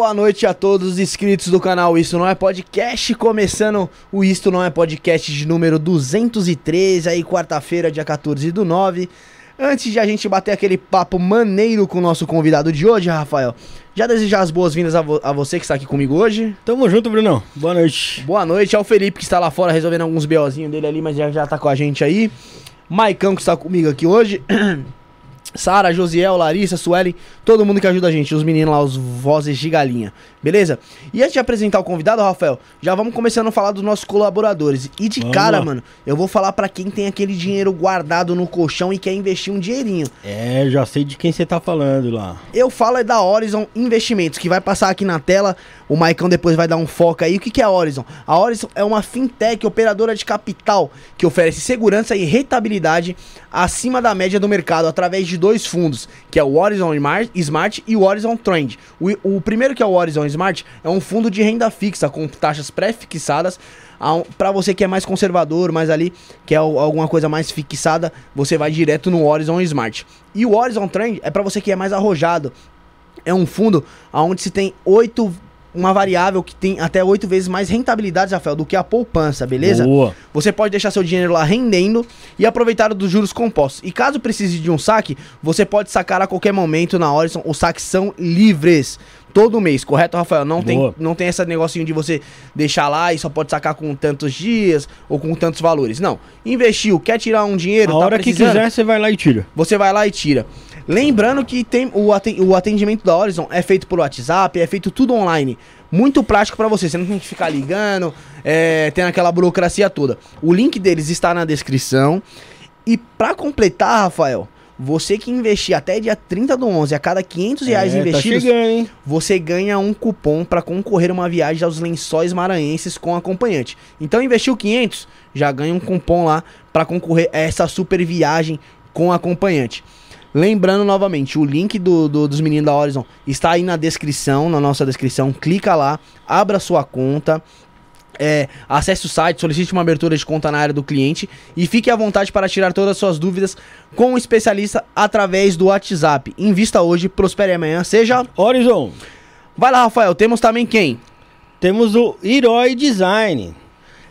Boa noite a todos os inscritos do canal Isso Não É Podcast, começando o Isto Não É Podcast de número 213, aí quarta-feira, dia 14 do 9. Antes de a gente bater aquele papo maneiro com o nosso convidado de hoje, Rafael, já desejar as boas-vindas a, vo a, você que está aqui comigo hoje. Tamo junto, Brunão. Boa noite. Boa noite ao Felipe que está lá fora resolvendo alguns BOzinhos dele ali, mas já, já tá com a gente aí. Maicão que está comigo aqui hoje. Sara, Josiel, Larissa, Suelen, todo mundo que ajuda a gente, os meninos lá, os vozes de galinha, beleza? E antes de apresentar o convidado, Rafael, já vamos começando a falar dos nossos colaboradores. E de vamos cara, lá. mano, eu vou falar para quem tem aquele dinheiro guardado no colchão e quer investir um dinheirinho. É, já sei de quem você tá falando lá. Eu falo é da Horizon Investimentos, que vai passar aqui na tela. O Maicão depois vai dar um foco aí. O que, que é a Horizon? A Horizon é uma fintech operadora de capital que oferece segurança e rentabilidade acima da média do mercado através de dois fundos, que é o Horizon Smart e o Horizon Trend. O, o primeiro, que é o Horizon Smart, é um fundo de renda fixa com taxas pré-fixadas. Para você que é mais conservador, mais ali, quer alguma coisa mais fixada, você vai direto no Horizon Smart. E o Horizon Trend é para você que é mais arrojado. É um fundo onde se tem oito uma variável que tem até oito vezes mais rentabilidade, Rafael, do que a poupança, beleza? Boa. Você pode deixar seu dinheiro lá rendendo e aproveitar dos juros compostos. E caso precise de um saque, você pode sacar a qualquer momento na Horizon. Os saques são livres todo mês, correto, Rafael? Não tem, não tem esse negocinho de você deixar lá e só pode sacar com tantos dias ou com tantos valores. Não. Investiu, quer tirar um dinheiro, a tá hora que quiser, você vai lá e tira. Você vai lá e tira. Lembrando que tem o atendimento da Horizon é feito por WhatsApp, é feito tudo online. Muito prático para você, você não tem que ficar ligando, é, tem aquela burocracia toda. O link deles está na descrição. E para completar, Rafael, você que investir até dia 30 do 11, a cada 500 reais é, investidos, tá chegando, você ganha um cupom para concorrer a uma viagem aos lençóis maranhenses com acompanhante. Então investiu 500, já ganha um cupom lá para concorrer a essa super viagem com acompanhante. Lembrando novamente, o link do, do, dos meninos da Horizon está aí na descrição, na nossa descrição. Clica lá, abra sua conta. É, acesse o site, solicite uma abertura de conta na área do cliente e fique à vontade para tirar todas as suas dúvidas com o um especialista através do WhatsApp. Invista hoje, prospere amanhã, seja Horizon. Vai lá, Rafael, temos também quem? Temos o Herói Design.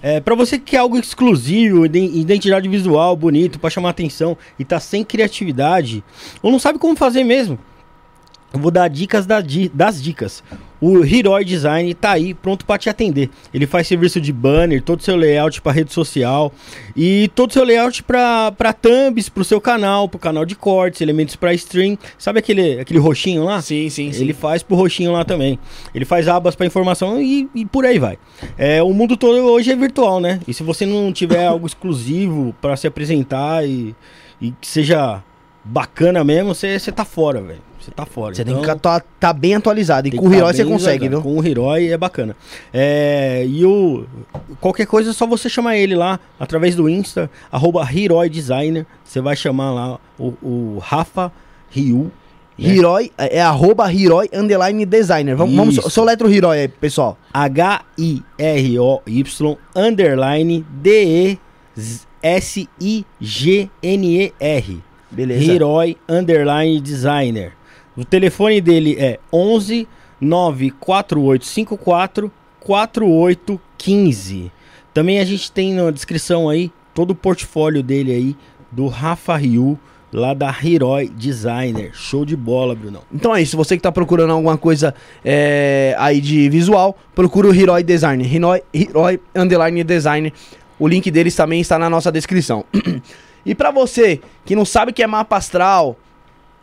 É, para você que quer algo exclusivo, identidade visual bonito para chamar atenção e tá sem criatividade, ou não sabe como fazer mesmo, eu vou dar dicas das dicas. O Heroi Design tá aí pronto para te atender. Ele faz serviço de banner, todo seu layout para rede social e todo seu layout para thumbs pro seu canal, pro canal de cortes, elementos para stream. Sabe aquele, aquele roxinho lá? Sim, sim, sim. Ele faz pro roxinho lá também. Ele faz abas para informação e, e, por aí vai. É, o mundo todo hoje é virtual, né? E se você não tiver algo exclusivo para se apresentar e, e que seja bacana mesmo, você tá fora, velho. Você tá fora. Você então, tem que estar tá, tá bem atualizado. E com o Hiroi tá você consegue, viu? Com o Hiroi é bacana. É, e o. Qualquer coisa é só você chamar ele lá através do Insta, arroba Hiroi Designer. Você vai chamar lá o, o Rafa Ryu. Né? Hiroi é, é arroba Hiroi underline designer. Vamos, vamos soletra o Hiroi aí, pessoal. H-I-R-O-Y underline D-E-S-I-G-N-E-R. Beleza. Hiroi underline designer. O telefone dele é 11 94854 4815. Também a gente tem na descrição aí todo o portfólio dele aí do Rafa Ryu, lá da Heroi Designer. Show de bola, Bruno. Então é isso, você que tá procurando alguma coisa é, aí de visual, procura o Heroi Designer. Heroi, Heroi Underline Designer. O link deles também está na nossa descrição. e para você que não sabe o que é mapa astral,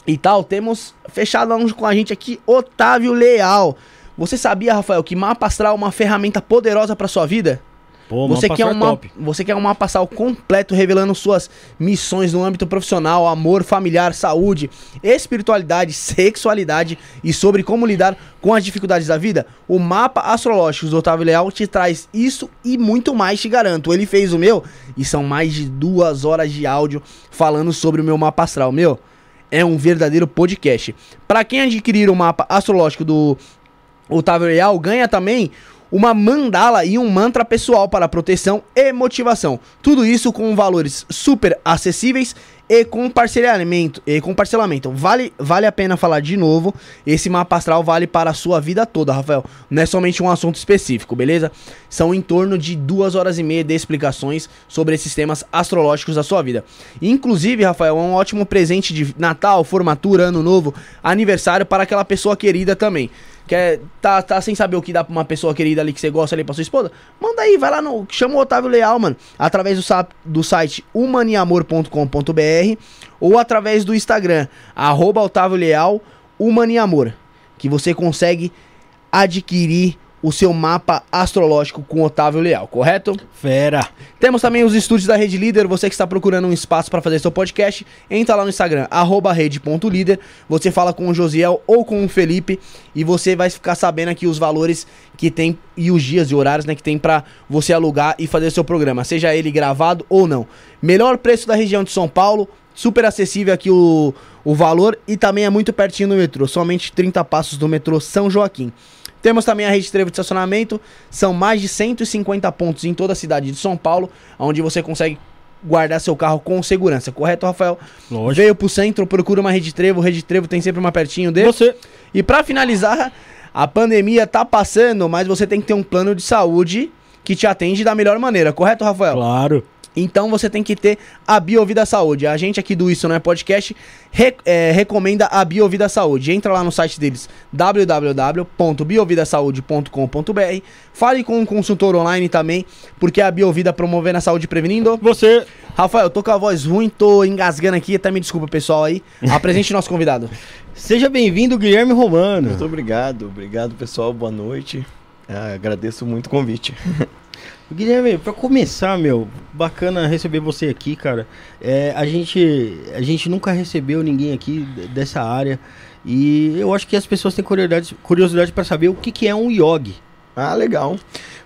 e tal, temos fechado com a gente aqui Otávio Leal. Você sabia, Rafael, que mapa astral é uma ferramenta poderosa para sua vida? Pô, você quer, uma, top. você quer um mapa astral completo revelando suas missões no âmbito profissional, amor, familiar, saúde, espiritualidade, sexualidade e sobre como lidar com as dificuldades da vida? O mapa astrológico do Otávio Leal te traz isso e muito mais, te garanto. Ele fez o meu e são mais de duas horas de áudio falando sobre o meu mapa astral, meu é um verdadeiro podcast. Para quem adquirir o mapa astrológico do Otávio Real, ganha também uma mandala e um mantra pessoal para proteção e motivação. Tudo isso com valores super acessíveis e com parcelamento. E com parcelamento. Vale, vale a pena falar de novo. Esse mapa astral vale para a sua vida toda, Rafael. Não é somente um assunto específico, beleza? São em torno de duas horas e meia de explicações sobre esses temas astrológicos da sua vida. Inclusive, Rafael, é um ótimo presente de Natal, formatura, Ano Novo, aniversário para aquela pessoa querida também quer tá, tá sem saber o que dá pra uma pessoa querida ali que você gosta ali pra sua esposa, manda aí, vai lá no. Chama o Otávio Leal, mano. Através do, do site humaniamor.com.br ou através do Instagram, arroba Otávio Leal, Humaniamor. Que você consegue adquirir o seu mapa astrológico com Otávio Leal, correto? Fera. Temos também os estúdios da Rede Líder. Você que está procurando um espaço para fazer seu podcast, entra lá no Instagram, rede.líder. Você fala com o Josiel ou com o Felipe e você vai ficar sabendo aqui os valores que tem e os dias e horários né, que tem para você alugar e fazer seu programa, seja ele gravado ou não. Melhor preço da região de São Paulo, super acessível aqui o, o valor e também é muito pertinho do metrô, somente 30 passos do metrô São Joaquim. Temos também a rede trevo de estacionamento, são mais de 150 pontos em toda a cidade de São Paulo, onde você consegue guardar seu carro com segurança, correto, Rafael? Lógico. Veio pro centro, procura uma rede trevo, rede trevo tem sempre uma pertinho dele. Você. E para finalizar, a pandemia tá passando, mas você tem que ter um plano de saúde que te atende da melhor maneira, correto, Rafael? Claro. Então você tem que ter a Biovida Saúde. A gente aqui do Isso Não é Podcast re, é, recomenda a Biovida Saúde. Entra lá no site deles www.biovidasaude.com.br. Fale com um consultor online também, porque a Biovida promovendo a saúde prevenindo. Você. Rafael, tô com a voz ruim, tô engasgando aqui, até me desculpa pessoal aí. Apresente nosso convidado. Seja bem-vindo, Guilherme Romano. Muito obrigado, obrigado pessoal, boa noite. É, agradeço muito o convite. Guilherme, para começar, meu, bacana receber você aqui, cara. É, a, gente, a gente nunca recebeu ninguém aqui dessa área e eu acho que as pessoas têm curiosidade, para saber o que, que é um yogi. Ah, legal.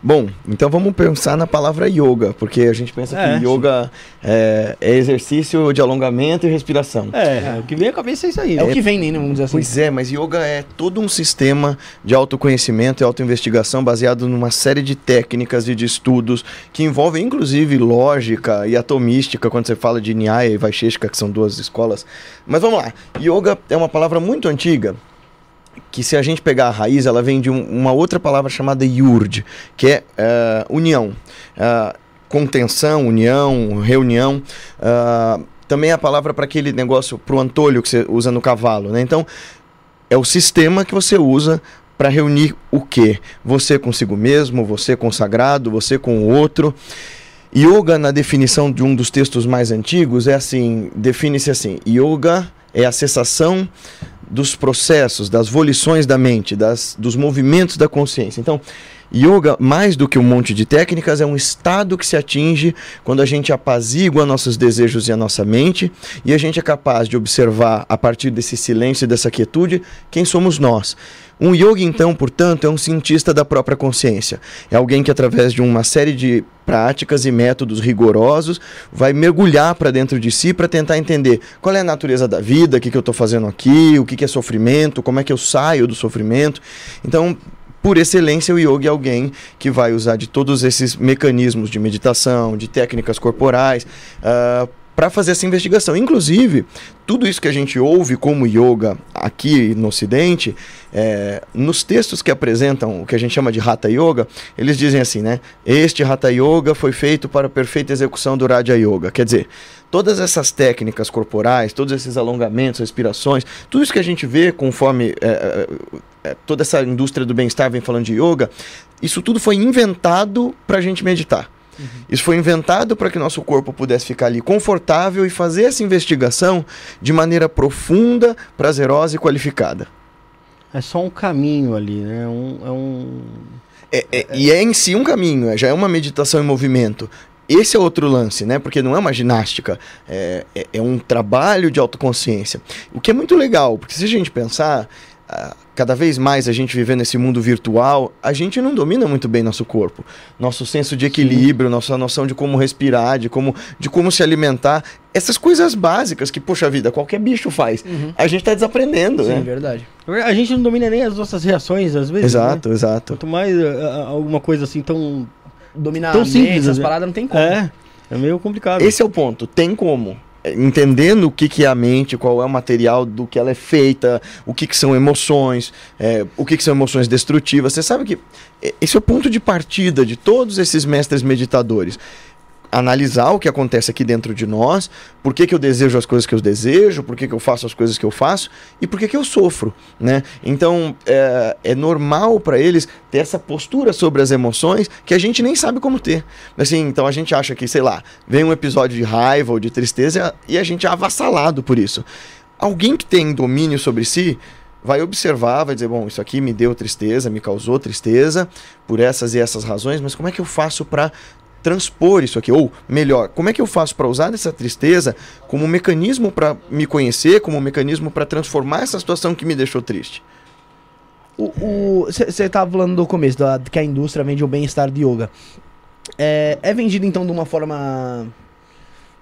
Bom, então vamos pensar na palavra yoga, porque a gente pensa É. que yoga é, é exercício de alongamento e respiração. É, o que vem à cabeça é isso aí. É o né? que vem, né? Vamos dizer assim. Pois é, mas yoga é todo um sistema de autoconhecimento e autoinvestigação baseado numa série de técnicas e de estudos que envolvem inclusive lógica e atomística quando você fala de Nyaya e Vaisheshika, que são duas escolas. Mas vamos lá. Yoga é uma palavra muito antiga que se a gente pegar a raiz, ela vem de um- uma outra palavra chamada yurd, que é eh, união. Ah, contenção, união, reunião. Ah, também é a palavra para aquele negócio, para o antolho que você usa no cavalo. Né? Então, é o sistema que você usa para reunir o quê? Você consigo mesmo, você consagrado, você com o outro. Yoga, na definição de um dos textos mais antigos, é assim: define-se assim: yoga é a cessação dos processos, das volições da mente, das, dos movimentos da consciência. Então, yoga, mais do que um monte de técnicas, é um estado que se atinge quando a gente apazigua nossos desejos e a nossa mente e a gente é capaz de observar, a partir desse silêncio e dessa quietude, quem somos nós. Um yogi, então, portanto, é um cientista da própria consciência. É alguém que, através de uma série de práticas e métodos rigorosos, vai mergulhar para dentro de si para tentar entender qual é a natureza da vida, o que, que eu estou fazendo aqui, o que, que é sofrimento, como é que eu saio do sofrimento. Então, por excelência, o yogi é alguém que vai usar de todos esses mecanismos de meditação, de técnicas corporais, para fazer essa investigação. Inclusive, tudo isso que a gente ouve como yoga aqui no Ocidente, é, nos textos que apresentam o que a gente chama de Hatha Yoga, eles dizem assim, né? Este Hatha Yoga foi feito para a perfeita execução do Raja Yoga. Quer dizer, todas essas técnicas corporais, todos esses alongamentos, respirações, tudo isso que a gente vê conforme é, é, é, toda essa indústria do bem-estar vem falando de yoga, isso tudo foi inventado para a gente meditar. Isso foi inventado para que nosso corpo pudesse ficar ali confortável e fazer essa investigação de maneira profunda, prazerosa e qualificada. É só um caminho ali, né? Um, é um. É- é- e é em si um caminho, é- já é uma meditação em movimento. Esse é outro lance, né? Porque não é uma ginástica, é, é- é um trabalho de autoconsciência. O que é muito legal, porque se a gente pensar, cada vez mais a gente vivendo nesse mundo virtual, a gente não domina muito bem nosso corpo. Nosso senso de equilíbrio, nossa noção de como respirar, de como, de como se alimentar. Essas coisas básicas que, poxa vida, qualquer bicho faz. Uhum. A gente tá desaprendendo, Sim, né? verdade. A gente não domina nem as nossas reações, às vezes. né? Exato, exato. Quanto mais ah, ah, alguma coisa assim tão. Dominar Tão simples, essas né? paradas não tem como. É, é meio complicado. Esse é o ponto. Tem como. Entendendo o que, que é a mente, qual é o material do que ela é feita, o que, que são emoções, é, o que, que são emoções destrutivas. Você sabe que é, esse é o ponto de partida de todos esses mestres meditadores. Analisar o que acontece aqui dentro de nós, por que, que eu desejo as coisas que eu desejo, por que, que eu faço as coisas que eu faço e por que, que eu sofro. Né? Então é, é normal para eles ter essa postura sobre as emoções que a gente nem sabe como ter. Assim, então a gente acha que, sei lá, vem um episódio de raiva ou de tristeza e a gente é avassalado por isso. Alguém que tem domínio sobre si vai observar, vai dizer, bom, isso aqui me deu tristeza, me causou tristeza por essas e essas razões, mas como é que eu faço para transpor isso aqui? Ou melhor, como é que eu faço para usar essa tristeza como um mecanismo para me conhecer, como um mecanismo para transformar essa situação que me deixou triste? Você tava falando do começo, da, que a indústria vende o bem-estar de yoga. É, é vendido então de uma forma,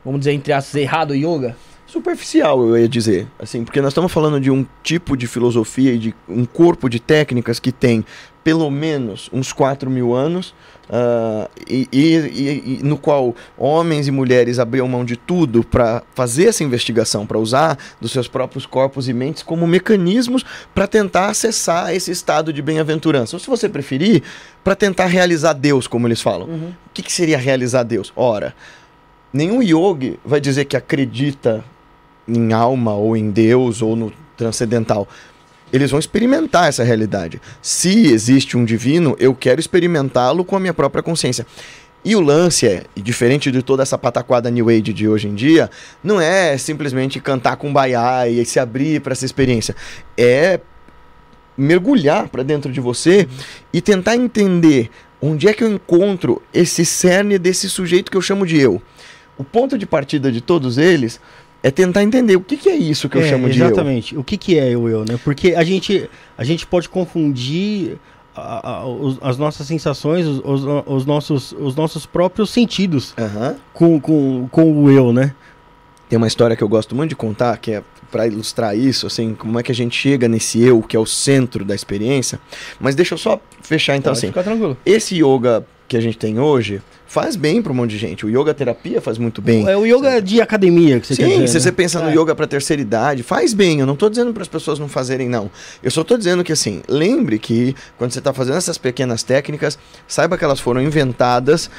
vamos dizer, entre aspas, errado o yoga? superficial, eu ia dizer, assim, porque nós estamos falando de um tipo de filosofia e de um corpo de técnicas que tem pelo menos uns 4 mil anos, ah, e, e- e- no qual homens e mulheres abriam mão de tudo para fazer essa investigação, para usar dos seus próprios corpos e mentes como mecanismos para tentar acessar esse estado de bem-aventurança. Ou se você preferir, para tentar realizar Deus, como eles falam. O que, que seria realizar Deus? Ora, nenhum yogi vai dizer que acredita em alma ou em Deus ou no transcendental. Eles vão experimentar essa realidade. Se existe um divino, eu quero experimentá-lo com a minha própria consciência. E o lance é, diferente de toda essa pataquada New Age de hoje em dia, não é simplesmente cantar com baiá e se abrir para essa experiência. É mergulhar para dentro de você e tentar entender onde é que eu encontro esse cerne desse sujeito que eu chamo de eu. O ponto de partida de todos eles é tentar entender o que, que é isso que eu É, chamo de eu. Exatamente. O que, que é o eu, né? Porque a gente, a gente pode confundir a- a- os- as nossas sensações, os, os- os nossos, os nossos próprios sentidos com, com, com o eu, né? Tem uma história que eu gosto muito de contar, que é para ilustrar isso, assim, como é que a gente chega nesse eu, que é o centro da experiência. Mas deixa eu só fechar então Pode assim. ficar tranquilo. Esse yoga que a gente tem hoje faz bem para um monte de gente. O yoga terapia faz muito bem. É o yoga de academia que você quer Sim, dizer, se né? você pensa no É. yoga para terceira idade, faz bem. Eu não tô dizendo para as pessoas não fazerem, não. Eu só tô dizendo que, assim, lembre que quando você tá fazendo essas pequenas técnicas, saiba que elas foram inventadas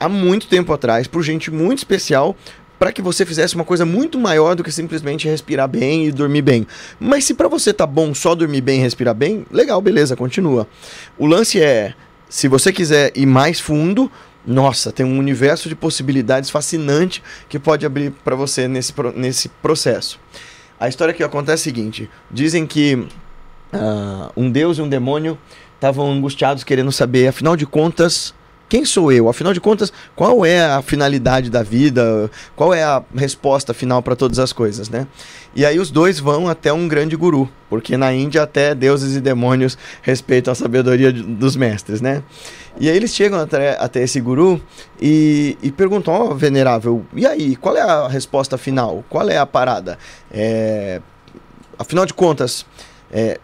há muito tempo atrás por gente muito especial para que você fizesse uma coisa muito maior do que simplesmente respirar bem e dormir bem. Mas se para você tá bom só dormir bem e respirar bem, legal, beleza, continua. O lance é, se você quiser ir mais fundo, nossa, tem um universo de possibilidades fascinante que pode abrir para você nesse, nesse processo. A história que acontece é a seguinte: dizem que ah, um deus e um demônio estavam angustiados querendo saber, afinal de contas, quem sou eu? Afinal de contas, qual é a finalidade da vida? Qual é a resposta final para todas as coisas, né? E aí os dois vão até um grande guru, porque na Índia até deuses e demônios respeitam a sabedoria dos mestres, né? E aí eles chegam até, até esse guru e, e perguntam, ó, venerável, e aí, qual é a resposta final? Qual é a parada? É, afinal de contas, é,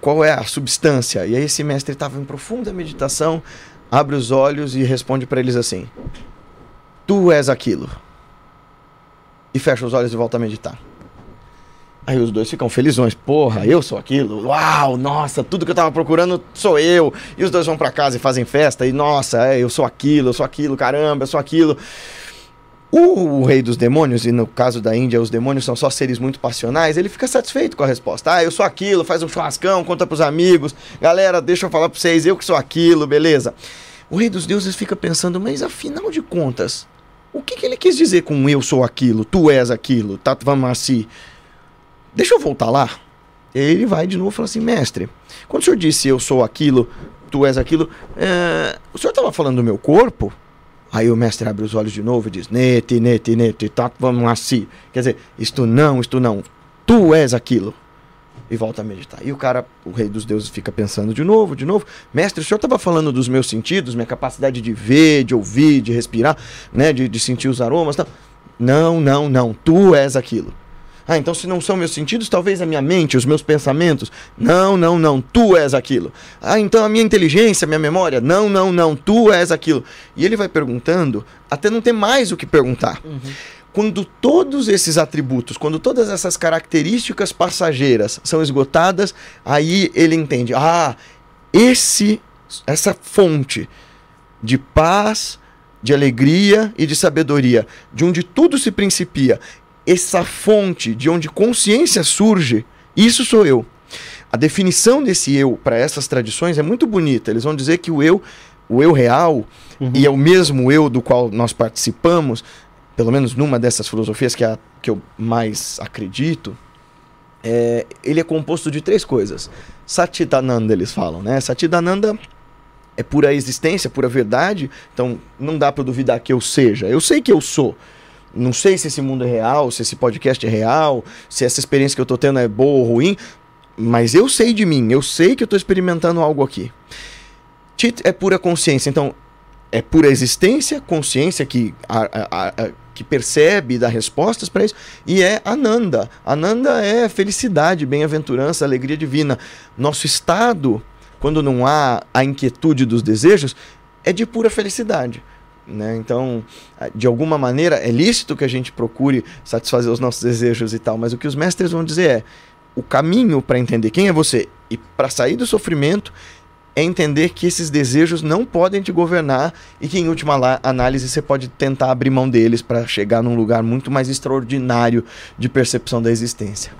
qual é a substância? E aí esse mestre estava em profunda meditação, abre os olhos e responde para eles assim: Tu és aquilo. E fecha os olhos e volta a meditar. Aí os dois ficam felizões. Porra, eu sou aquilo. Uau, nossa, tudo que eu tava procurando sou eu. E os dois vão para casa e fazem festa. E nossa, é, eu sou aquilo, eu sou aquilo, caramba, eu sou aquilo. O, o rei dos demônios, e no caso da Índia, os demônios são só seres muito passionais, ele fica satisfeito com a resposta. Ah, eu sou aquilo, faz um churrascão, conta pros amigos. Galera, deixa eu falar pra vocês, eu que sou aquilo, beleza. O rei dos deuses fica pensando, mas afinal de contas, o que, que ele quis dizer com eu sou aquilo, tu és aquilo, Tatvamasi? Deixa eu voltar lá. Ele vai de novo e fala assim, mestre, quando o senhor disse eu sou aquilo, tu és aquilo, é, o senhor estava falando do meu corpo? Aí o mestre abre os olhos de novo e diz, nete, nete, nete, tatvamasi. Quer dizer, isto não, isto não, tu és aquilo. e volta a meditar. E o cara, o rei dos deuses, fica pensando de novo, de novo. Mestre, o senhor estava falando dos meus sentidos, minha capacidade de ver, de ouvir, de respirar, né, de, de sentir os aromas, tal. Não, não, não. Tu és aquilo. Ah, então se não são meus sentidos, talvez a minha mente, os meus pensamentos. Não, não, não, tu és aquilo. Ah, então a minha inteligência, a minha memória. Não, não, não, tu és aquilo. E ele vai perguntando até não ter mais o que perguntar. Uhum. Quando todos esses atributos, quando todas essas características passageiras são esgotadas, aí ele entende: ah, esse essa fonte de paz, de alegria e de sabedoria, de onde tudo se principia, essa fonte de onde consciência surge, isso sou eu. A definição desse eu para essas tradições é muito bonita. Eles vão dizer que o eu, o eu real, uhum. e é o mesmo eu do qual nós participamos, pelo menos numa dessas filosofias que, é a, que eu mais acredito, é, ele é composto de três coisas. Satidananda, eles falam, né? Satidananda é pura existência, pura verdade, então não dá para duvidar que eu seja. Eu sei que eu sou. Não sei se esse mundo é real, se esse podcast é real, se essa experiência que eu estou tendo é boa ou ruim, mas eu sei de mim, eu sei que eu estou experimentando algo aqui. Tit é pura consciência, então é pura existência, consciência que, a, a, a, que percebe e dá respostas para isso, e é Ananda. Ananda é felicidade, bem-aventurança, alegria divina. Nosso estado quando não há a inquietude dos desejos, é de pura felicidade. Né? Então, de alguma maneira, é lícito que a gente procure satisfazer os nossos desejos e tal, mas o que os mestres vão dizer é: o caminho para entender quem é você e para sair do sofrimento é entender que esses desejos não podem te governar e que, em última análise, você pode tentar abrir mão deles para chegar num lugar muito mais extraordinário de percepção da existência.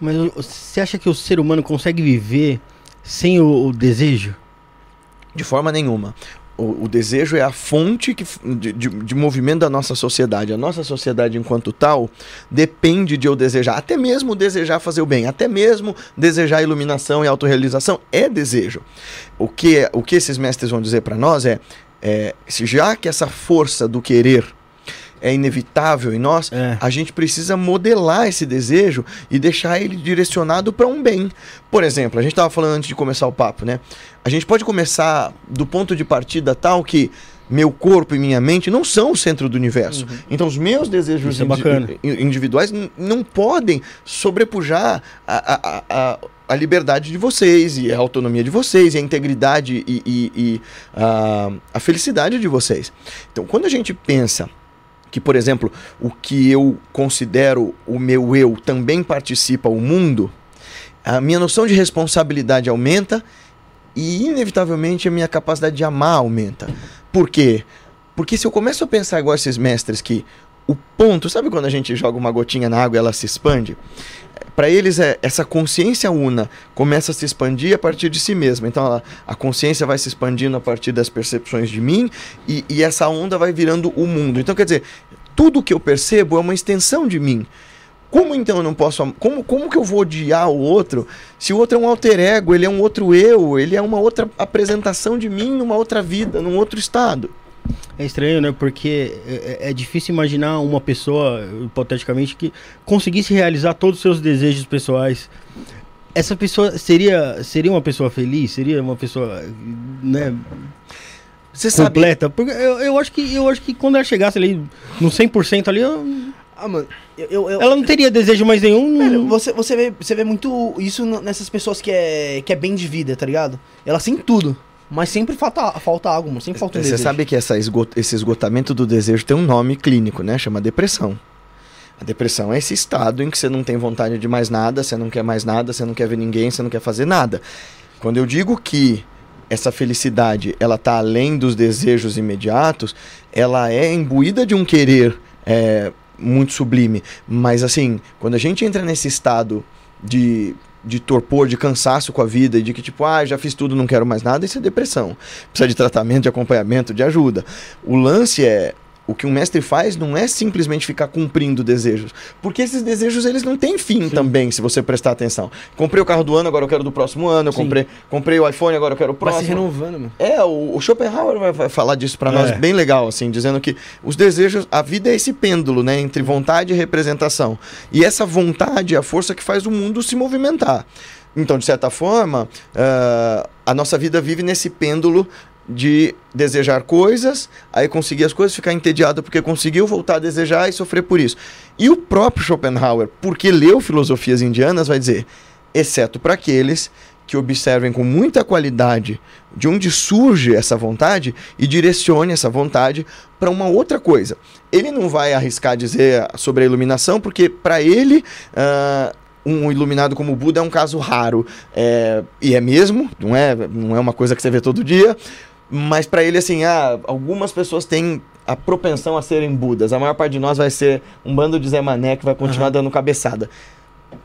Mas você acha que o ser humano consegue viver sem o, o desejo? De forma nenhuma. O, o, desejo é a fonte que, de, de, de, movimento da nossa sociedade. A nossa sociedade, enquanto tal, depende de eu desejar, até mesmo desejar fazer o bem, até mesmo desejar iluminação e autorrealização é desejo. O que, o que esses mestres vão dizer para nós é, é: se já que essa força do querer é inevitável em nós, é. a gente precisa modelar esse desejo e deixar ele direcionado para um bem. Por exemplo, a gente estava falando antes de começar o papo, né? A gente pode começar do ponto de partida tal que meu corpo e minha mente não são o centro do universo. Uhum. Então, os meus desejos é individuais não podem sobrepujar a, a, a, a, liberdade de vocês, e a autonomia de vocês, e a integridade e, e, e a, a felicidade de vocês. Então, quando a gente pensa que, por exemplo, o que eu considero o meu eu também participa o mundo, a minha noção de responsabilidade aumenta e, inevitavelmente, a minha capacidade de amar aumenta. Por quê? Porque se eu começo a pensar igual esses mestres que o ponto, sabe quando a gente joga uma gotinha na água e ela se expande? Para eles é essa consciência una começa a se expandir a partir de si mesma. Então a, a consciência vai se expandindo a partir das percepções de mim e, e essa onda vai virando o mundo. Então quer dizer, tudo que eu percebo é uma extensão de mim. Como então eu não posso. Como, como que eu vou odiar o outro se o outro é um alter ego, ele é um outro eu, ele é uma outra apresentação de mim numa outra vida, num outro estado? É estranho, né? Porque é, é, é, difícil imaginar uma pessoa, hipoteticamente, que conseguisse realizar todos os seus desejos pessoais. Essa pessoa seria, seria uma pessoa feliz? Seria uma pessoa, né? Você completa? Sabe... Porque eu, eu, acho que, eu acho que quando ela chegasse ali no 100% ali, eu... Ah, mano, eu, eu, ela não teria desejo mais nenhum. Velho, você, você, vê, você vê muito isso nessas pessoas que é, que é bem de vida, tá ligado? Elas têm tudo. Mas sempre falta, falta algo, mano. Sempre falta um Você desejo. sabe que essa esgot esse esgotamento do desejo tem um nome clínico, né? Chama depressão. A depressão é esse estado em que você não tem vontade de mais nada, você não quer mais nada, você não quer ver ninguém, você não quer fazer nada. Quando eu digo que essa felicidade ela tá além dos desejos imediatos, ela é imbuída de um querer é, muito sublime. Mas assim, quando a gente entra nesse estado de de torpor, de cansaço com a vida, e de que tipo, ah, já fiz tudo, não quero mais nada, isso é depressão. Precisa de tratamento, de acompanhamento, de ajuda. O lance é o que um mestre faz não é simplesmente ficar cumprindo desejos, porque esses desejos eles não têm fim também, se você prestar atenção. Comprei o carro do ano, agora eu quero do próximo ano. Eu Sim. comprei, comprei o iPhone, agora eu quero o Vai se próximo. renovando, mano. É, o, o Schopenhauer vai, vai falar disso nós É. bem legal, assim, dizendo que os desejos, a vida é esse pêndulo, né, entre vontade e representação. E essa vontade é a força que faz o mundo se movimentar. Então, de certa forma, ah, a nossa vida vive nesse pêndulo de desejar coisas, aí conseguir as coisas, ficar entediado porque conseguiu voltar a desejar e sofrer por isso. E o próprio Schopenhauer, porque leu filosofias indianas, vai dizer, exceto para aqueles que observem com muita qualidade de onde surge essa vontade e direcione essa vontade para uma outra coisa. Ele não vai arriscar dizer sobre a iluminação, porque para ele ah, um iluminado como Buda é um caso raro. É, e é mesmo, não é, não é uma coisa que você vê todo dia, mas para ele, assim, ah, algumas pessoas têm a propensão a serem Budas. A maior parte de nós vai ser um bando de Zé Mané que vai continuar dando cabeçada.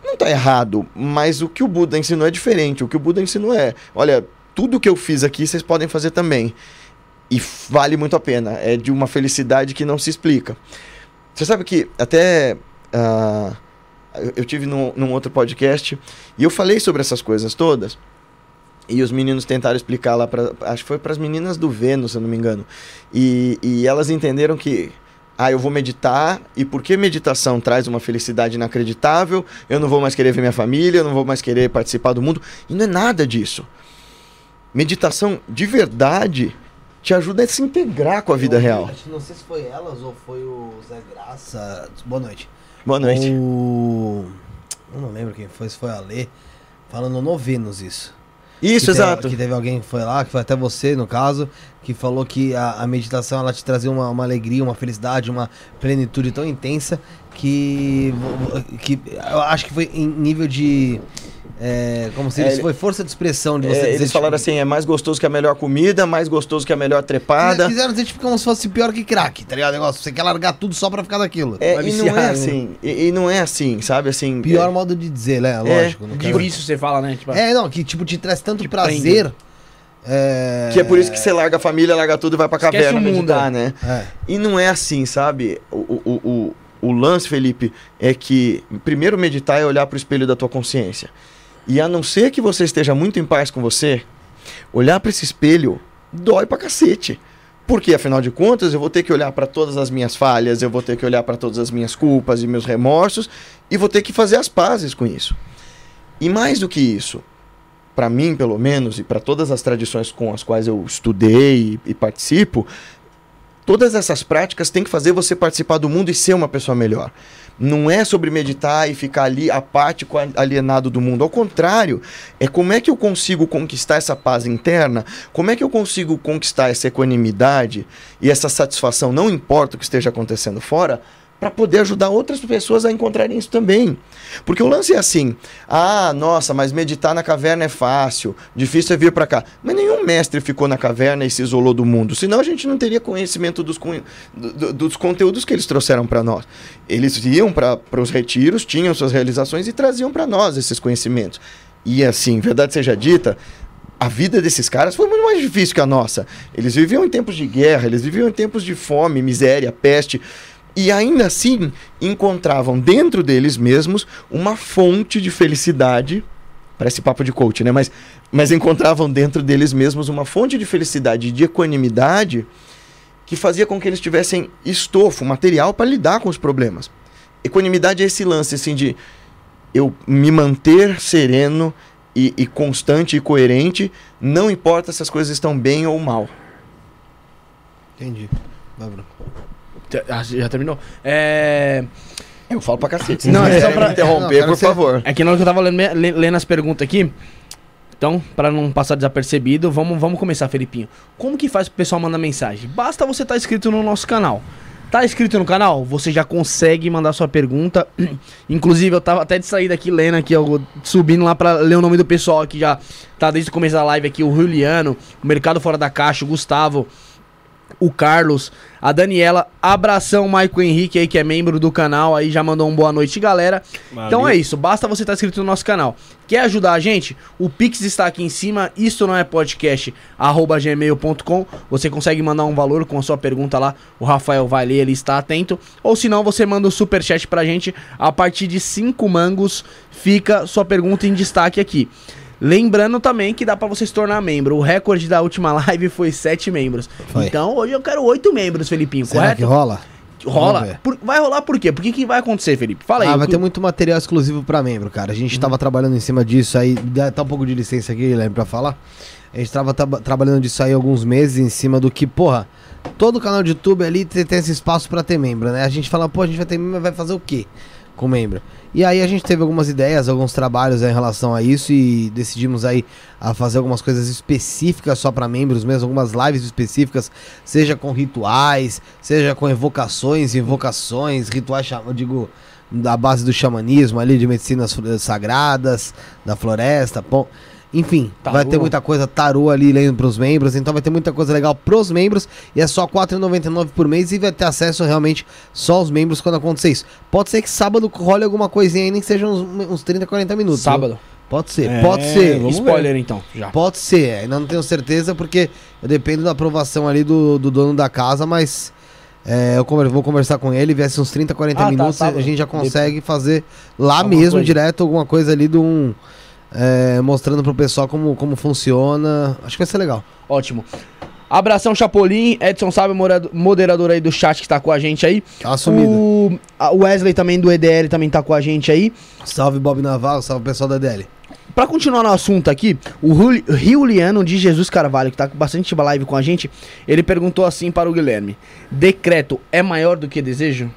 Não tá errado, mas o que o Buda ensinou é diferente. O que o Buda ensinou é: olha, tudo que eu fiz aqui vocês podem fazer também. E vale muito a pena. É de uma felicidade que não se explica. Você sabe que até. eu- eu tive num, num outro podcast e eu falei sobre essas coisas todas. E os meninos tentaram explicar lá para acho que foi para as meninas do Vênus, se eu não me engano. E, e elas entenderam que ah, eu vou meditar e porque meditação traz uma felicidade inacreditável, eu não vou mais querer ver minha família, eu não vou mais querer participar do mundo. E não é nada disso. Meditação de verdade te ajuda a se integrar com a vida Eu- real. acho Não sei se foi elas ou foi o Zé Graça. Boa noite. Boa noite. O... Eu não lembro quem foi, se foi a Lê. Falando no Vênus isso. Isso, que teve- exato. que teve alguém que foi lá, que foi até você, no caso, que falou que a, a meditação ela te trazia uma, uma alegria, uma felicidade, uma plenitude tão intensa que, que eu acho que foi em nível de. É, como se É, isso foi força de expressão de você É, dizer, eles tipo, falaram assim: é mais gostoso que a melhor comida, mais gostoso que a melhor trepada. Quiseram dizer tipo, como se fosse pior que crack, tá ligado? Negócio, você quer largar tudo só pra ficar daquilo. É, e não viciar, é né? assim. E, e não é assim, sabe? Assim. Pior é, modo de dizer, né? Lógico. não quero- Difícil você fala, né? Tipo, É, não, que tipo te traz tanto Que prazer. É... Que é por isso que você larga a família, larga tudo e vai pra Esquece caverna o mundo, meditar, né? É. E não é assim, sabe? O, o, o, o lance, Felipe, é que primeiro meditar é olhar pro espelho da tua consciência. E a não ser que você esteja muito em paz com você, olhar para esse espelho dói pra cacete. Porque afinal de contas, eu vou ter que olhar para todas as minhas falhas, eu vou ter que olhar para todas as minhas culpas e meus remorsos e vou ter que fazer as pazes com isso. E mais do que isso, para mim, pelo menos, e para todas as tradições com as quais eu estudei e, e participo, todas essas práticas têm que fazer você participar do mundo e ser uma pessoa melhor. Não é sobre meditar e ficar ali apático, alienado do mundo. Ao contrário, é como é que eu consigo conquistar essa paz interna, como é que eu consigo conquistar essa equanimidade e essa satisfação, não importa o que esteja acontecendo fora, para poder ajudar outras pessoas a encontrarem isso também. Porque o lance é assim: ah, nossa, mas meditar na caverna é fácil, difícil é vir para cá. Mas nenhum mestre ficou na caverna e se isolou do mundo, senão a gente não teria conhecimento dos, do- dos conteúdos que eles trouxeram para nós. Eles iam para os retiros, tinham suas realizações e traziam para nós esses conhecimentos. E assim, verdade seja dita, a vida desses caras foi muito mais difícil que a nossa. Eles viviam em tempos de guerra, eles viviam em tempos de fome, miséria, peste. E ainda assim encontravam dentro deles mesmos uma fonte de felicidade. Parece papo de coach, né? Mas, mas encontravam dentro deles mesmos uma fonte de felicidade e de equanimidade que fazia com que eles tivessem estofo, material para lidar com os problemas. Equanimidade é esse lance assim de eu me manter sereno e, e constante e coerente, não importa se as coisas estão bem ou mal. Entendi. Vai, Bruno. Ah, Já terminou? É. Eu falo pra cacete. Não, é só pra- me interromper, Não, por você- favor. É que na hora que eu tava lendo, le- lendo as perguntas aqui, então, pra não passar desapercebido, vamos, vamos começar, Felipinho. Como que faz pro pessoal mandar mensagem? Basta você estar inscrito no nosso canal. Tá inscrito no canal? Você já consegue mandar sua pergunta. Inclusive, eu tava até de saída aqui lendo aqui, ó, subindo lá pra ler o nome do pessoal que já tá desde o começo da live aqui, o Juliano, o Mercado Fora da Caixa, o Gustavo, o Carlos, A Daniela, abração, Maicon Henrique aí, que é membro do canal, aí já mandou um boa noite, galera. Então é isso, basta você estar inscrito no nosso canal. Quer ajudar a gente? O Pix está aqui em cima, isto não é podcast, arroba gmail.com. Você consegue mandar um valor com a sua pergunta lá, o Rafael vai ler, ele está atento. Ou se não, você manda o um superchat pra gente, a partir de 5 mangos fica sua pergunta em destaque aqui. Lembrando também que dá pra você se tornar membro. O recorde da última live foi 7 membros. Foi. Então hoje eu quero 8 membros, Felipinho, Será correto? que rola? Rola. Por- vai rolar por quê? Por que, que vai acontecer, Felipe? Fala aí. ah, vai ter muito material exclusivo pra membro, cara. A gente tava trabalhando em cima disso aí. Dá tá um pouco de licença aqui, Guilherme, pra falar. A gente tava traba- trabalhando disso aí alguns meses em cima do que, porra, todo canal de YouTube ali tem, tem esse espaço pra ter membro, né? A gente fala, pô, a gente vai ter membro, vai fazer o quê com membro? E aí a gente teve algumas ideias, alguns trabalhos aí em relação a isso e decidimos aí a fazer algumas coisas específicas só pra membros mesmo, algumas lives específicas, seja com rituais, seja com evocações, invocações, rituais, eu digo, da base do xamanismo ali, de medicinas sagradas, da floresta, pô. Enfim, Tarô. vai ter muita coisa tarô ali lendo pros membros, então vai ter muita coisa legal pros membros e é só R$ 4,99 por mês e vai ter acesso realmente só aos membros quando acontecer isso. Pode ser que sábado role alguma coisinha aí, nem que seja uns, uns 30, 40 minutos. viu? Sábado. Pode ser, É, pode ser. Spoiler então, já. Pode ser, ainda não tenho certeza porque eu dependo da aprovação ali do, do dono da casa, mas é, eu conver- vou conversar com ele, viesse uns 30, 40 Ah, tá, minutos, sábado. a gente já consegue fazer lá Alguma mesmo, coisa. direto, alguma coisa ali de um. É, mostrando pro pessoal como, como funciona. Acho que vai ser legal. Ótimo. Abração, Chapolin. Edson Sábio, moderador aí do chat que tá com a gente aí. Assumido. O a- o Wesley também do EDL também tá com a gente aí. Salve Bob Navarro, salve pessoal da DL. Pra continuar no assunto aqui, o Riuliano de Jesus Carvalho, que tá com bastante live com a gente, ele perguntou assim para o Guilherme: Decreto é maior do que desejo?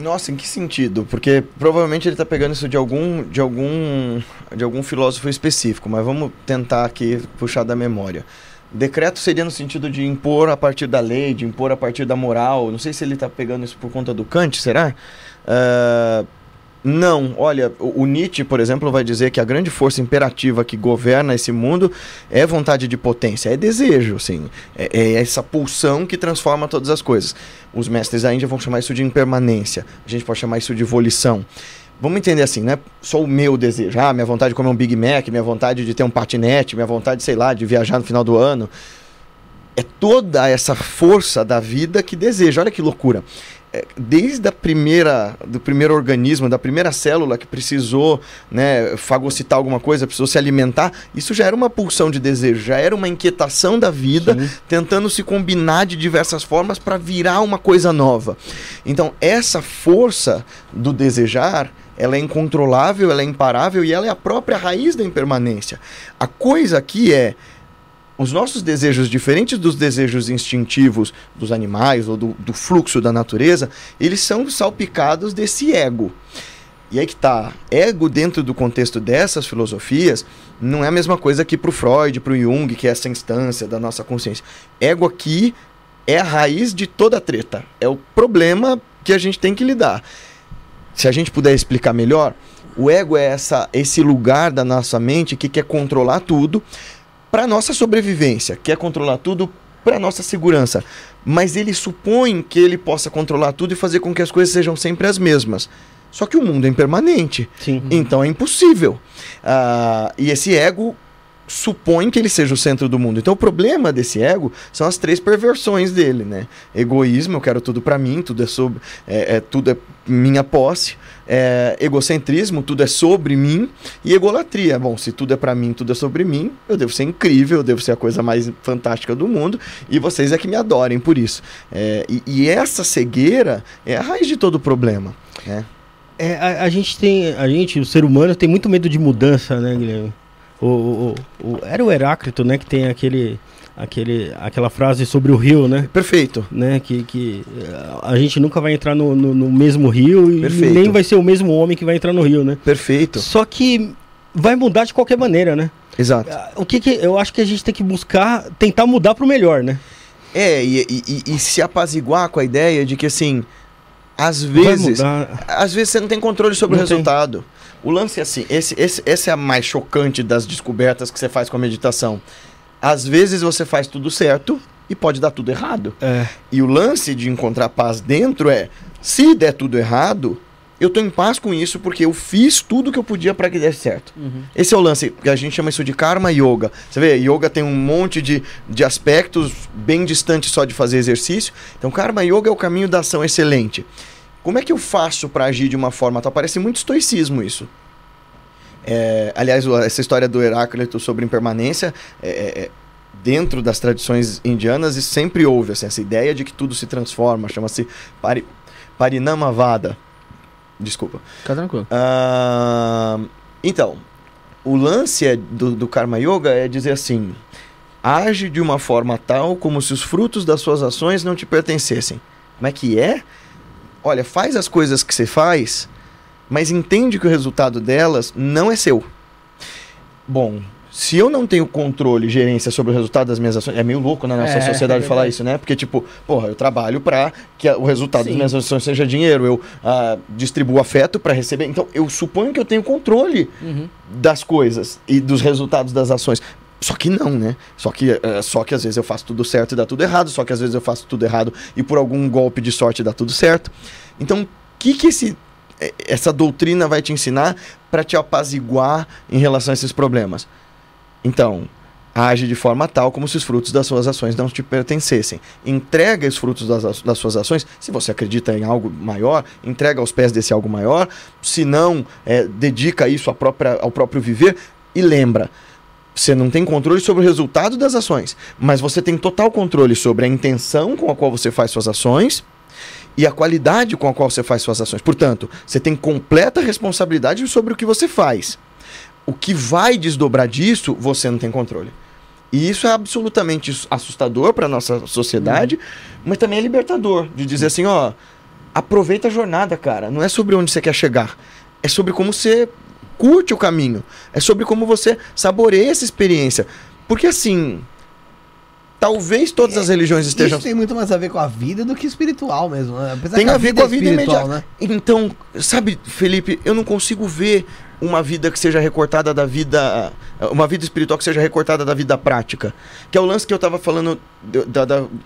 Nossa, em que sentido? Porque provavelmente ele tá pegando isso de algum, de algum, de algum filósofo específico, mas vamos tentar aqui puxar da memória. Decreto seria no sentido de impor a partir da lei, de impor a partir da moral. Não sei se ele tá pegando isso por conta do Kant, será? Ah, não, olha, o, Nietzsche, por exemplo, vai dizer que a grande força imperativa que governa esse mundo é vontade de potência, é desejo, assim, é, é essa pulsão que transforma todas as coisas. Os mestres da Índia vão chamar isso de impermanência, a gente pode chamar isso de volição. Vamos entender assim, não é só o meu desejo, ah, minha vontade de comer um Big Mac, minha vontade de ter um patinete, minha vontade, sei lá, de viajar no final do ano. É toda essa força da vida que deseja. Olha que loucura desde a primeira do primeiro organismo, da primeira célula que precisou né, fagocitar alguma coisa, precisou se alimentar, isso já era uma pulsão de desejo, já era uma inquietação da vida, Sim. tentando se combinar de diversas formas para virar uma coisa nova. Então, essa força do desejar, ela é incontrolável, ela é imparável e ela é a própria raiz da impermanência. A coisa aqui é os nossos desejos, diferentes dos desejos instintivos dos animais ou do, do fluxo da natureza, eles são salpicados desse ego. E aí que tá, ego dentro do contexto dessas filosofias não é a mesma coisa que pro Freud, pro Jung, que é essa instância da nossa consciência. Ego aqui é a raiz de toda a treta, é o problema que a gente tem que lidar. Se a gente puder explicar melhor, o ego é essa, esse lugar da nossa mente que quer controlar tudo para nossa sobrevivência, quer controlar tudo para nossa segurança, mas ele supõe que ele possa controlar tudo e fazer com que as coisas sejam sempre as mesmas. Só que o mundo é impermanente, Sim. então é impossível. Ah, e esse ego supõe que ele seja o centro do mundo. Então o problema desse ego são as três perversões dele, né? Egoísmo, eu quero tudo para mim, tudo é sobre, é, é- tudo é minha posse. É, egocentrismo, tudo é sobre mim. E egolatria, bom, se tudo é para mim, tudo é sobre mim, eu devo ser incrível, eu devo ser a coisa mais fantástica do mundo. E vocês é que me adorem por isso. É, e, e essa cegueira é a raiz de todo o problema. Né? É, a, a gente tem, a gente, o ser humano tem muito medo de mudança, né, Guilherme? O, o- o- o- era o Heráclito, né, que tem aquele, aquele, aquela frase sobre o rio, né? Perfeito. Né, que, que a gente nunca vai entrar no, no- no mesmo rio e Perfeito. nem vai ser o mesmo homem que vai entrar no rio, né? Perfeito. Só que vai mudar de qualquer maneira, né? Exato. O que, que eu acho que a gente tem que buscar, tentar mudar pro melhor, né? É, e, e- e- e se apaziguar com a ideia de que, assim, às vezes, às vezes você não tem controle sobre Não o tem. resultado. O lance é assim, esse, esse, essa é a mais chocante das descobertas que você faz com a meditação. Às vezes você faz tudo certo e pode dar tudo errado. É. E o lance de encontrar paz dentro é: se der tudo errado, eu tô em paz com isso porque eu fiz tudo que eu podia para que desse certo. Esse é o lance, que a gente chama isso de karma yoga. Você vê, yoga tem um monte de, de aspectos bem distantes só de fazer exercício. Então, karma yoga é o caminho da ação excelente. Como é que eu faço para agir de uma forma tal? Parece muito estoicismo isso. É, aliás, essa história do Heráclito sobre impermanência, é, é, é, dentro das tradições indianas, sempre houve assim, essa ideia de que tudo se transforma, chama-se pari, Parinamavada. Desculpa. Fica tranquilo. Ah, então, o lance é do, do Karma Yoga é dizer assim: age de uma forma tal como se os frutos das suas ações não te pertencessem. Como é que é? Olha, faz as coisas que você faz, mas entende que o resultado delas não é seu. Bom, se eu não tenho controle e gerência sobre o resultado das minhas ações, é meio louco na nossa É, sociedade é falar isso, né? Porque, tipo, porra, eu trabalho pra que o resultado das Sim. minhas ações seja dinheiro, eu ah, distribuo afeto pra receber. Então, eu suponho que eu tenho controle Uhum. das coisas e dos resultados das ações. Só que não, né? Só que, é, só que às vezes eu faço tudo certo e dá tudo errado, só que às vezes eu faço tudo errado e por algum golpe de sorte dá tudo certo. Então, o que que esse, é, essa doutrina vai te ensinar para te apaziguar em relação a esses problemas? Então, age de forma tal como se os frutos das suas ações não te pertencessem. Entrega os frutos das, das suas ações, se você acredita em algo maior, entrega aos pés desse algo maior, se não, é, dedica isso à própria, ao próprio viver e lembra. Você não tem controle sobre o resultado das ações, mas você tem total controle sobre a intenção com a qual você faz suas ações e a qualidade com a qual você faz suas ações. Portanto, você tem completa responsabilidade sobre o que você faz. O que vai desdobrar disso, você não tem controle. E isso é absolutamente assustador para nossa sociedade, mas também é libertador de dizer assim, ó, aproveita a jornada, cara. Não é sobre onde você quer chegar, é sobre como você curte o caminho, é sobre como você saboreia essa experiência. Porque assim, talvez todas as religiões estejam Isso tem muito mais a ver com a vida do que espiritual mesmo. Né? Apesar tem que a ver com a é vida espiritual, imediata. Então, sabe, Felipe, eu não consigo ver uma vida que seja recortada da vida. Uma vida espiritual que seja recortada da vida prática. Que é o lance que eu tava falando do,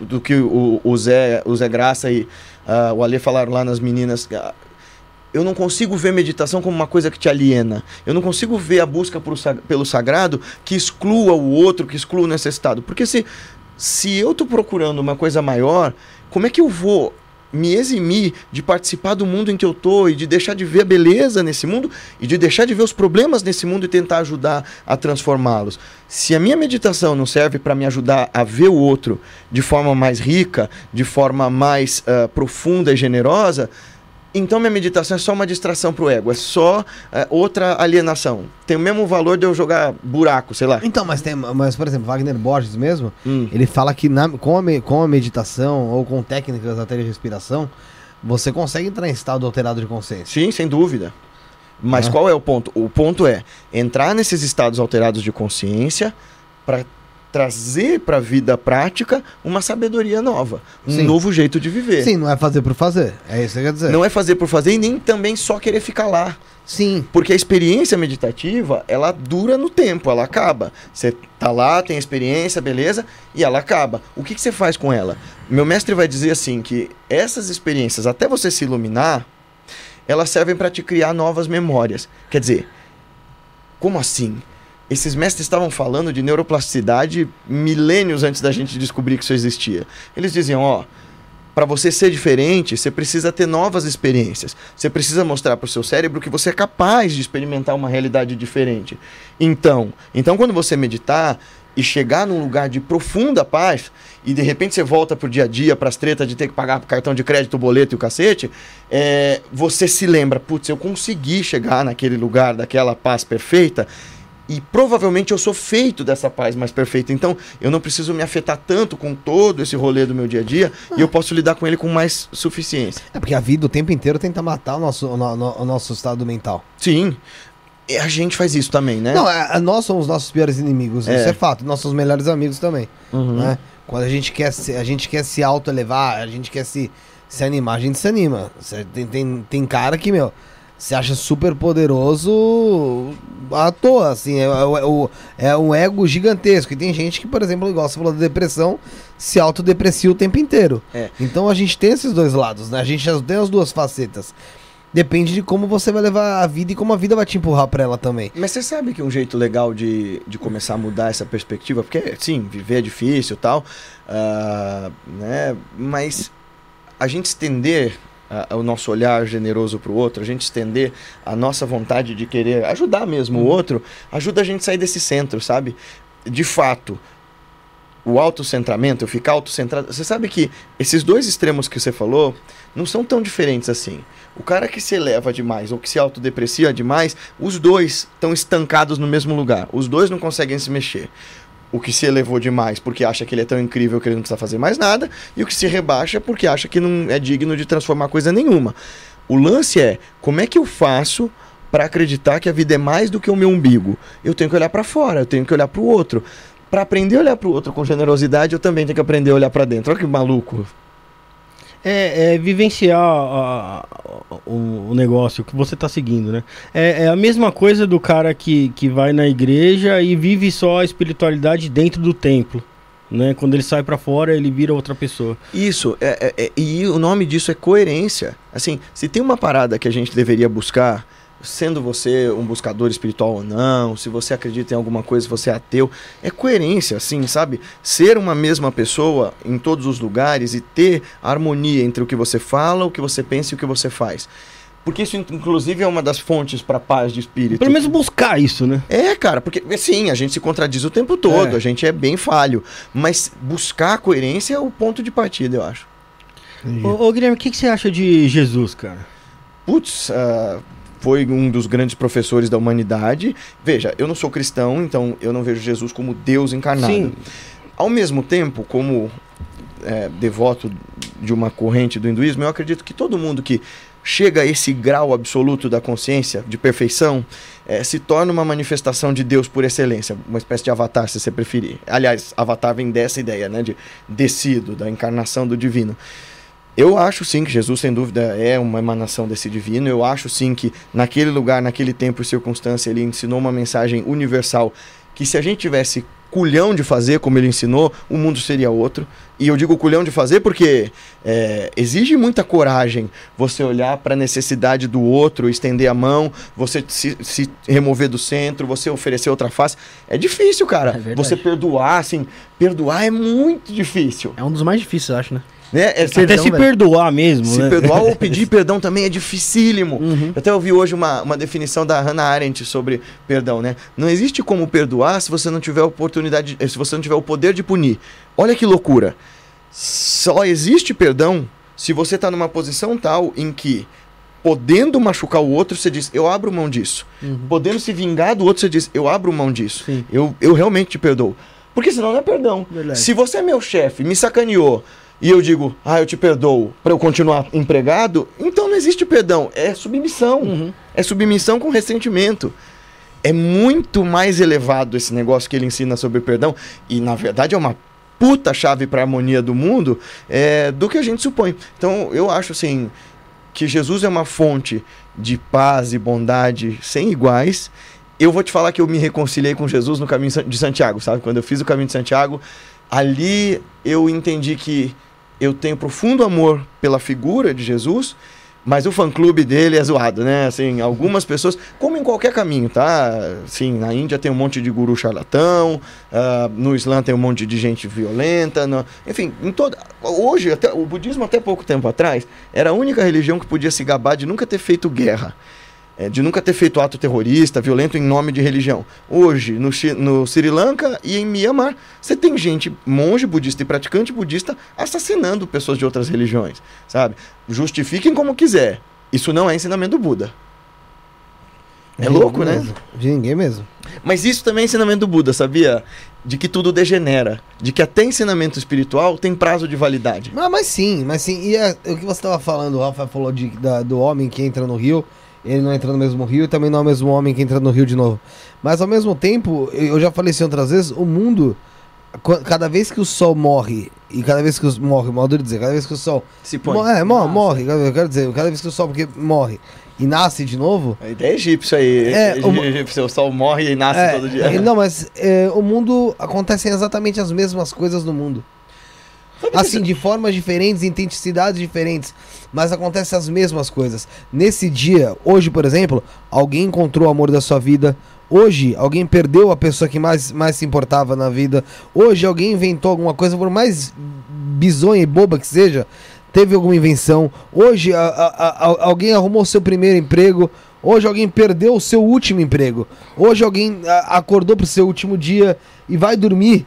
do que o, o, Zé, o Zé Graça e ah, o Alê falaram lá nas meninas. Eu não consigo ver meditação como uma coisa que te aliena. Eu não consigo ver a busca sa- pelo sagrado que exclua o outro, que exclua o necessitado. Porque se, se eu tô procurando uma coisa maior, como é que eu vou me eximir de participar do mundo em que eu tô e de deixar de ver a beleza nesse mundo e de deixar de ver os problemas nesse mundo e tentar ajudar a transformá-los. Se a minha meditação não serve para me ajudar a ver o outro de forma mais rica, de forma mais ah, profunda e generosa, então minha meditação é só uma distração pro ego, é só eh, outra alienação. Tem o mesmo valor de eu jogar buraco, sei lá. Então, mas tem, mas por exemplo, Wagner Borges mesmo, Hum. ele fala que na- com, a com a meditação ou com técnicas até de respiração, você consegue entrar em estado alterado de consciência. Sim, sem dúvida. Mas Ah. qual é o ponto? O ponto é entrar nesses estados alterados de consciência para trazer para a vida prática uma sabedoria nova, um Sim. novo jeito de viver. Sim, não é fazer por fazer. É isso que quer dizer. Não é fazer por fazer e nem também só querer ficar lá. Sim. Porque a experiência meditativa, ela dura no tempo, ela acaba. Você tá lá, tem a experiência, beleza, e ela acaba. O que, que você faz com ela? Meu mestre vai dizer assim que essas experiências, até você se iluminar, elas servem para te criar novas memórias. Quer dizer, como assim? Esses mestres estavam falando de neuroplasticidade milênios antes da gente descobrir que isso existia. Eles diziam, ó, para você ser diferente, você precisa ter novas experiências. Você precisa mostrar para o seu cérebro que você é capaz de experimentar uma realidade diferente. Então, então quando você meditar e chegar num lugar de profunda paz e de repente você volta pro dia a dia, para as tretas de ter que pagar cartão de crédito, boleto e o cacete, é, você se lembra, putz, eu consegui chegar naquele lugar daquela paz perfeita e provavelmente eu sou feito dessa paz mais perfeita. Então, eu não preciso me afetar tanto com todo esse rolê do meu dia a dia e eu posso lidar com ele com mais suficiência. É porque a vida o tempo inteiro tenta matar o nosso, o, no- o nosso estado mental. Sim. E a gente faz isso também, né? Não, é- é- nós somos nossos piores inimigos, É. isso é fato. Nossos melhores amigos também. Uhum. né? Quando a gente quer se, a gente quer se auto-elevar, a gente quer se, se animar, a gente se anima. Tem, tem, tem cara que, meu, se acha super poderoso à toa, assim, é, é, o- é um ego gigantesco. E tem gente que, por exemplo, igual você falou da depressão, se autodeprecia o tempo inteiro. É. Então a gente tem esses dois lados, né? A gente tem as duas facetas. Depende de como você vai levar a vida e como a vida vai te empurrar pra ela também. Mas você sabe que um jeito legal de, de começar a mudar essa perspectiva, porque sim, viver é difícil e tal, ah, né? Mas a gente estender ah, o nosso olhar generoso para o outro, a gente estender a nossa vontade de querer ajudar mesmo o outro, ajuda a gente a sair desse centro, sabe? De fato, o autocentramento, eu ficar autocentrado. Você sabe que esses dois extremos que você falou não são tão diferentes assim. O cara que se eleva demais ou que se autodeprecia demais, os dois estão estancados no mesmo lugar. Os dois não conseguem se mexer. O que se elevou demais porque acha que ele é tão incrível que ele não precisa fazer mais nada, e o que se rebaixa porque acha que não é digno de transformar coisa nenhuma. O lance é como é que eu faço para acreditar que a vida é mais do que o meu umbigo? Eu tenho que olhar para fora, eu tenho que olhar para o outro. Para aprender a olhar para o outro com generosidade, eu também tenho que aprender a olhar para dentro. Olha que maluco. É, é vivenciar a- o, o negócio que você tá seguindo, né? É, é a mesma coisa do cara que, que vai na igreja e vive só a espiritualidade dentro do templo. Né? Quando ele sai pra fora, ele vira outra pessoa. Isso, é, é- é- e o nome disso é coerência. Assim, se tem uma parada que a gente deveria buscar, sendo você um buscador espiritual ou não, se você acredita em alguma coisa, se você é ateu, é coerência, assim, sabe? Ser uma mesma pessoa em todos os lugares e ter harmonia entre o que você fala, o que você pensa e o que você faz. Porque isso, inclusive, é uma das fontes para paz de espírito. Pelo menos buscar isso, né? É, cara, porque sim, a gente se contradiz o tempo todo, É. a gente é bem falho. Mas buscar a coerência é o ponto de partida, eu acho. Ô, ô, Guilherme, o que, que você acha de Jesus, cara? Putz, ah, foi um dos grandes professores da humanidade. Veja, eu não sou cristão, então eu não vejo Jesus como Deus encarnado. Sim. Ao mesmo tempo, como é, devoto de uma corrente do hinduísmo, eu acredito que todo mundo que chega a esse grau absoluto da consciência, de perfeição, é, se torna uma manifestação de Deus por excelência, uma espécie de avatar, se você preferir. Aliás, avatar vem dessa ideia, né, de descido, da encarnação do divino. Eu acho sim que Jesus, sem dúvida, é uma emanação desse divino. Eu acho sim que naquele lugar, naquele tempo e circunstância, ele ensinou uma mensagem universal que se a gente tivesse culhão de fazer como ele ensinou, o mundo seria outro. E eu digo culhão de fazer porque é, exige muita coragem você olhar para a necessidade do outro, estender a mão, você se, se remover do centro, você oferecer outra face. É difícil, cara. É você perdoar, assim, perdoar é muito difícil. É um dos mais difíceis, eu acho, né? Né? É, Até Perdão, se velho. perdoar mesmo, se né? perdoar ou pedir perdão também é dificílimo. Uhum. Eu até ouvi hoje uma, uma definição da Hannah Arendt sobre perdão, né? Não existe como perdoar se você não tiver oportunidade, eh, se você não tiver o poder de punir. Olha que loucura. Só existe perdão se você está numa posição tal em que, podendo machucar o outro, você diz, eu abro mão disso. Uhum. Podendo se vingar do outro, você diz, eu abro mão disso. Sim. Eu, eu realmente te perdoo. Porque senão não é perdão. Verdade. Se você é meu chefe, me sacaneou, e eu digo, ah, eu te perdoo para eu continuar empregado, então não existe perdão, é submissão. Uhum. É submissão com ressentimento. É muito mais elevado esse negócio que ele ensina sobre perdão, e na verdade é uma puta chave para a harmonia do mundo, é, do que a gente supõe. Então eu acho assim que Jesus é uma fonte de paz e bondade sem iguais. Eu vou te falar que eu me reconciliei com Jesus no caminho de Santiago, sabe? Quando eu fiz o caminho de Santiago, ali eu entendi que eu tenho profundo amor pela figura de Jesus, mas o fã-clube dele é zoado, né? Assim, algumas pessoas, como em qualquer caminho, tá? Assim, na Índia tem um monte de guru charlatão, ah, no Islã tem um monte de gente violenta, no- enfim, em toda... Hoje, até, o budismo até pouco tempo atrás, era a única religião que podia se gabar de nunca ter feito guerra. É, de nunca ter feito ato terrorista, violento em nome de religião. Hoje, no, no Sri Lanka e em Myanmar, você tem gente, monge budista e praticante budista, assassinando pessoas de outras religiões, sabe? Justifiquem como quiser. Isso não é ensinamento do Buda. É louco, né? mesmo. De ninguém mesmo. Mas isso também é ensinamento do Buda, sabia? De que tudo degenera. De que até ensinamento espiritual tem prazo de validade. Mas, mas sim, mas sim. E é, o que você estava falando, o Rafa falou de, da- do homem que entra no rio, ele não entra no mesmo rio e também não é o mesmo homem que entra no rio de novo. Mas ao mesmo tempo, eu já falei isso outras vezes, o mundo Cada vez que o sol morre, e cada vez que o morre, de dizer, cada vez que o sol. Se mo- é, mo- morre, eu quero dizer, cada vez que o sol porque morre e nasce de novo. A ideia é egípcio aí. É, É, uma- egípcio, o sol morre e nasce é, todo dia. é, não, mas é, o mundo acontecem exatamente as mesmas coisas no mundo. Assim, de formas diferentes, intensidades diferentes, mas acontecem as mesmas coisas. Nesse dia, hoje, por exemplo, alguém encontrou o amor da sua vida. Hoje, alguém perdeu a pessoa que mais, mais se importava na vida. Hoje, alguém inventou alguma coisa, por mais bizonha e boba que seja, teve alguma invenção. Hoje, a- a- a- alguém arrumou seu primeiro emprego. Hoje, alguém perdeu o seu último emprego. Hoje, alguém acordou pro seu último dia e vai dormir.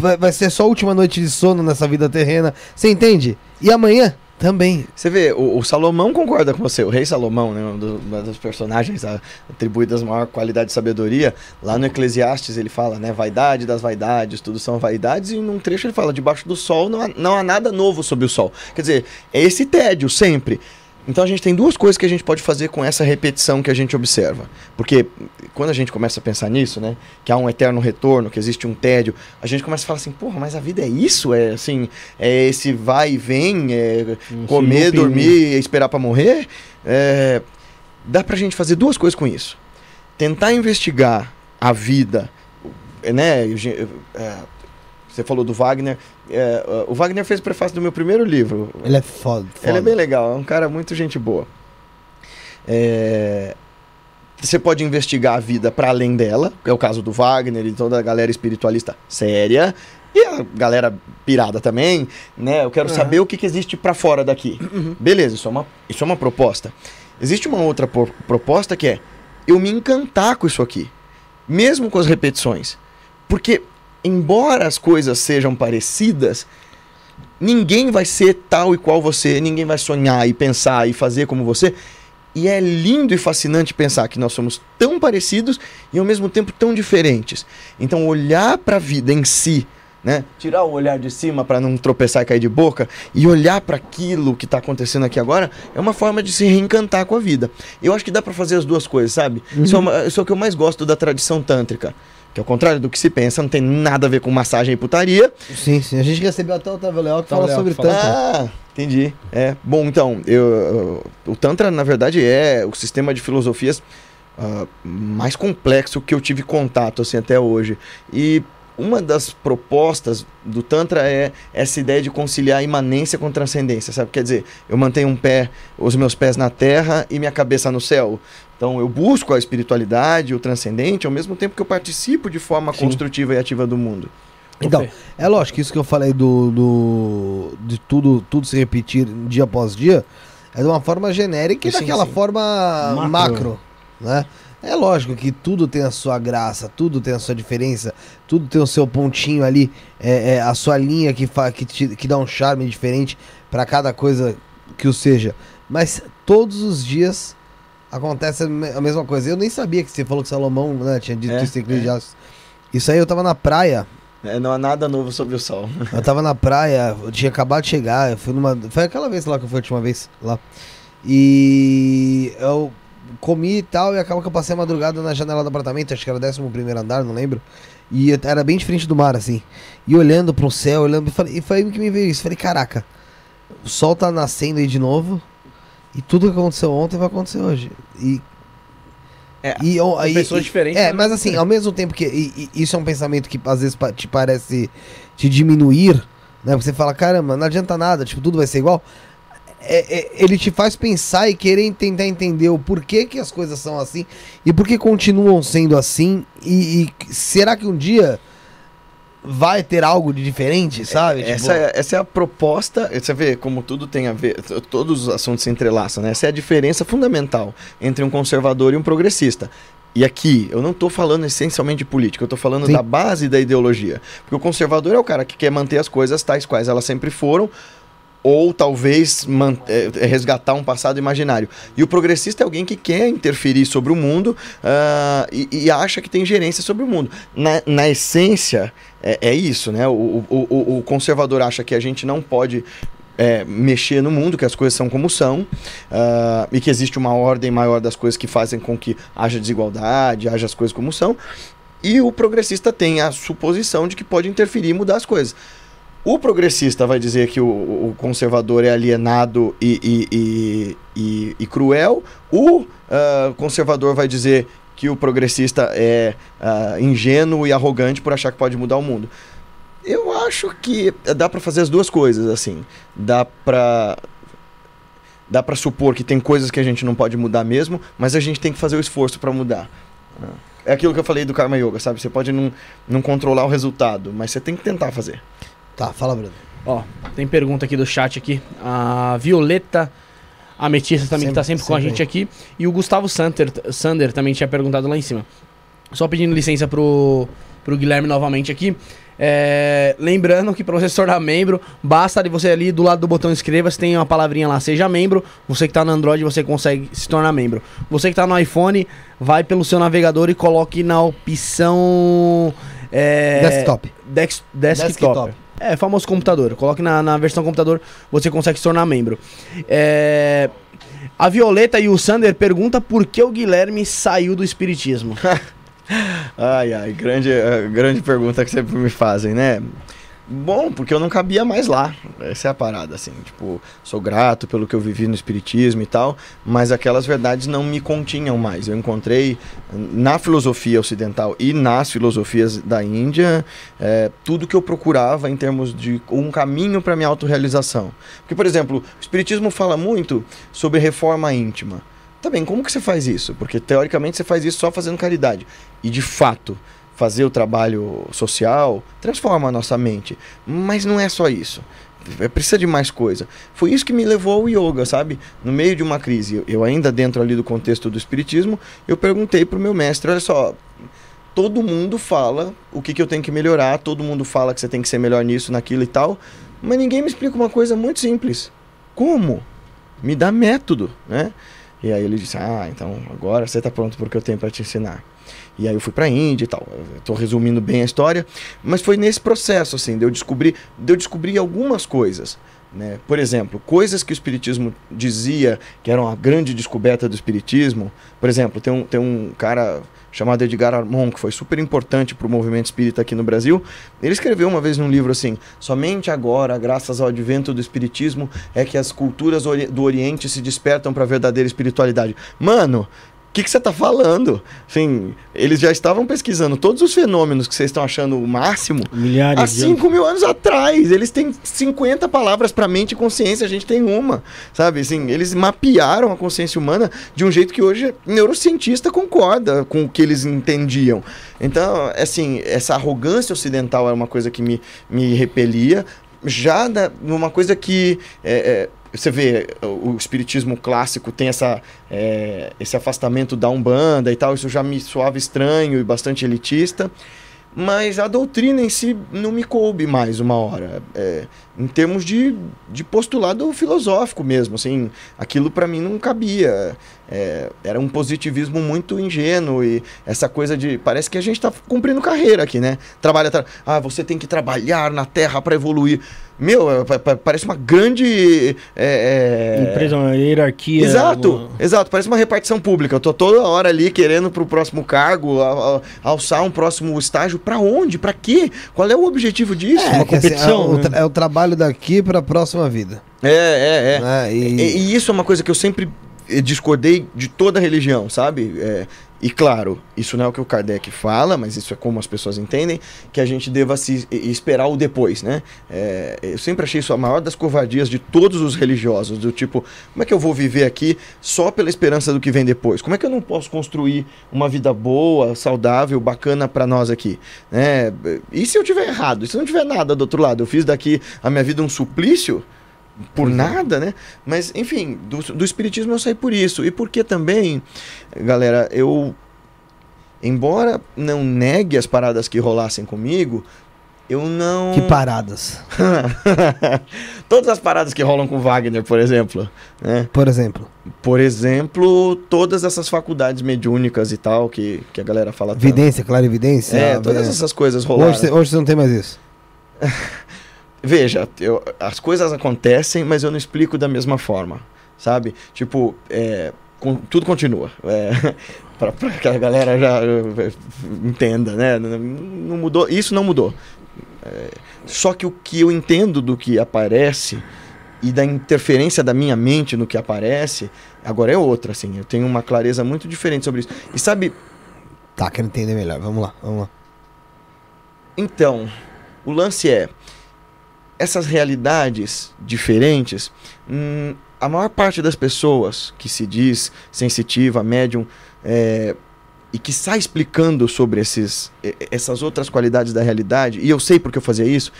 Vai, ser só a última noite de sono nessa vida terrena. Você entende? E amanhã também. Você vê, o, o Salomão concorda com você, o rei Salomão, né, um dos personagens atribuídas maior qualidade de sabedoria, lá no Eclesiastes ele fala, né, vaidade das vaidades, tudo são vaidades, e num trecho ele fala, debaixo do sol não há, não há nada novo sob o sol. Quer dizer, é esse tédio sempre. Então a gente tem duas coisas que a gente pode fazer com essa repetição que a gente observa. Porque quando a gente começa a pensar nisso, né, que há um eterno retorno, que existe um tédio, a gente começa a falar assim, porra, mas a vida é isso? É assim, é esse vai e vem, é Um comer, dormir e esperar pra morrer? É, dá pra gente fazer duas coisas com isso. Tentar investigar a vida, né, é, você falou do Wagner, é, o Wagner fez o prefácio do meu primeiro livro, Ele é foda. foda. ele é bem legal, é um cara muito gente boa. É, Você pode investigar a vida para além dela, é o caso do Wagner e toda a galera espiritualista séria. E a galera pirada também, né? Eu quero Aham. saber o que, que existe para fora daqui. Beleza, isso é, uma, isso é uma proposta. Existe uma outra po- proposta que é eu me encantar com isso aqui, mesmo com as repetições. Porque, embora as coisas sejam parecidas, ninguém vai ser tal e qual você, ninguém vai sonhar e pensar e fazer como você. E é lindo e fascinante pensar que nós somos tão parecidos e ao mesmo tempo tão diferentes. Então, olhar para a vida em si, né? Tirar o olhar de cima para não tropeçar e cair de boca e olhar para aquilo que está acontecendo aqui agora é uma forma de se reencantar com a vida. Eu acho que dá para fazer as duas coisas, sabe? Isso, é uma- isso é o que eu mais gosto da tradição tântrica. Que ao contrário do que se pensa, não tem nada a ver com massagem e putaria, Sim, sim. A gente recebeu até o Otávio Leal que fala Otávio sobre Leal que tanto. Ah, entendi. É. Bom, então, eu, eu- o Tantra, na verdade, é o sistema de filosofias ah, mais complexo que eu tive contato assim, até hoje. E uma das propostas do Tantra é essa ideia de conciliar imanência com transcendência, sabe? Quer dizer, eu mantenho um pé, os meus pés na terra e minha cabeça no céu. Então eu busco a espiritualidade, o transcendente, ao mesmo tempo que eu participo de forma Sim. construtiva e ativa do mundo. Então, é lógico, isso que eu falei do, do de tudo, tudo se repetir dia após dia, é de uma forma genérica e Sim, daquela sim. forma macro. Macro. né? É lógico que tudo tem a sua graça, tudo tem a sua diferença, tudo tem o seu pontinho ali, é, é a sua linha que, fa, que, te- que dá um charme diferente para cada coisa que o seja. Mas todos os dias acontece a me- a mesma coisa. Eu nem sabia que você falou que Salomão né, tinha dito É, isso. Isso aí eu tava na praia. É, não há nada novo sob o sol. Eu tava na praia, eu tinha acabado de chegar, eu fui numa. Foi aquela vez lá que eu fui a última vez lá. E eu comi e tal, e acaba que eu passei a madrugada na janela do apartamento, acho que era o 11 primeiro andar, não lembro. E era bem diferente do mar, assim. E olhando pro céu, olhando, e falei- e foi aí que me veio isso. Falei, caraca, o sol tá nascendo aí de novo. E tudo que aconteceu ontem vai acontecer hoje. E. É, e, aí- pessoas e- diferentes, É, né? mas assim, ao mesmo tempo que. e- e isso é um pensamento que às vezes te parece te diminuir, né? Porque você fala, caramba, não adianta nada, tipo, tudo vai ser igual. É- é- ele te faz pensar e querer tentar entender o porquê que as coisas são assim e por que continuam sendo assim. E, e será que um dia vai ter algo de diferente, sabe? Tipo, Essa, é, essa é a proposta. Você vê como tudo tem a ver, todos os assuntos se entrelaçam, né? Essa é a diferença fundamental entre um conservador e um progressista. E aqui, eu não estou falando essencialmente de política, eu estou falando Sim. da base da ideologia. Porque o conservador é o cara que quer manter as coisas tais quais elas sempre foram, ou talvez é, é, resgatar um passado imaginário. E o progressista é alguém que quer interferir sobre o mundo ah, e, e acha que tem gerência sobre o mundo. Na, na essência, é, é isso, né? O, o, o, conservador acha que a gente não pode é, mexer no mundo, que as coisas são como são, ah, e que existe uma ordem maior das coisas que fazem com que haja desigualdade, haja as coisas como são. e o progressista tem a suposição de que pode interferir e mudar as coisas. O progressista vai dizer que o, o conservador é alienado e, e, e, e- cruel, o ah, conservador vai dizer que o progressista é ah, ingênuo e arrogante por achar que pode mudar o mundo. Eu acho que dá pra fazer as duas coisas, assim. Dá pra dá para supor que tem coisas que a gente não pode mudar mesmo, mas a gente tem que fazer o esforço para mudar. É aquilo que eu falei do Karma Yoga, sabe? Você pode não, não controlar o resultado, mas você tem que tentar fazer. Tá, fala, Bruno. Ó, tem pergunta aqui do chat aqui. A Violeta Ametista também que tá sempre Sempre- com a sempre gente aqui. E o Gustavo Sander, Sander também tinha perguntado lá em cima. Só pedindo licença pro, pro Guilherme novamente aqui. É, lembrando que para você se tornar membro, basta de você ali do lado do botão inscreva-se, tem uma palavrinha lá, seja membro. Você que tá no Android, você consegue se tornar membro. Você que tá no iPhone, vai pelo seu navegador e coloque na opção. é, Desktop. Dex- desktop. Desktop. É, famoso computador. Coloque na, na versão computador, você consegue se tornar membro. É, a Violeta e o Sander pergunta por que o Guilherme saiu do espiritismo. Ai, ai, grande, eh, grande pergunta que sempre me fazem, né? Bom, porque eu não cabia mais lá. Essa é a parada, assim. Tipo, sou grato pelo que eu vivi no Espiritismo e tal, mas aquelas verdades não me continham mais. Eu encontrei na filosofia ocidental e nas filosofias da Índia eh, tudo que eu procurava em termos de um caminho para minha autorrealização. Porque, por exemplo, o Espiritismo fala muito sobre reforma íntima. Tá bem, como que você faz isso? Porque teoricamente você faz isso só fazendo caridade. E de fato, fazer o trabalho social transforma a nossa mente. Mas não é só isso. É, Precisa de mais coisa. Foi isso que me levou ao yoga, sabe? No meio de uma crise, eu- ainda dentro ali do contexto do espiritismo, eu perguntei pro meu mestre, olha só, todo mundo fala o que, que eu tenho que melhorar, todo mundo fala que você tem que ser melhor nisso, naquilo e tal, mas ninguém me explica uma coisa muito simples. Como? Me dá método, né? E aí ele disse: Ah, então agora você está pronto para o que eu tenho para te ensinar. E aí eu fui para a Índia e tal. Estou resumindo bem a história, mas foi nesse processo assim, de eu descobrir, de eu descobrir algumas coisas. Né? Por exemplo, coisas que o Espiritismo dizia que eram a grande descoberta do Espiritismo. Por exemplo, tem um, tem um cara chamado Edgar Armon, que foi super importante para o movimento espírita aqui no Brasil. Ele escreveu uma vez num livro assim: somente agora, graças ao advento do Espiritismo, é que as culturas do Oriente se despertam para a verdadeira espiritualidade. Mano. O que que você está falando? Assim, eles já estavam pesquisando todos os fenômenos que vocês estão achando o máximo Milhares Há de anos. 5 mil anos atrás, eles têm 50 palavras para mente e consciência, a gente tem uma, sabe? Assim, eles mapearam a consciência humana de um jeito que hoje neurocientista concorda com o que eles entendiam. Então, assim, essa arrogância ocidental era uma coisa que me, me repelia. Já da, numa coisa que é, é, você vê, o, espiritismo clássico tem essa, é, esse afastamento da Umbanda e tal, isso já me soava estranho e bastante elitista. Mas a doutrina em si não me coube mais uma hora. É, em termos de, de postulado filosófico mesmo, assim, aquilo para mim não cabia. É, era um positivismo muito ingênuo e essa coisa de. Parece que a gente tá cumprindo carreira aqui, né? Trabalha. Tra ah, você tem que trabalhar na Terra para evoluir. Meu, é, pa- pa- parece uma grande. é, é, Empresa, uma hierarquia. Exato, uma- exato. Parece uma repartição pública. Eu tô toda hora ali querendo pro próximo cargo, a- a- alçar um próximo estágio. Pra onde? Pra quê? Qual é o objetivo disso? uma que, assim, competição, é, o, né? é o trabalho daqui pra próxima vida. É, é, é. né? E, E, e isso é uma coisa que eu sempre eh, discordei de toda religião, sabe? É, e claro, isso não é o que o Kardec fala, mas isso é como as pessoas entendem, que a gente deva se esperar o depois, né? É, eu sempre achei isso a maior das covardias de todos os religiosos, do tipo, como é que eu vou viver aqui só pela esperança do que vem depois? Como é que eu não posso construir uma vida boa, saudável, bacana pra nós aqui? Né? E se eu tiver errado? E se não tiver nada do outro lado? Eu fiz daqui a minha vida um suplício? Por nada, né? Mas, enfim, do, do espiritismo eu saí por isso. E porque também, galera, eu. Embora não negue as paradas que rolassem comigo, eu não. que paradas. Todas as paradas que rolam com Wagner, por exemplo. Né? Por exemplo, Por exemplo, todas essas faculdades mediúnicas e tal, que, que a galera fala tanto. vidência, clarividência. É, todas é. essas coisas rolaram. Hoje, hoje você não tem mais isso. Veja, eu- as coisas acontecem, mas eu não explico da mesma forma, sabe? Tipo, é, con- tudo continua. É, para que a galera já eh, entenda, né? Não, não mudou, isso não mudou. É, só que o que eu entendo do que aparece e da interferência da minha mente no que aparece, agora é outra, assim. Eu tenho uma clareza muito diferente sobre isso. E sabe, Tá, quero entender melhor. Vamos lá, vamos lá. Então, o lance é essas realidades diferentes. hum, a maior parte das pessoas que se diz sensitiva, médium, é, e que sai explicando sobre esses, essas outras qualidades da realidade, e eu sei porque eu fazia isso,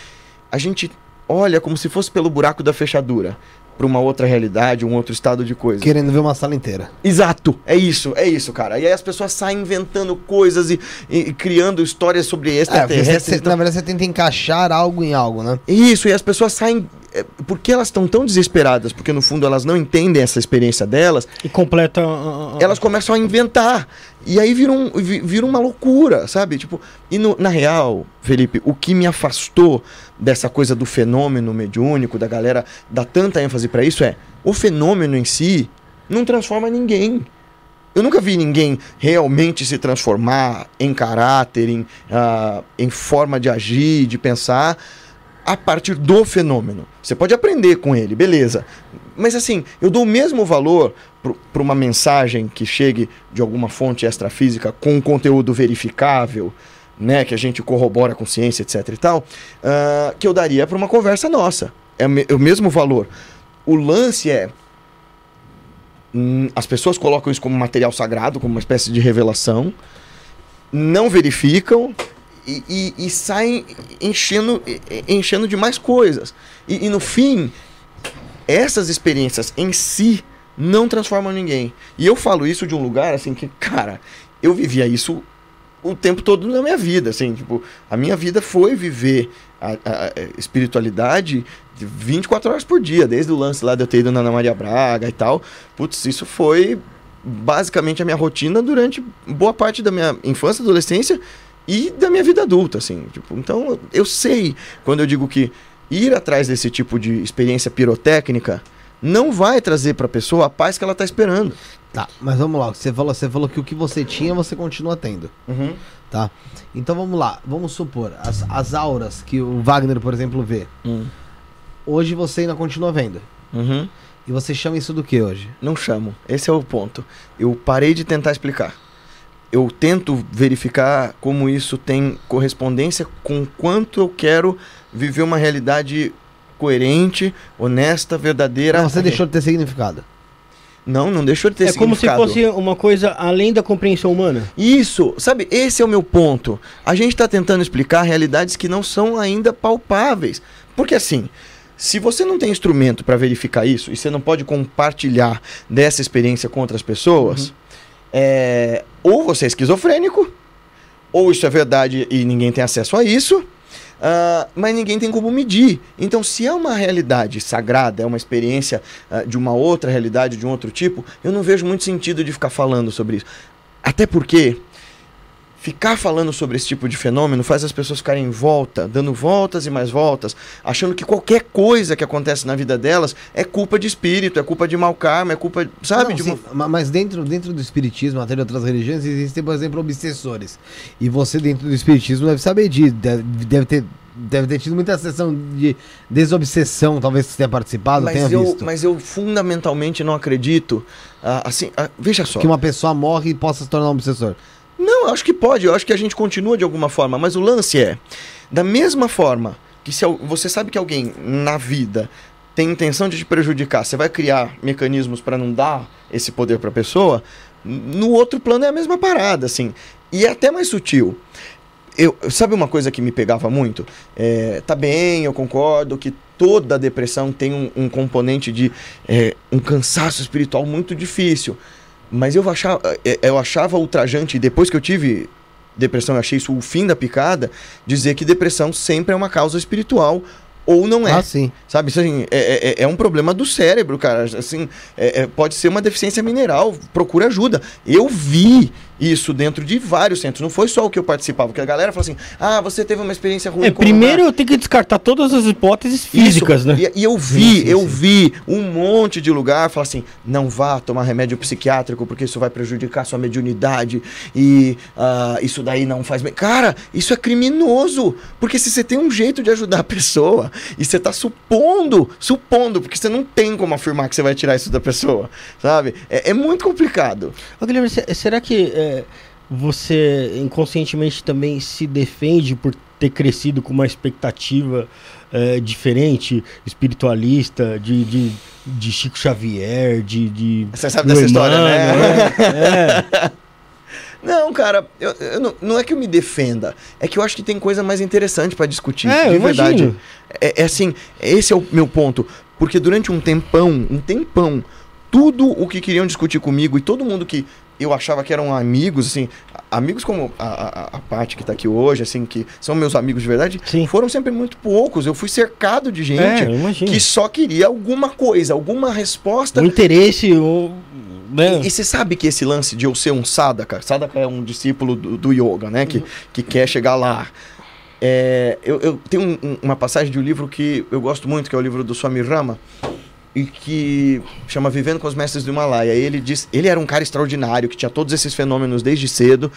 a gente olha como se fosse pelo buraco da fechadura para uma outra realidade, um outro estado de coisa. Querendo ver uma sala inteira. Exato, é isso, é isso, cara. E aí as pessoas saem inventando coisas e, e- e criando histórias sobre É, você, extraterrestres. você- e tal. na verdade você tenta encaixar algo em algo, né? Isso, e as pessoas saem. é, Porque elas estão tão desesperadas, porque no fundo elas não entendem essa experiência delas, E completa. ah, ah, elas começam a inventar. E aí vira, um, vi- vira uma loucura, sabe? Tipo, e no- na real, Felipe, o que me afastou dessa coisa do fenômeno mediúnico, da galera dar tanta ênfase pra isso é o fenômeno em si não transforma ninguém. Eu nunca vi ninguém realmente se transformar em caráter, em, ah, em forma de agir, de pensar, a partir do fenômeno. Você pode aprender com ele, beleza. Mas assim, eu dou o mesmo valor para uma mensagem que chegue de alguma fonte extrafísica com um conteúdo verificável, né, que a gente corrobora com ciência, etc e tal, ah, que eu daria para uma conversa nossa. É o me- é o mesmo valor. O lance é hum, as pessoas colocam isso como material sagrado, como uma espécie de revelação, não verificam e, e- e saem enchendo, enchendo de mais coisas. E, e no fim, essas experiências em si não transformam ninguém. E eu falo isso de um lugar assim que, cara, eu vivia isso o tempo todo na minha vida, assim, tipo, a minha vida foi viver a, a- espiritualidade de 24 horas por dia, desde o lance lá de eu ter ido na Ana Maria Braga e tal. Putz, isso foi basicamente a minha rotina durante boa parte da minha infância, adolescência e da minha vida adulta, assim. Tipo, então, eu sei quando eu digo que ir atrás desse tipo de experiência pirotécnica não vai trazer para a pessoa a paz que ela está esperando. Tá, mas vamos lá. Você falou, você falou que o que você tinha, você continua tendo. Tá? Então vamos lá. Vamos supor, as, as auras que o Wagner, por exemplo, vê. Hum. Hoje você ainda continua vendo. Uhum. E você chama isso do que hoje? Não chamo. Esse é o ponto. Eu parei de tentar explicar. Eu tento verificar como isso tem correspondência com quanto eu quero viver uma realidade coerente, honesta, verdadeira. Não, você deixou de ter significado. Não, não deixou de ter É como se significado. fosse uma coisa além da compreensão humana. Isso, sabe, esse é o meu ponto. A gente está tentando explicar realidades que não são ainda palpáveis. Porque assim, se você não tem instrumento para verificar isso e você não pode compartilhar dessa experiência com outras pessoas, é, ou você é esquizofrênico, ou isso é verdade e ninguém tem acesso a isso, ah, mas ninguém tem como medir. Então, se é uma realidade sagrada, é uma experiência ah, de uma outra realidade, de um outro tipo, eu não vejo muito sentido de ficar falando sobre isso. Até porque ficar falando sobre esse tipo de fenômeno faz as pessoas ficarem em volta, dando voltas e mais voltas, achando que qualquer coisa que acontece na vida delas é culpa de espírito, é culpa de mau karma, é culpa, sabe? Não, de sim, uma- ma- Mas dentro, dentro do espiritismo, até de outras religiões, existem, por exemplo, obsessores. E você, dentro do espiritismo, deve saber disso. Deve, deve ter. Deve ter tido muita sessão de desobsessão, talvez você tenha participado, tenha Mas eu, visto. mas eu fundamentalmente não acredito. ah, assim, ah, veja só. Que uma pessoa morre e possa se tornar um obsessor. Não, acho que pode, eu acho que a gente continua de alguma forma, mas o lance é, da mesma forma que se você sabe que alguém na vida tem intenção de te prejudicar, você vai criar mecanismos para não dar esse poder para a pessoa, no outro plano é a mesma parada, assim. E é até mais sutil. Eu, sabe uma coisa que me pegava muito? É, tá bem, eu concordo que toda depressão tem um, um componente de é, um cansaço espiritual muito difícil. Mas eu achava, eh, eu achava ultrajante, e depois que eu tive depressão, eu achei isso o fim da picada, dizer que depressão sempre é uma causa espiritual ou não é. Ah, sim. Sabe, isso assim, é, é, é um problema do cérebro, cara. Assim, é- é- pode ser uma deficiência mineral, procura ajuda. Eu vi isso dentro de vários centros. Não foi só o que eu participava, porque a galera falou assim: ah, você teve uma experiência ruim É, com o primeiro lugar." eu tenho que descartar todas as hipóteses físicas, Isso, né? E, e eu vi, Sim, sim, eu sim. vi um monte de lugar falar assim: não vá tomar remédio psiquiátrico porque isso vai prejudicar sua mediunidade e ah, isso daí não faz bem. Cara, isso é criminoso. Porque se você tem um jeito de ajudar a pessoa e você tá supondo, supondo, porque você não tem como afirmar que você vai tirar isso da pessoa, sabe? É, é muito complicado. Ô, Guilherme, se- será que é, você inconscientemente também se defende por ter crescido com uma expectativa é, diferente, espiritualista, de, de, de Chico Xavier, de. de Você sabe dessa história, Emmanuel, né? É. Não, cara, eu, eu não, não é que eu me defenda, é que eu acho que tem coisa mais interessante pra discutir. É, de eu verdade. É, é assim, esse é o meu ponto. Porque durante um tempão, um tempão, tudo o que queriam discutir comigo e todo mundo que eu achava que eram amigos, assim, amigos como a, a, a parte que tá aqui hoje, assim, que são meus amigos de verdade, Sim. foram sempre muito poucos. Eu fui cercado de gente É, que só queria alguma coisa, alguma resposta O interesse. O, né? e, e você sabe que esse lance de eu ser um sadhaka, sadhaka é um discípulo do, do yoga, né? Que, que quer chegar lá. É, eu, eu tenho um- um- uma passagem de um livro que eu gosto muito, que é o livro do Swami Rama, e que chama Vivendo com os Mestres do Himalaia. Ele diz, ele era um cara extraordinário, que tinha todos esses fenômenos desde cedo,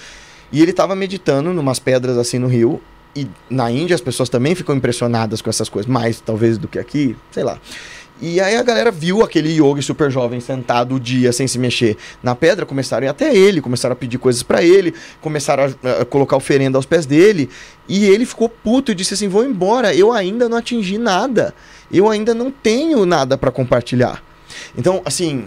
e ele estava meditando numas pedras assim no rio. E na Índia as pessoas também ficam impressionadas com essas coisas, mais talvez do que aqui, sei lá. E aí a galera viu aquele yogi super jovem sentado o dia sem se mexer na pedra, começaram a ir até ele, começaram a pedir coisas pra ele, começaram a, a colocar oferenda aos pés dele, e ele ficou puto e disse assim: "Vou embora, eu ainda não atingi nada. Eu ainda não tenho nada pra compartilhar". Então, assim,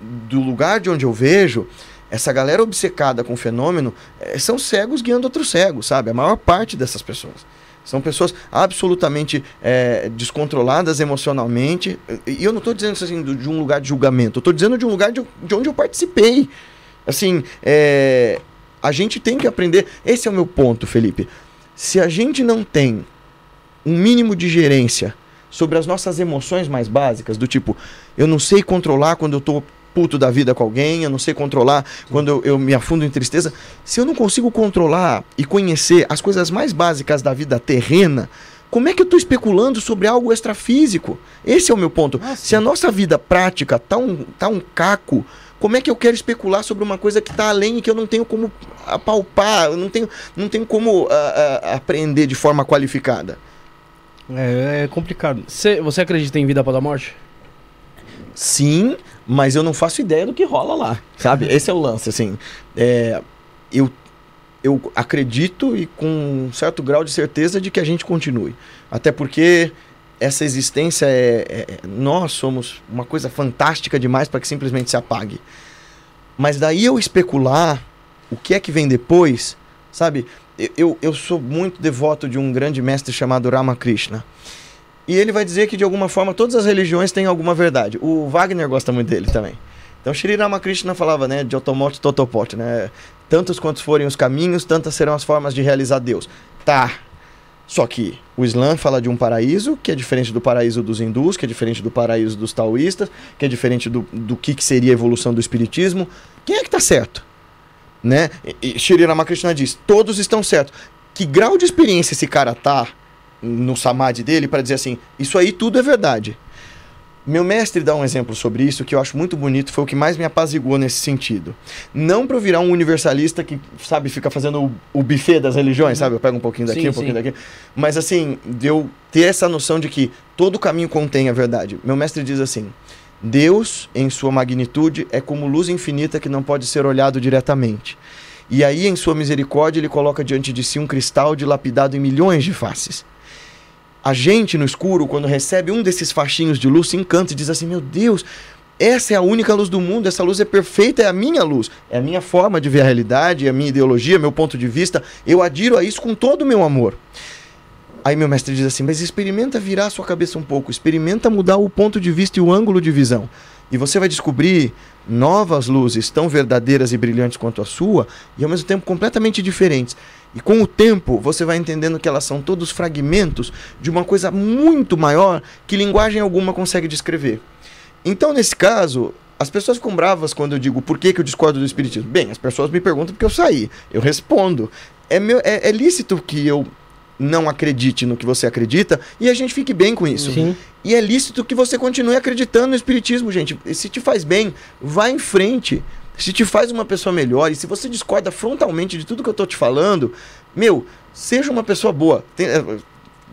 do lugar de onde eu vejo, essa galera obcecada com o fenômeno eh, são cegos guiando outros cegos, sabe? A maior parte dessas pessoas. São pessoas absolutamente eh, descontroladas emocionalmente. E eu não estou dizendo isso assim de um lugar de julgamento, eu estou dizendo de um lugar de, de onde eu participei. Assim, eh, a gente tem que aprender. Esse é o meu ponto, Felipe. Se a gente não tem um mínimo de gerência sobre as nossas emoções mais básicas, do tipo, eu não sei controlar quando eu tô puto da vida com alguém, eu não sei controlar quando eu, eu me afundo em tristeza. Se eu não consigo controlar e conhecer as coisas mais básicas da vida terrena, como é que eu estou especulando sobre algo extrafísico? Esse é o meu ponto. Se a nossa vida prática tá um, tá um caco, como é que eu quero especular sobre uma coisa que está além e que eu não tenho como apalpar, eu não tenho, não tenho como ah, ah, aprender de forma qualificada? É, é complicado. Cê- você acredita em vida após a morte? Sim, mas eu não faço ideia do que rola lá, sabe? Esse é o lance, assim. É, eu, eu acredito e com um certo grau de certeza de que a gente continue. Até porque essa existência é, é- Nós somos uma coisa fantástica demais para que simplesmente se apague. Mas daí eu especular o que é que vem depois, sabe? Eu, eu, sou muito devoto de um grande mestre chamado Ramakrishna. E ele vai dizer que, de alguma forma, todas as religiões têm alguma verdade. O Wagner gosta muito dele também. Então, Shri Ramakrishna falava, né, de Otomote Totopote, né? Tantos quantos forem os caminhos, tantas serão as formas de realizar Deus. Tá. Só que o Islã fala de um paraíso que é diferente do paraíso dos hindus, que é diferente do paraíso dos taoístas, que é diferente do, do que, que seria a evolução do espiritismo. Quem é que tá certo? Né? E, Shri Ramakrishna diz, todos estão certos. Que grau de experiência esse cara tá no samadhi dele para dizer assim, isso aí tudo é verdade. Meu mestre dá um exemplo sobre isso que eu acho muito bonito, foi o que mais me apaziguou nesse sentido. Não para virar um universalista que, sabe, fica fazendo o, o buffet das religiões, sabe? Eu pego um pouquinho daqui, Sim, um pouquinho sim. daqui. Mas assim, de eu ter essa noção de que todo caminho contém a verdade. Meu mestre diz assim: Deus, em sua magnitude, é como luz infinita que não pode ser olhado diretamente. E aí, em sua misericórdia, ele coloca diante de si um cristal dilapidado em milhões de faces. A gente no escuro, quando recebe um desses faixinhos de luz, se encanta e diz assim: Meu Deus, essa é a única luz do mundo, essa luz é perfeita, é a minha luz, é a minha forma de ver a realidade, é a minha ideologia, meu ponto de vista. Eu adiro a isso com todo o meu amor. Aí meu mestre diz assim: Mas experimenta virar a sua cabeça um pouco, experimenta mudar o ponto de vista e o ângulo de visão. E você vai descobrir novas luzes tão verdadeiras e brilhantes quanto a sua, e ao mesmo tempo completamente diferentes. E com o tempo você vai entendendo que elas são todos fragmentos de uma coisa muito maior que linguagem alguma consegue descrever. Então, nesse caso, As pessoas ficam bravas quando eu digo por que, que eu discordo do espiritismo. Bem, as pessoas me perguntam porque eu saí. Eu respondo. É, meu, é, é lícito que eu não acredite no que você acredita e a gente fique bem com isso. Sim. E é lícito que você continue acreditando no espiritismo, gente. E se te faz bem, vá em frente. Se te faz uma pessoa melhor e se você discorda frontalmente de tudo que eu tô te falando, meu, seja uma pessoa boa. Tem, é,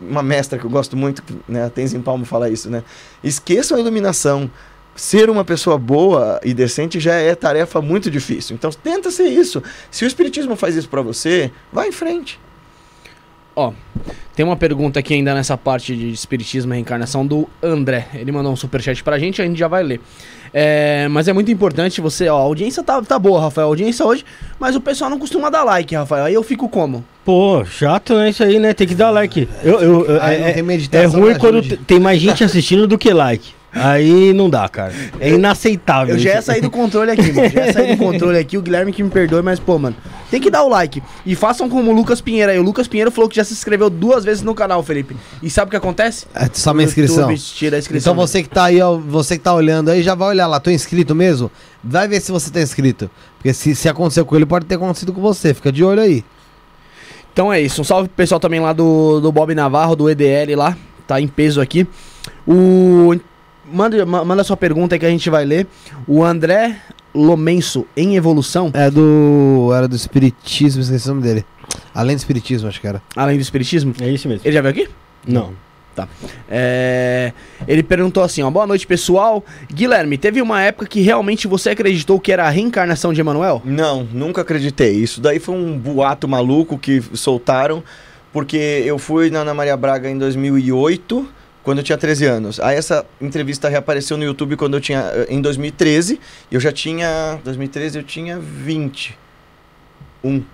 uma mestra que eu gosto muito, né, a Tenzin Palmo fala isso, né? Esqueçam a iluminação. Ser uma pessoa boa e decente já é tarefa muito difícil. Então tenta ser isso. Se o espiritismo faz isso pra você, vá em frente. Ó, tem uma pergunta aqui ainda nessa parte de espiritismo e reencarnação do André. Ele mandou um superchat pra gente, a gente já vai ler. É, mas é muito importante você, ó, a audiência tá, tá boa, Rafael, a audiência hoje, mas o pessoal não costuma dar like, Rafael. Aí eu fico como? Pô, chato, né? Isso aí, né? Tem que dar like. Eu, eu, eu- é, é meditação, ruim quando tem mais gente assistindo do que like. Aí não dá, cara. É inaceitável. Eu já ia sair do controle aqui, mano. Já ia sair do controle aqui, o Guilherme que me perdoe, mas, pô, mano, tem que dar o like. E façam como o Lucas Pinheiro aí. O Lucas Pinheiro falou que já se inscreveu duas vezes no canal, Felipe. E sabe o que acontece? É só O inscrição. YouTube tira a inscrição. Então você que tá aí, ó, você que tá olhando aí, já vai olhar lá, tô inscrito mesmo? Vai ver se você tá inscrito. Porque se, se aconteceu com ele, pode ter acontecido com você. Fica de olho aí. Então é isso. Um salve pro pessoal também lá do, do Bob Navarro, do EDL lá. Tá em peso aqui. O. Manda, ma- manda sua pergunta aí que a gente vai ler. O André Lomenso, em evolução, É do. Era do Espiritismo, esqueci o nome dele. Além do Espiritismo, acho que era. além do Espiritismo. É isso mesmo. Ele já veio aqui? Não. É, ele perguntou assim, ó, boa noite pessoal. Guilherme, teve uma época que realmente você acreditou que era a reencarnação de Emanuel? Não, nunca acreditei. Isso daí foi um boato maluco que soltaram, porque eu fui na Ana Maria Braga em 2008, quando eu tinha 13 anos. Aí essa entrevista reapareceu no YouTube quando eu tinha eh, em 2013, e eu já tinha 2013 eu tinha 20. Um.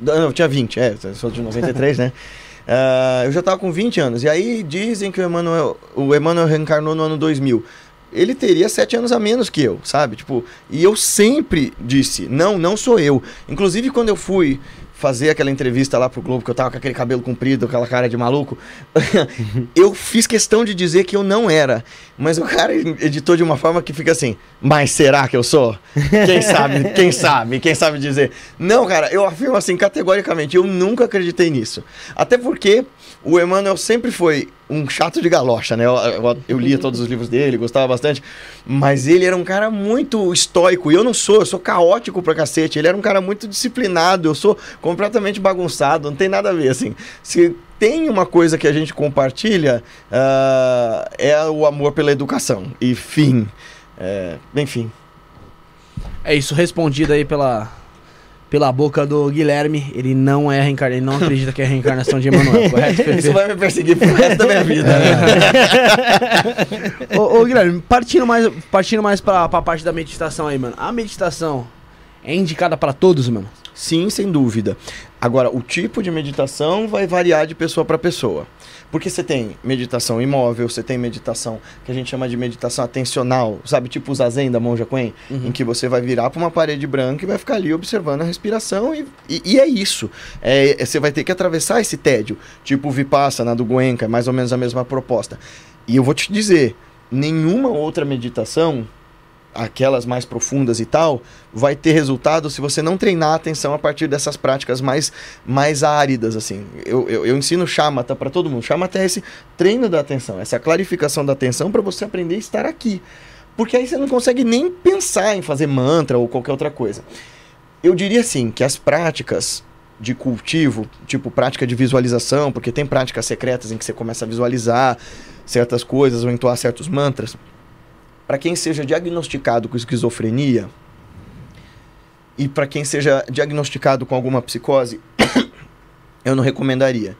Não, eu tinha 20, é, sou de 93, né? Ah, eu já tava com 20 anos. E aí dizem que o Emmanuel, o Emmanuel reencarnou no ano 2000 ele teria sete anos a menos que eu, sabe? Tipo, e eu sempre disse, não, não sou eu. Inclusive, quando eu fui fazer aquela entrevista lá pro Globo, que eu tava com aquele cabelo comprido, aquela cara de maluco, eu fiz questão de dizer que eu não era. Mas o cara editou de uma forma que fica assim, mas será que eu sou? Quem sabe, quem sabe, quem sabe dizer. Não, cara, eu afirmo assim, categoricamente, eu nunca acreditei nisso. Até porque o Emmanuel sempre foi um chato de galocha, né? Eu, eu, eu lia todos os livros dele, gostava bastante. Mas ele era um cara muito estoico. E eu não sou, eu sou caótico pra cacete. Ele era um cara muito disciplinado. Eu sou completamente bagunçado, não tem nada a ver, assim. Se tem uma coisa que a gente compartilha, ah, é o amor pela educação. E fim. É, enfim. É isso, respondido aí pela, pela boca do Guilherme. Ele não é reencarnação, ele não acredita que é a reencarnação de Emanuel, correto? Isso vai me perseguir pro resto da minha vida. né? ô, ô, Guilherme, partindo mais, partindo mais pra, pra parte da meditação aí, mano. A meditação é indicada pra todos, mano? Sim, sem dúvida. Agora, o tipo de meditação vai variar de pessoa para pessoa. Porque você tem meditação imóvel, você tem meditação que a gente chama de meditação atencional, sabe? Tipo o zazen da Monja Quen, em que você vai virar para uma parede branca e vai ficar ali observando a respiração e, e, e é isso. É, é- você vai ter que atravessar esse tédio. Tipo o Vipassana do Goenka, é mais ou menos a mesma proposta. E eu vou te dizer, nenhuma outra meditação aquelas mais profundas e tal, vai ter resultado se você não treinar a atenção a partir dessas práticas mais, mais áridas, assim. Eu, eu, eu ensino chamata para todo mundo. Chamata é esse treino da atenção, essa clarificação da atenção para você aprender a estar aqui. Porque aí você não consegue nem pensar em fazer mantra ou qualquer outra coisa. Eu diria assim, que as práticas de cultivo, tipo prática de visualização, porque tem práticas secretas em que você começa a visualizar certas coisas ou entoar certos mantras, para quem seja diagnosticado com esquizofrenia e para quem seja diagnosticado com alguma psicose, eu não recomendaria.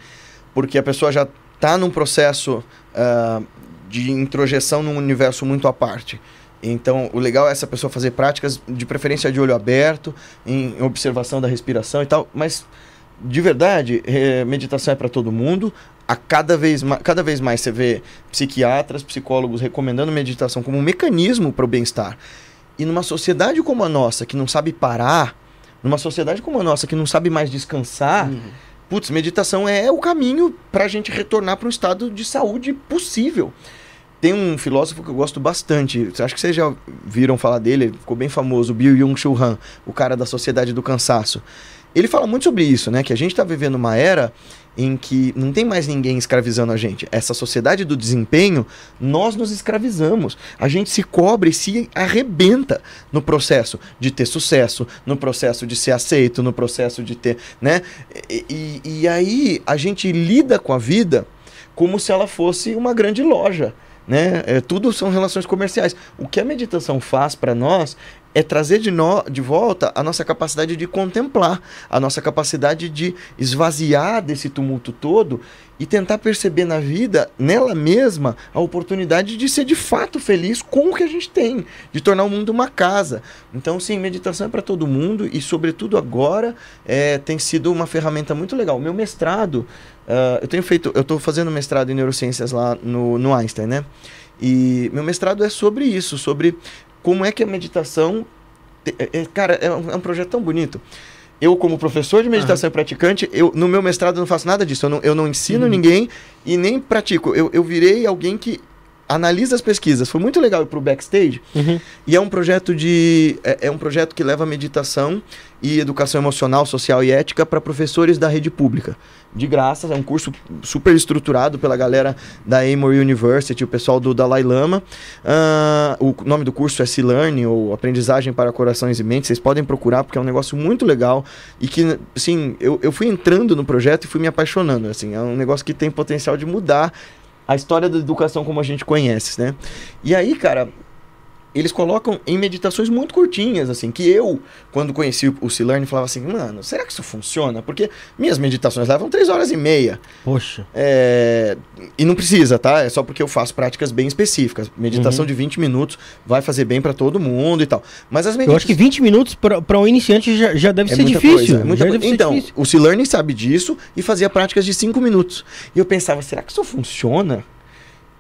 Porque a pessoa já está num processo ah, de introjeção num universo muito à parte. Então, o legal é essa pessoa fazer práticas de preferência de olho aberto, em observação da respiração e tal, mas de verdade, eh, meditação é para todo mundo. A cada vez, cada vez mais você vê psiquiatras, psicólogos recomendando meditação como um mecanismo para o bem-estar. E numa sociedade como a nossa, que não sabe parar, numa sociedade como a nossa, que não sabe mais descansar, putz, meditação é o caminho para a gente retornar para um estado de saúde possível. tem um filósofo que eu gosto bastante. Acho que vocês já viram falar dele, ele ficou bem famoso, Bill Jung-Chul Han, o cara da Sociedade do Cansaço. Ele fala muito sobre isso, né? Que a gente está vivendo uma era em que não tem mais ninguém escravizando a gente. Essa sociedade do desempenho, nós nos escravizamos. A gente se cobre e se arrebenta no processo de ter sucesso, no processo de ser aceito, no processo de ter, né? E, e, e aí a gente lida com a vida como se ela fosse uma grande loja. Né? É, tudo são relações comerciais. O que a meditação faz para nós é trazer de, no, de volta a nossa capacidade de contemplar, a nossa capacidade de esvaziar desse tumulto todo e tentar perceber na vida, nela mesma, a oportunidade de ser de fato feliz com o que a gente tem, de tornar o mundo uma casa. Então, sim, meditação é para todo mundo e, sobretudo agora, é, tem sido uma ferramenta muito legal. Meu mestrado, uh, eu tenho feito, eu estou fazendo mestrado em neurociências lá no, no Einstein, né? E meu mestrado é sobre isso, sobre como é que a meditação. É, é, cara, é um, é um, projeto tão bonito. Eu, como professor de meditação uhum. e praticante, eu, no meu mestrado eu não faço nada disso. Eu não, eu não ensino uhum. ninguém e nem pratico. Eu, eu virei alguém que analisa as pesquisas. Foi muito legal ir para o backstage. Uhum. E é um projeto de é, é, um projeto que leva meditação e educação emocional, social e ética para professores da rede pública. De graça, é um curso super estruturado pela galera da Emory University, o pessoal do Dalai Lama. Uh, o nome do curso é C-Learning, ou Aprendizagem para Corações e Mentes. Vocês podem procurar, porque é um negócio muito legal. E que, assim, eu, eu fui entrando no projeto e fui me apaixonando. Assim, é um negócio que tem potencial de mudar a história da educação como a gente conhece, né? E aí, cara, eles colocam em meditações muito curtinhas, assim, que eu, quando conheci o C-Learn, falava assim, mano, será que isso funciona? Porque minhas meditações levam três horas e meia. Poxa. É... E não precisa, tá? É só porque eu faço práticas bem específicas. Meditação uhum. de 20 minutos vai fazer bem para todo mundo e tal. Mas as meditações... Eu acho que 20 minutos para um iniciante já, já deve é ser difícil. Coisa, é muita deve então, difícil. o C-Learning sabe disso e fazia práticas de 5 minutos. E eu pensava, será que isso funciona?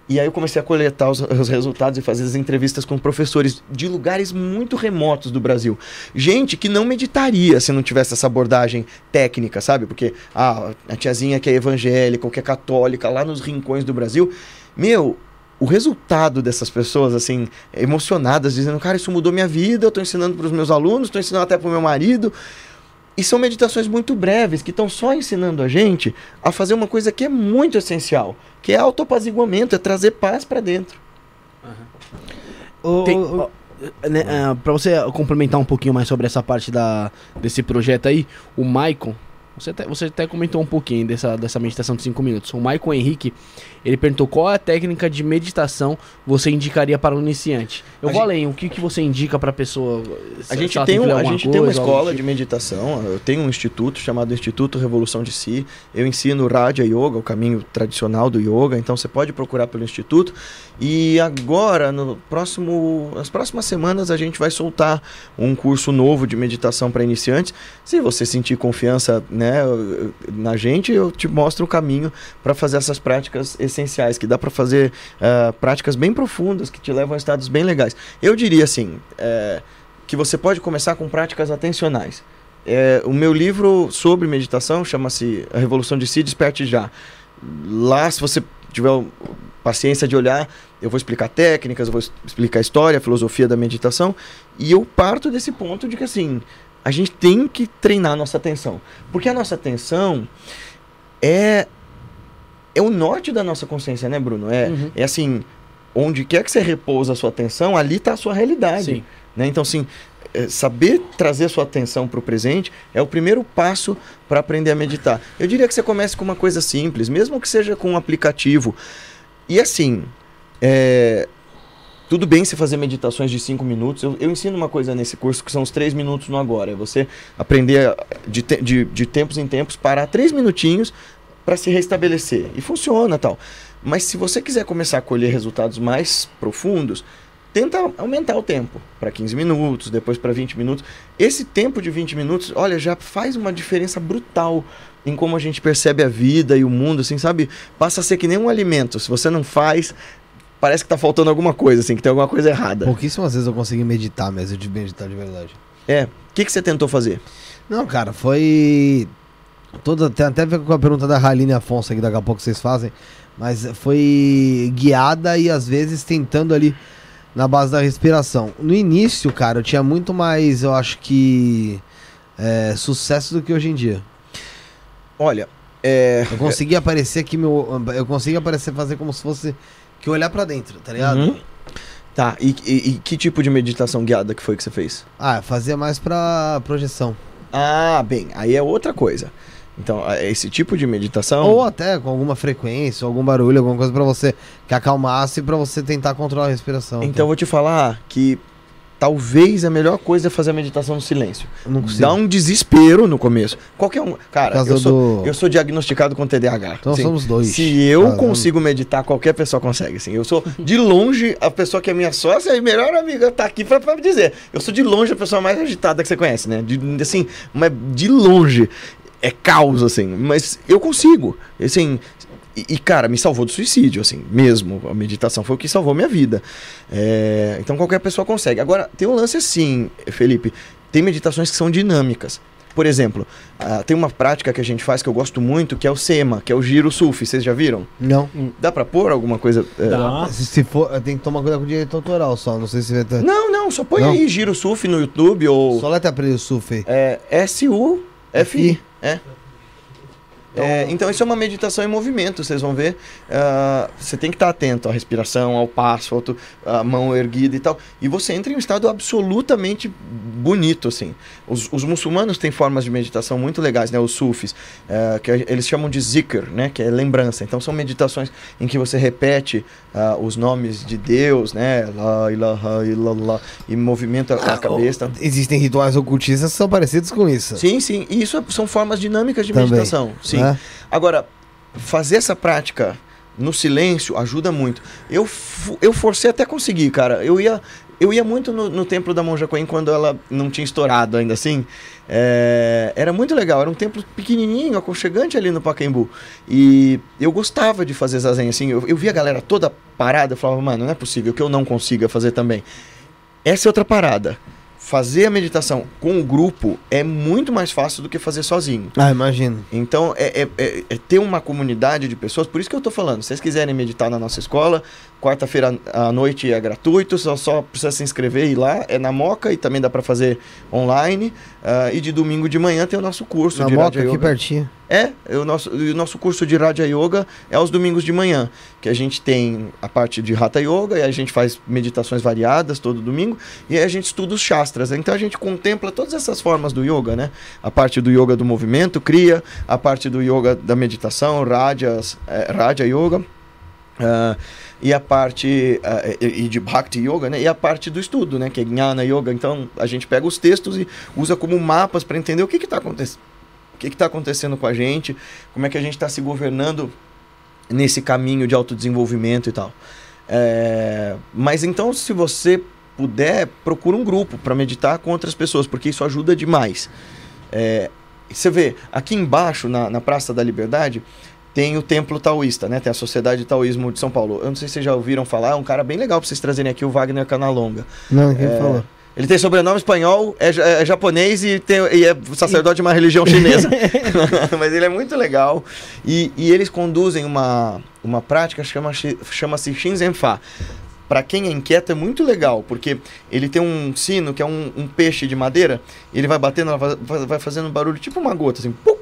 E aí eu comecei a coletar os, os, resultados e fazer as entrevistas com professores de lugares muito remotos do Brasil. Gente que não meditaria se não tivesse essa abordagem técnica, sabe? Porque ah, a tiazinha que é evangélica ou que é católica lá nos rincões do Brasil. Meu, o resultado dessas pessoas, assim, emocionadas, dizendo, cara, isso mudou minha vida, eu estou ensinando para os meus alunos, estou ensinando até para o meu marido. E são meditações muito breves que estão só ensinando a gente a fazer uma coisa que é muito essencial, que é autopaziguamento, é trazer paz para dentro. Uhum. Tem, uh, né, uh, para você complementar um pouquinho mais sobre essa parte da, desse projeto aí, o Maicon, você até, você até comentou um pouquinho dessa, dessa meditação de 5 minutos. O Maicon Henrique, ele perguntou qual é a técnica de meditação você indicaria para um iniciante. Eu a vou gente... além, o que, que você indica para a pessoa? A gente, tem, um, a gente coisa, tem uma escola tipo? de meditação, eu tenho um instituto chamado Instituto Revolução de Si. Eu ensino Raja Yoga, o caminho tradicional do yoga, então você pode procurar pelo instituto. E agora, no próximo, nas próximas semanas, a gente vai soltar um curso novo de meditação para iniciantes. Se você sentir confiança né, na gente, eu te mostro o caminho para fazer essas práticas essenciais, que dá para fazer uh, práticas bem profundas, que te levam a estados bem legais. Eu diria assim, é, que você pode começar com práticas atencionais. É, o meu livro sobre meditação chama-se A Revolução de Si, Desperte Já. Lá, se você tiver paciência de olhar, eu vou explicar técnicas, eu vou explicar a história, a filosofia da meditação, e eu parto desse ponto de que assim, a gente tem que treinar a nossa atenção. Porque a nossa atenção é é o norte da nossa consciência, né, Bruno? É, uhum. é assim, onde quer que você repousa a sua atenção, ali está a sua realidade. Sim. Né? Então, assim, é, saber trazer a sua atenção para o presente é o primeiro passo para aprender a meditar. Eu diria que você comece com uma coisa simples, mesmo que seja com um aplicativo. E assim, é, tudo bem você fazer meditações de 5 minutos. Eu, eu, ensino uma coisa nesse curso que são os 3 minutos no agora. É você aprender de, te, de, de tempos em tempos, parar 3 minutinhos para se restabelecer. E funciona tal. Mas se você quiser começar a colher resultados mais profundos, tenta aumentar o tempo para 15 minutos, depois para 20 minutos. Esse tempo de 20 minutos, olha, já faz uma diferença brutal em como a gente percebe a vida e o mundo, assim, sabe? Passa a ser que nem um alimento. Se você não faz, parece que tá faltando alguma coisa, assim, que tem alguma coisa errada. Pouquíssimas vezes eu consegui meditar mesmo, de meditar de verdade. É. O que, que você tentou fazer? Não, cara, foi. Toda, tem até a ver com a pergunta da Raline Afonso que daqui a pouco vocês fazem. Mas foi guiada e às vezes tentando ali na base da respiração. No início, cara, eu tinha muito mais, eu acho que, é, sucesso do que hoje em dia. Olha, é, Eu conseguia aparecer que meu. Eu conseguia aparecer fazer como se fosse. Que olhar pra dentro, tá ligado? Uhum. tá, e, e- e que tipo de meditação guiada que foi que você fez? Ah, fazia mais pra projeção. Ah, bem, aí é outra coisa. Então, esse tipo de meditação. Ou até com alguma frequência, algum barulho, alguma coisa pra você que acalmasse pra você tentar controlar a respiração. Então, eu vou te falar que talvez a melhor coisa é fazer a meditação no silêncio. não consigo. Dá um desespero no começo. Qualquer um. Cara, eu sou, do- eu sou diagnosticado com TDAH. Então Sim. somos dois. Se eu Caramba. consigo meditar, qualquer pessoa consegue. Assim. Eu sou de longe a pessoa que é minha sócia e melhor amiga tá aqui pra, pra me dizer. Eu sou de longe a pessoa mais agitada que você conhece, né? De, assim, mas de longe. É caos, assim. Mas eu consigo. Assim. E, e, cara, me salvou do suicídio, assim, mesmo. A meditação foi o que salvou minha vida. É, então qualquer pessoa consegue. Agora, tem um lance assim, Felipe. Tem meditações que são dinâmicas. Por exemplo, ah, tem uma prática que a gente faz que eu gosto muito, que é o SEMA, que é o giro sufi. Vocês já viram? Não. Dá pra pôr alguma coisa? é? Dá. Se, se for, tem que tomar cuidado com o direito autoral só. Não sei se vai ter. Não, não, só põe Não? aí giro sufi no YouTube ou Só letra pra ele o surf é, S-U-F-I. É. É, então isso é uma meditação em movimento, vocês vão ver. Ah, você tem que estar atento à respiração, ao passo, à mão erguida e tal. E você entra em um estado absolutamente bonito, assim. Os, os muçulmanos têm formas de meditação muito legais, né? Os sufis, eh, que eles chamam de zikr, né? Que é lembrança. Então são meditações em que você repete ah, os nomes de Deus, né? La ilaha illallah, e movimenta a cabeça. Existem rituais ocultistas que são parecidos com isso. Sim, sim. E isso é- são formas dinâmicas de Também, meditação. Sim. Né? Agora, fazer essa prática no silêncio ajuda muito. Eu, eu forcei até conseguir, cara. Eu ia, eu ia muito no, no templo da Monja Coen quando ela não tinha estourado ainda assim. É, era muito legal. Era um templo pequenininho, aconchegante ali no Pacaembu. E eu gostava de fazer zazen assim. Eu, eu via a galera toda parada. Eu falava, mano, não é possível que eu não consiga fazer também. Essa é outra parada. Fazer a meditação com o grupo é muito mais fácil do que fazer sozinho. Ah, imagino. Então, é, é- é- é ter uma comunidade de pessoas, por isso que eu tô falando. Se vocês quiserem meditar na nossa escola, quarta-feira à noite é gratuito, só, só precisa se inscrever e ir lá. É na Moca e também dá para fazer online. ah, e de domingo de manhã tem o nosso curso Na de moca Raja aqui Yoga. pertinho. É, é o nosso, o nosso curso de Raja Yoga é aos domingos de manhã, que a gente tem a parte de Hatha Yoga e a gente faz meditações variadas todo domingo e aí a gente estuda os Shastras. Então a gente contempla todas essas formas do yoga, né? A parte do yoga do movimento, Kriya, a parte do yoga da meditação, Rajas, é, Raja Yoga. ah, e a parte e, e de Bhakti Yoga, né? E a parte do estudo, né? Que é Jnana Yoga. Então a gente pega os textos e usa como mapas para entender o que está acontecendo o que está acontecendo com a gente, como é que a gente está se governando nesse caminho de autodesenvolvimento e tal. É, mas então, se você puder, procura um grupo para meditar com outras pessoas, porque isso ajuda demais. É, você vê, aqui embaixo, na, na Praça da Liberdade, tem o Templo Taoísta, né? Tem a Sociedade Taoísmo de São Paulo. Eu não sei se vocês já ouviram falar, é um cara bem legal para vocês trazerem aqui, o Wagner Canalonga. Não, quem É, falou? Ele tem sobrenome espanhol, é, é japonês e, tem, e é sacerdote de uma religião chinesa. Mas ele é muito legal. E, e eles conduzem uma, uma prática que chama, chama-se Shinzenfa. Para quem é inquieto é muito legal, porque ele tem um sino que é um, um peixe de madeira, e ele vai batendo, vai, vai- fazendo um barulho tipo uma gota, assim. Pum.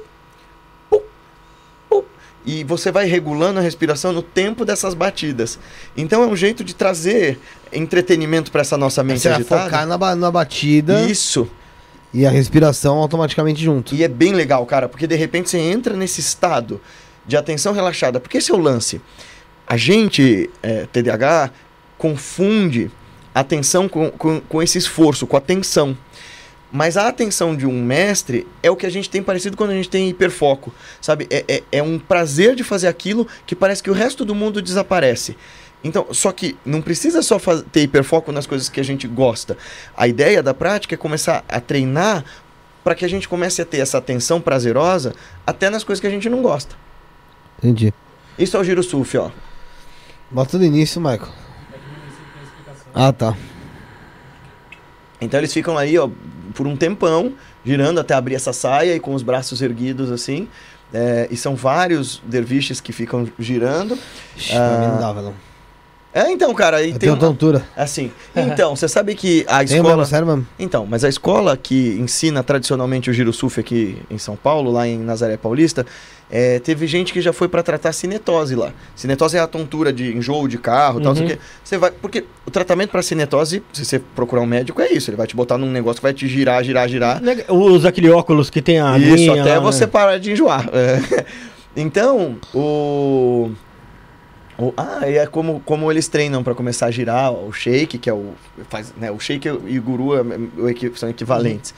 E você vai regulando a respiração no tempo dessas batidas. Então é um jeito de trazer entretenimento para essa nossa mente Você vai agitada. focar na, na batida Isso. e a respiração automaticamente junto. E é bem legal, cara, porque de repente você entra nesse estado de atenção relaxada. Porque esse é o lance. A gente, é, TDAH, confunde atenção com, com, com esse esforço, com a atenção. Mas a atenção de um mestre é o que a gente tem parecido quando a gente tem hiperfoco. Sabe? É, é, é um prazer de fazer aquilo que parece que o resto do mundo desaparece. Então, só que não precisa só faz- ter hiperfoco nas coisas que a gente gosta. A ideia da prática é começar a treinar para que a gente comece a ter essa atenção prazerosa até nas coisas que a gente não gosta. Entendi. Isso é o giro sufi, ó. Bota no início, Michael. Ah, tá. Então eles ficam aí, ó, por um tempão, girando até abrir essa saia e com os braços erguidos assim. É, e são vários derviches que ficam girando. Ixi, mim não dava, não. É, então, cara, aí Eu tem uma- tontura. Assim, então, você sabe que a Tem escola... mesmo, sério mesmo? Então, mas a escola que ensina tradicionalmente o giro sufi aqui em São Paulo, lá em Nazaré Paulista, é, teve gente que já foi pra tratar cinetose lá. Cinetose é a tontura de enjoo de carro, tal, Uhum. sei o quê. Você vai, porque o tratamento pra cinetose, se você procurar um médico, é isso. Ele vai te botar num negócio que vai te girar, girar, girar. Usa aquele óculos que tem a Isso, até lá, você né? parar de enjoar. É. Então, o. o- ah, e é como, como eles treinam para começar a girar o shake, que é o. Faz, né, o shake e o guru é, equi- são equivalentes.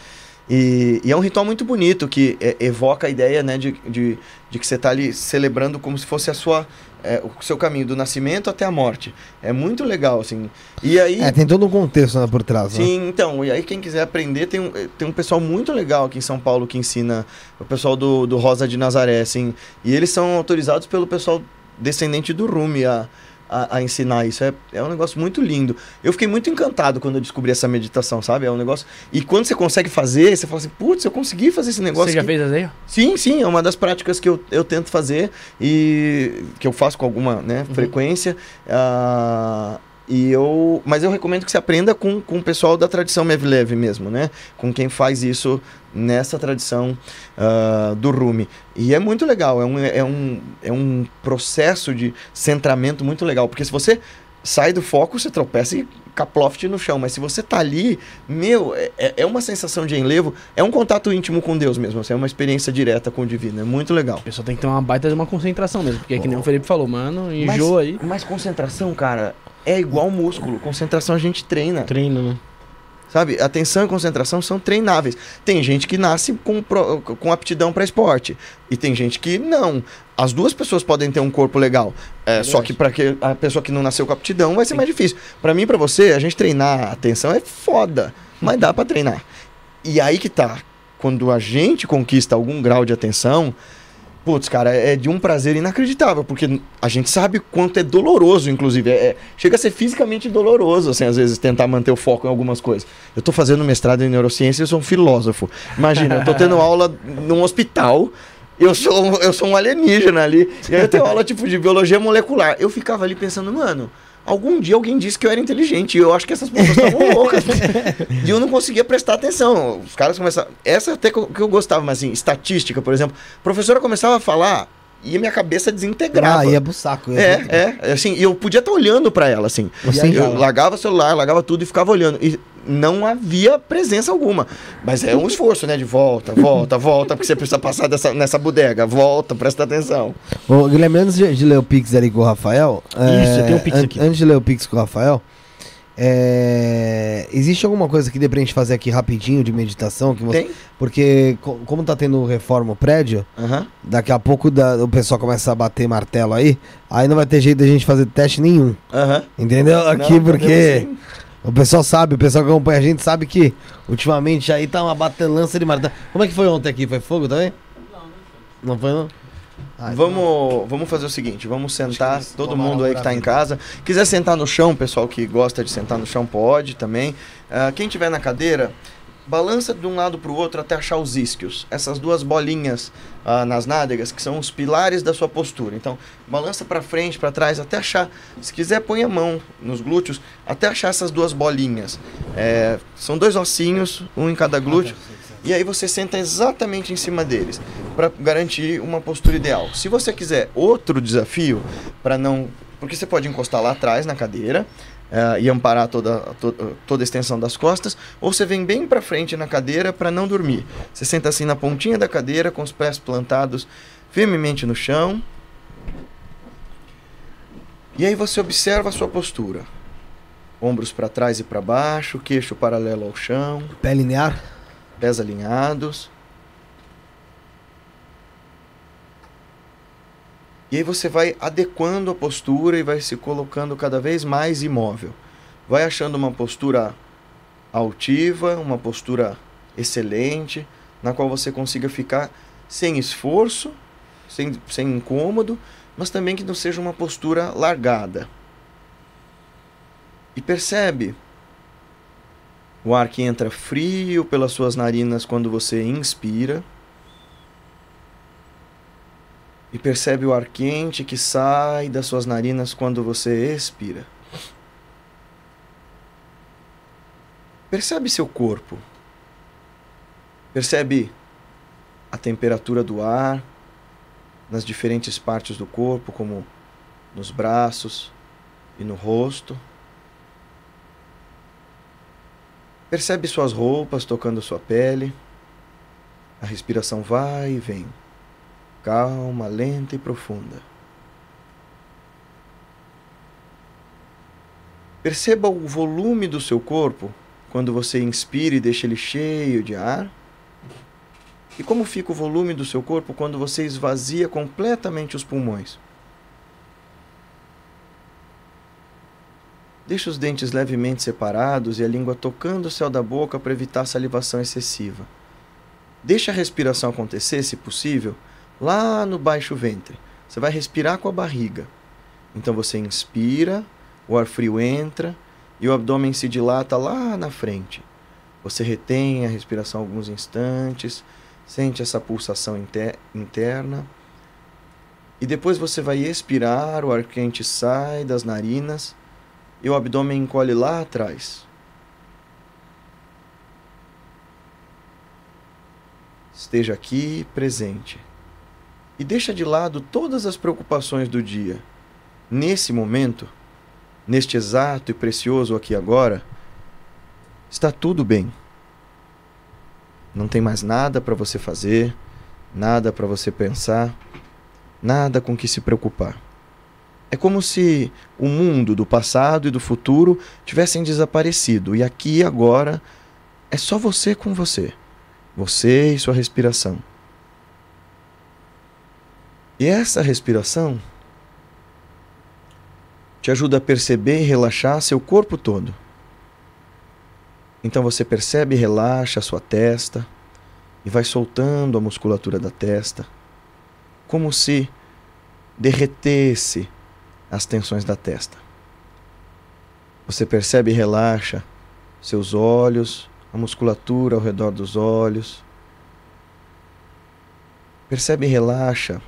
E, e é um ritual muito bonito que é, evoca a ideia né, de, de, de que você está ali celebrando como se fosse a sua, é, o seu caminho do nascimento até a morte. É muito legal, assim. E aí. É, tem todo um contexto né, por trás, né? Sim, então, e aí quem quiser aprender, tem um, tem um pessoal muito legal aqui em São Paulo que ensina, o pessoal do, do Rosa de Nazaré, assim, e eles são autorizados pelo pessoal descendente do Rumi a, a, a ensinar isso. É, é um negócio muito lindo. Eu fiquei muito encantado quando eu descobri essa meditação, sabe? É um negócio... E quando você consegue fazer, você fala assim, putz, eu consegui fazer esse negócio Você já aqui." fez ó? Sim, sim, é uma das práticas que eu, eu tento fazer e que eu faço com alguma né, frequência. ah, e eu, mas eu recomendo que você aprenda com, com o pessoal da tradição Mevlev mesmo, né? Com quem faz isso nessa tradição ah, do Rumi. E é muito legal, é um, é, um, é um processo de centramento muito legal, porque se você sai do foco, você tropeça e caploft no chão. Mas se você tá ali, meu, é- é, é uma sensação de enlevo, é um contato íntimo com Deus mesmo, assim, é uma experiência direta com o divino, é muito legal. A pessoa tem que ter uma baita de uma concentração mesmo. Porque é que nem o Felipe falou, mano, enjoa aí. Mas concentração, cara, é igual músculo. Concentração a gente treina. Treino, né? Sabe? Atenção e concentração são treináveis. Tem gente que nasce com, com aptidão para esporte. E tem gente que não. As duas pessoas podem ter um corpo legal. É, só que para que a pessoa que não nasceu com aptidão vai ser mais difícil. Para mim e para você, a gente treinar a atenção é foda. Mas dá para treinar. E aí que tá. Quando a gente conquista algum grau de atenção, Putz, cara, é de um prazer inacreditável, porque a gente sabe quanto é doloroso, inclusive. É, é- chega a ser fisicamente doloroso, assim, às vezes, tentar manter o foco em algumas coisas. Eu tô fazendo mestrado em neurociência e eu sou um filósofo. Imagina, eu tô tendo aula num hospital, eu sou, um- eu sou um alienígena ali, e aí eu tenho aula, tipo, de biologia molecular. Eu ficava ali pensando, mano, algum dia alguém disse que eu era inteligente, e eu acho que essas pessoas estavam loucas. E eu não conseguia prestar atenção. Os caras começavam. Essa até que eu, que eu gostava, mas assim, estatística, por exemplo. A professora começava a falar e a minha cabeça desintegrava. Ah, ia pro saco. ia- É, é, assim, e eu podia estar olhando pra ela, assim. Você eu entrava. largava o celular, largava tudo e ficava olhando. E não havia presença alguma. Mas é um esforço, né? De volta, volta, volta, porque você precisa passar dessa, nessa bodega. Volta, presta atenção. Ô, Guilherme, antes de, de ler o Pix ali com o Rafael. Isso, é, tem um Pix an- aqui. Antes de ler o Pix com o Rafael, é, existe alguma coisa que dê pra gente fazer aqui rapidinho de meditação? Que você- Tem? Porque, co- como tá tendo reforma o prédio, Aham. daqui a pouco da- o pessoal começa a bater martelo aí, aí não vai ter jeito da gente fazer teste nenhum. Aham. Entendeu? Aqui, Não, porque sim. O pessoal sabe, o pessoal que acompanha a gente sabe que ultimamente aí tá uma batelança de martelo. Como é que foi ontem aqui? Foi fogo também? Não, não foi não? Ah, então- Vamos, vamos fazer o seguinte, vamos sentar, todo mundo aí que tá em casa. Quiser sentar no chão, pessoal que gosta de sentar no chão pode também. Ah, quem tiver na cadeira, balança de um lado para o outro até achar os isquios. Essas duas bolinhas ah, nas nádegas, que são os pilares da sua postura. Então, balança para frente, para trás, até achar. Se quiser, põe a mão nos glúteos, até achar essas duas bolinhas. É, são dois ossinhos, um em cada glúteo. E aí você senta exatamente em cima deles, para garantir uma postura ideal. Se você quiser outro desafio, para não. Porque você pode encostar lá atrás na cadeira eh, e amparar toda, to- toda a extensão das costas, ou você vem bem para frente na cadeira para não dormir. Você senta assim na pontinha da cadeira, com os pés plantados firmemente no chão. E aí você observa a sua postura. Ombros para trás e para baixo, queixo paralelo ao chão Pé linear? pés alinhados. E aí você vai adequando a postura e vai se colocando cada vez mais imóvel. Vai achando uma postura altiva, uma postura excelente, na qual você consiga ficar sem esforço, sem, sem incômodo, mas também que não seja uma postura largada. E percebe o ar que entra frio pelas suas narinas quando você inspira. E percebe o ar quente que sai das suas narinas quando você expira. Percebe seu corpo. Percebe a temperatura do ar nas diferentes partes do corpo, como nos braços e no rosto. Percebe suas roupas tocando sua pele. A respiração vai e vem, calma, lenta e profunda. Perceba o volume do seu corpo quando você inspira e deixa ele cheio de ar? E como fica o volume do seu corpo quando você esvazia completamente os pulmões? Deixe os dentes levemente separados e a língua tocando o céu da boca para evitar salivação excessiva. Deixe a respiração acontecer, se possível, lá no baixo ventre. Você vai respirar com a barriga. Então você inspira, o ar frio entra e o abdômen se dilata lá na frente. Você retém a respiração alguns instantes, sente essa pulsação inter interna. E depois você vai expirar, o ar quente sai das narinas e o abdômen encolhe lá atrás. Esteja aqui presente. E deixa de lado todas as preocupações do dia. Nesse momento, neste exato e precioso aqui agora, está tudo bem. Não tem mais nada para você fazer, nada para você pensar, nada com que se preocupar. É como se o mundo do passado e do futuro tivessem desaparecido e aqui agora é só você com você, você e sua respiração. E essa respiração te ajuda a perceber e relaxar seu corpo todo. Então você percebe e relaxa a sua testa e vai soltando a musculatura da testa, como se derretesse as tensões da testa. Você percebe e relaxa seus olhos, a musculatura ao redor dos olhos. Percebe e relaxa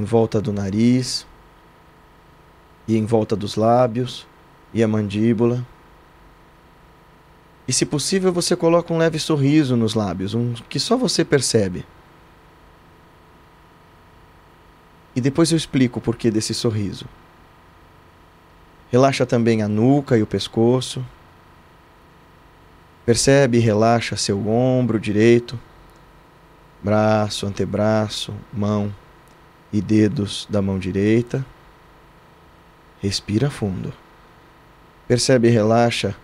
em volta do nariz e em volta dos lábios e a mandíbula. E se possível, você coloca um leve sorriso nos lábios, um que só você percebe. E depois eu explico o porquê desse sorriso. Relaxa também a nuca e o pescoço. Percebe e relaxa seu ombro direito, braço, antebraço, mão e dedos da mão direita. Respira fundo. Percebe e relaxa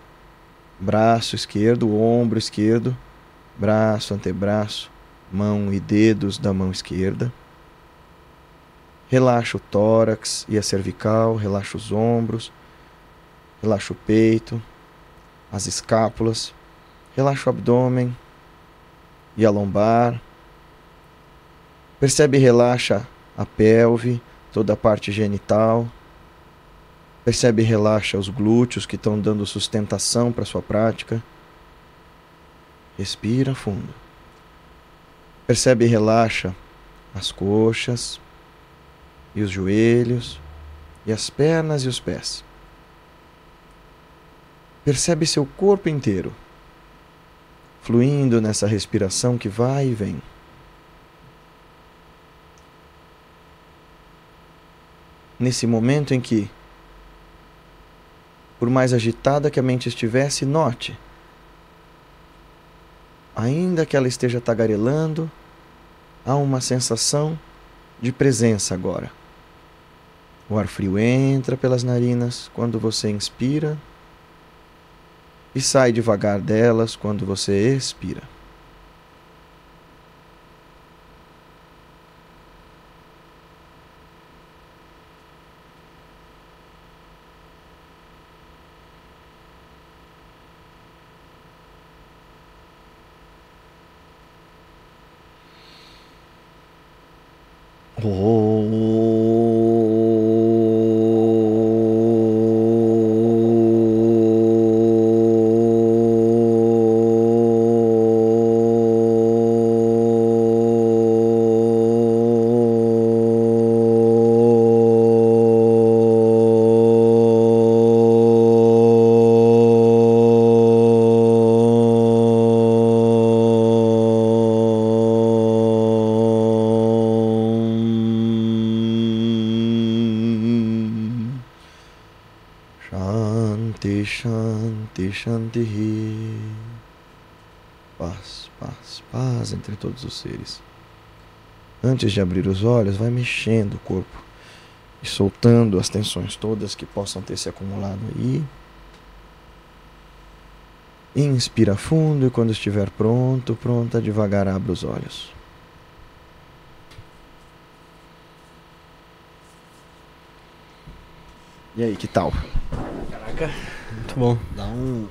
braço esquerdo, ombro esquerdo, braço, antebraço, mão e dedos da mão esquerda. Relaxa o tórax e a cervical, relaxa os ombros, relaxa o peito, as escápulas, relaxa o abdômen e a lombar. Percebe e relaxa a pelve, toda a parte genital Percebe e relaxa os glúteos que estão dando sustentação para sua prática. Respira fundo. Percebe e relaxa as coxas e os joelhos e as pernas e os pés. Percebe seu corpo inteiro fluindo nessa respiração que vai e vem. Nesse momento em que por mais agitada que a mente estivesse, note. Ainda que ela esteja tagarelando, há uma sensação de presença agora. O ar frio entra pelas narinas quando você inspira e sai devagar delas quando você expira. Shanti. Paz, paz, paz entre todos os seres. Antes de abrir os olhos, vai mexendo o corpo e soltando as tensões todas que possam ter se acumulado aí. Inspira fundo e quando estiver pronto, pronta, devagar abra os olhos. E aí, que tal? Muito bom. Dá um.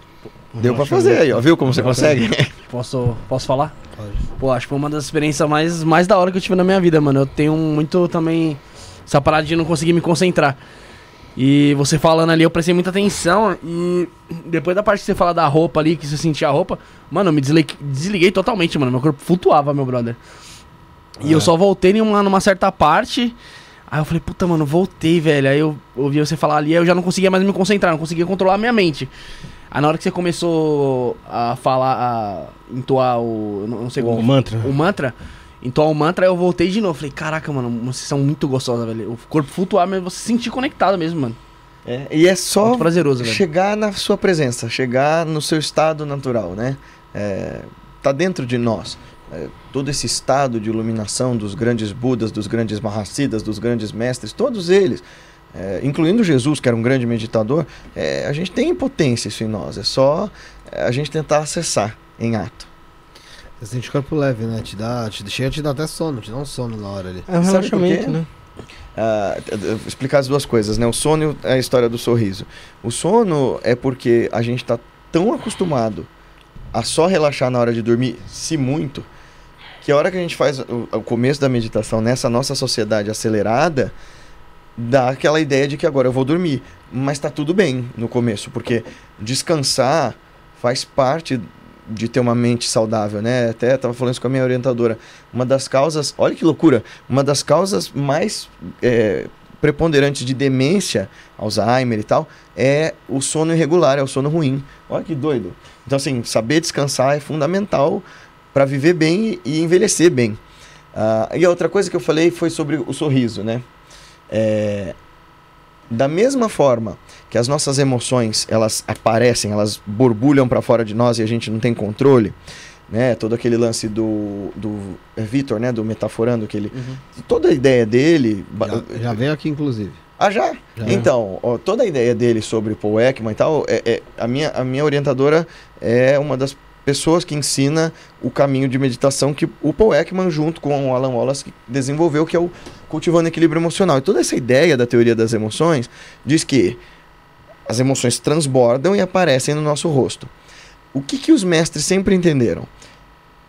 Deu pra fazer aí, ó. Viu como você consegue? Posso, posso falar? Pode. Pô, acho que foi uma das experiências mais, mais da hora que eu tive na minha vida, mano. Eu tenho muito também essa parada de não conseguir me concentrar. E você falando ali, eu prestei muita atenção. E depois da parte que você fala da roupa ali, que você sentia a roupa, mano, eu me desliguei, desliguei totalmente, mano. Meu corpo flutuava, meu brother. E eu só voltei numa, numa certa parte. Aí eu falei, puta, mano, voltei, velho. Aí eu ouvi você falar ali, aí eu já não conseguia mais me concentrar, não conseguia controlar a minha mente. Aí na hora que você começou a falar, a entoar o. Não sei O como. mantra. O mantra. Entoar o mantra, aí eu voltei de novo. Falei, caraca, mano, vocês são muito gostosas, velho. O corpo flutuar, mas você se sentir conectado mesmo, mano. É, e é só prazeroso, velho. chegar na sua presença, chegar no seu estado natural, né? É, tá dentro de nós. É, todo esse estado de iluminação dos grandes Budas, dos grandes Mahassiddhas, dos grandes mestres, todos eles, é, incluindo Jesus, que era um grande meditador, é, a gente tem potência isso em nós. É só é, a gente tentar acessar em ato. Você sente o corpo leve, né? Te dá, te, chega a te dar até sono, te dá um sono na hora ali. É um relaxamento, né? Ah, explicar as duas coisas, né? O sono é a história do sorriso. O sono é porque a gente está tão acostumado a só relaxar na hora de dormir, se muito, que a hora que a gente faz o, o começo da meditação nessa nossa sociedade acelerada, dá aquela ideia de que agora eu vou dormir. Mas tá tudo bem no começo, porque descansar faz parte de ter uma mente saudável, né? Até tava falando isso com a minha orientadora. Uma das causas, olha que loucura, uma das causas mais é, preponderantes de demência, Alzheimer e tal, é o sono irregular, é o sono ruim. Olha que doido. Então, assim, saber descansar é fundamental para viver bem e envelhecer bem. Ah, e a outra coisa que eu falei foi sobre o sorriso, né? É, da mesma forma que as nossas emoções elas aparecem, elas borbulham para fora de nós e a gente não tem controle, né? Todo aquele lance do, do é Vitor, né? Do metaforando que ele, toda a ideia dele, Já, já veio aqui, inclusive. ah já? Já. Então, ó, toda a ideia dele sobre o Paul Ekman e tal, é, é- a, minha, a minha orientadora é uma das pessoas que ensina o caminho de meditação que o Paul Ekman, junto com o Alan Wallace, desenvolveu, que é o cultivando equilíbrio emocional. E toda essa ideia da teoria das emoções diz que as emoções transbordam e aparecem no nosso rosto. O que, que os mestres sempre entenderam?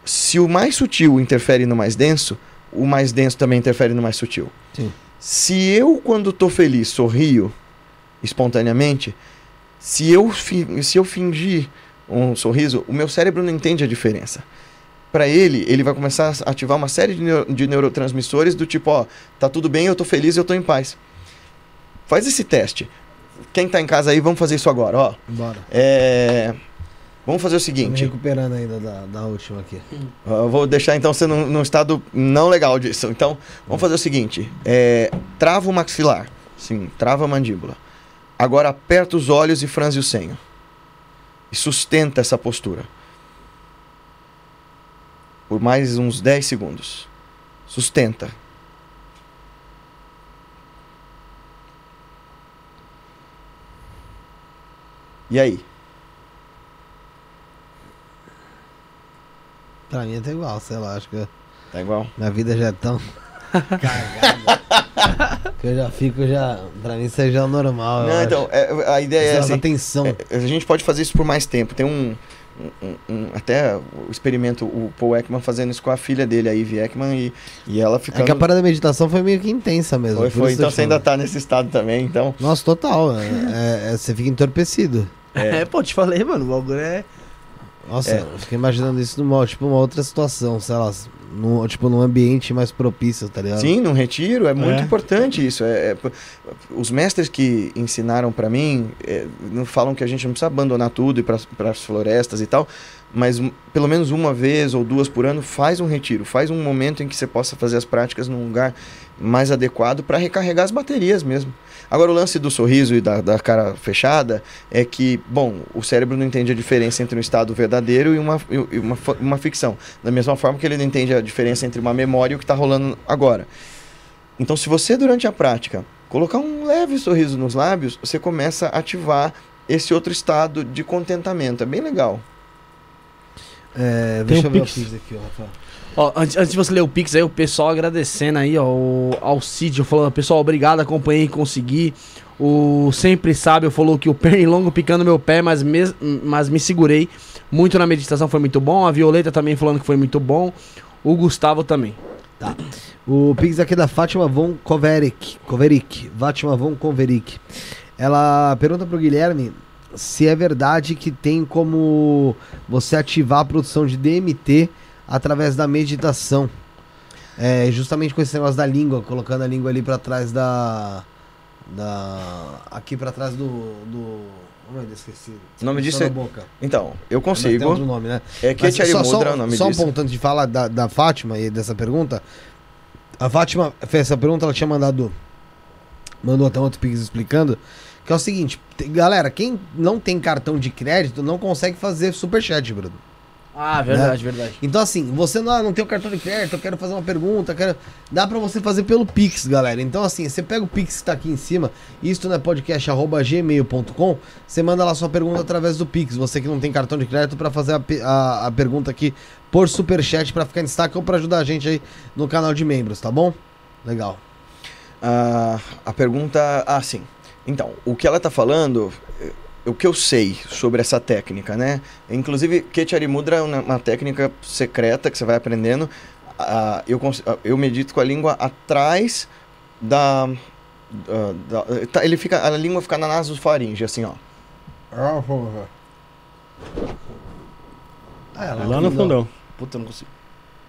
Se o mais sutil interfere no mais denso, o mais denso também interfere no mais sutil. Sim. Se eu, quando estou feliz, sorrio espontaneamente, se eu, se eu fingir um sorriso, o meu cérebro não entende a diferença. Para ele, ele vai começar a ativar uma série de, neu- de neurotransmissores do tipo, ó, tá tudo bem, eu tô feliz, eu tô em paz. Faz esse teste. Quem tá em casa aí, vamos fazer isso agora, ó. Bora. É... Vamos fazer o Tô me seguinte, recuperando ainda da, da última aqui. eu vou deixar então você num, num estado não legal disso. Então, vamos fazer o seguinte: é, trava o maxilar. Sim, trava a mandíbula. Agora aperta os olhos e franze o senho. E sustenta essa postura. Por mais uns 10 segundos. Sustenta. E aí? Pra mim é igual, sei lá, acho que Tá igual? minha vida já é tão cagada que eu já fico já. Pra mim isso aí já é normal. eu Não, acho. então, é, a ideia é Precisa assim. atenção. É, a gente pode fazer isso por mais tempo. Tem um, um- um- até o experimento, o Paul Ekman fazendo isso com a filha dele, a Ivy Ekman, e, e ela É ficando... que a parada da meditação foi meio que intensa mesmo. foi, foi. isso Então você ainda tá nesse estado também, então... Nossa, total. é- é- é- você fica entorpecido. É. É, pô, te falei, mano, o bagulho é. Nossa, É. eu fiquei imaginando isso numa, tipo, uma outra situação, sei lá, num, tipo, num ambiente mais propício, tá ligado? Sim, num retiro, é muito É. importante isso. É, é os mestres que ensinaram pra mim é, não falam que a gente não precisa abandonar tudo e ir para as florestas e tal, mas um- pelo menos uma vez ou duas por ano, faz um retiro, faz um momento em que você possa fazer as práticas num lugar mais adequado para recarregar as baterias mesmo. Agora, o lance do sorriso e da, da cara fechada é que, bom, o cérebro não entende a diferença entre um estado verdadeiro e uma, e uma, uma ficção. Da mesma forma que ele não entende a diferença entre uma memória e o que está rolando agora. Então, se você, durante a prática, colocar um leve sorriso nos lábios, você começa a ativar esse outro estado de contentamento. É bem legal. É, Tem deixa um eu ver Pix. o Pix aqui, ó, Rafael. Ó, antes, antes de você ler o Pix aí, o pessoal agradecendo aí, ó, o Alcídio falando, pessoal, obrigado, acompanhei consegui. O Sempre Sábio falou que o pernilongo picando meu pé, mas, mes, mas me segurei. Muito na meditação foi muito bom. A Violeta também falando que foi muito bom. O Gustavo também. O Pix aqui é da Fátima Von Koveric. Koveric. Fátima Von Koveric. Ela pergunta pro Guilherme se é verdade que tem como você ativar a produção de DMT através da meditação. É, justamente com esse negócio da língua, colocando a língua ali pra trás da. da aqui pra trás do. do oh, meu Deus, esqueci. O nome disso é- boca. Então, eu Mas tem outro consigo. nome, né? É Ketchari só, só, Mudra o nome só um disso. ponto antes de falar da, da Fátima e dessa pergunta. A Fátima fez essa pergunta, ela tinha mandado. Mandou até um outro Pix explicando. Que é o seguinte, te- galera, quem não tem cartão de crédito não consegue fazer superchat, Bruno. Ah, verdade, verdade. Então, assim, você não, ah, não tem o cartão de crédito, eu quero fazer uma pergunta, quero. Dá pra você fazer pelo Pix, galera. Então, assim, você pega o Pix que tá aqui em cima, isto não é podcast.gmail.com, você manda lá sua pergunta através do Pix. Você que não tem cartão de crédito pra fazer a, a, a pergunta aqui por superchat pra ficar em destaque ou pra ajudar a gente aí no canal de membros, tá bom? Legal. Ah, a pergunta. Ah, sim. Então, o que ela está falando, o que eu sei sobre essa técnica, né? Inclusive, Ketchari Mudra é uma, uma técnica secreta que você vai aprendendo. Ah, eu, ah, eu medito com a língua atrás da. ah, da- tá, ele fica, a língua fica na nasofaringe, assim, ó. Ah, ela Lá no fundão. Puta, eu não consigo.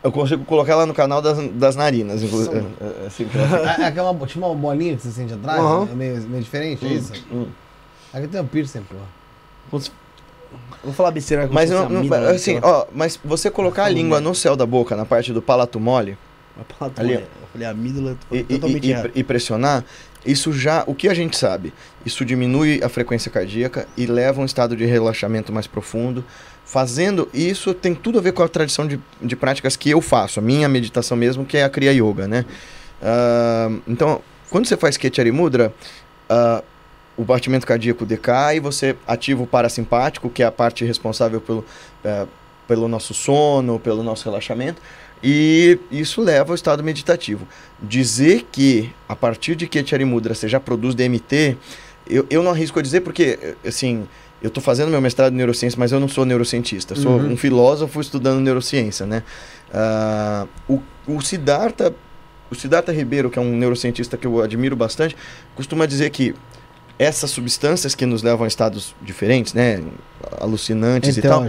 Eu consigo colocar ela no canal das, das narinas, inclusive. Nossa. É, é, assim, pra- É, é aquela, tinha uma bolinha que você sente atrás, é meio, meio diferente, é isso? Hum. Aqui tem um piercing, pô. Vou falar besteira como Mas não, não- amígdala, assim, ó, mas você colocar a língua no céu da boca, na parte do palato mole, palato ali, mole, Eu falei amígdala, e, e- totalmente e- errado. e pressionar, isso já, o que a gente sabe? Isso diminui a frequência cardíaca e leva a um estado de relaxamento mais profundo. Fazendo isso tem tudo a ver com a tradição de, de práticas que eu faço, a minha meditação mesmo, que é a Kriya Yoga, né? Ah, então, quando você faz Ketchari Mudra, ah, o batimento cardíaco decai, você ativa o parasimpático, que é a parte responsável pelo, eh, pelo nosso sono, pelo nosso relaxamento, e isso leva ao estado meditativo. Dizer que a partir de Ketchari Mudra você já produz DMT, eu, eu não arrisco a dizer porque, assim, eu estou fazendo meu mestrado em neurociência, mas eu não sou neurocientista, eu sou Uhum. um filósofo estudando neurociência, né? Ah, o, o Siddhartha o Siddhartha Ribeiro, que é um neurocientista que eu admiro bastante, costuma dizer que essas substâncias que nos levam a estados diferentes, né, alucinantes e tal,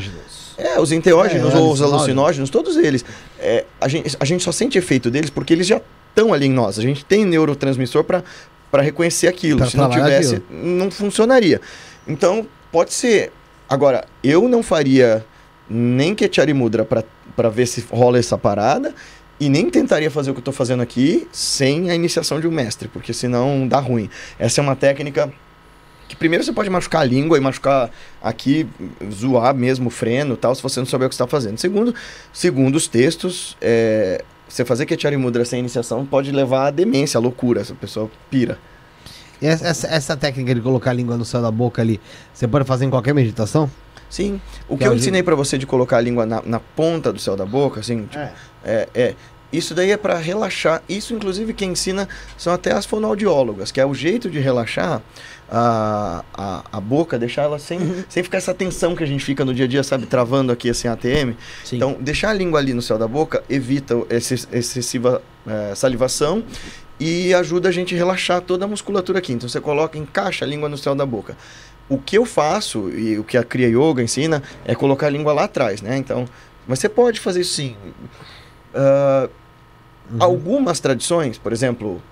é, os enteógenos É, ou os alucinógenos. todos eles, é, a, gente, a gente só sente efeito deles porque eles já estão ali em nós. A gente tem neurotransmissor para reconhecer aquilo. Pra Se não tivesse, não funcionaria. Então, pode ser. Agora, eu não faria nem Ketchari Mudra para ver se rola essa parada e nem tentaria fazer o que eu estou fazendo aqui sem a iniciação de um mestre, porque senão dá ruim. Essa é uma técnica que primeiro você pode machucar a língua e machucar aqui, zoar mesmo o freno tal, se você não souber o que está fazendo. Segundo, segundo os textos, é, você fazer Ketchari Mudra sem iniciação pode levar à demência, à loucura, essa pessoa pira. E essa, essa, essa técnica de colocar a língua no céu da boca ali, você pode fazer em qualquer meditação? Sim, o Que que é eu o ensinei para você de colocar a língua na, na ponta do céu da boca, assim, tipo, é, é, isso daí é para relaxar. Isso, inclusive, quem ensina são até as fonoaudiólogas, que é o jeito de relaxar a, a, a boca, deixar ela sem, sem ficar essa tensão que a gente fica no dia a dia, sabe, travando aqui assim a ATM. Sim. Então, deixar a língua ali no céu da boca evita essa excessiva eh, salivação e ajuda a gente a relaxar toda a musculatura aqui. Então, você coloca, encaixa a língua no céu da boca. O que eu faço e o que a Kriya Yoga ensina é colocar a língua lá atrás, né? Então, mas você pode fazer isso sim. Ah, Algumas tradições, por exemplo,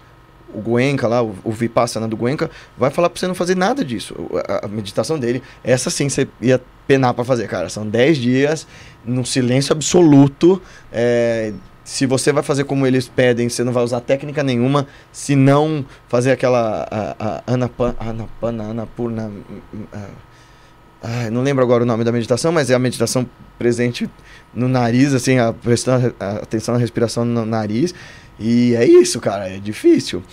o Goenka lá, o, o Vipassana do Goenka, vai falar pra você não fazer nada disso. A, a meditação dele, essa sim você ia penar pra fazer, cara. São 10 dias num silêncio absoluto. é, se você vai fazer como eles pedem, você não vai usar técnica nenhuma, se não fazer aquela Anapana, Anapurna. ah, ai, não lembro agora o nome da meditação, mas é a meditação presente no nariz, assim, a, prestando atenção na respiração no nariz. E é isso, cara, é difícil.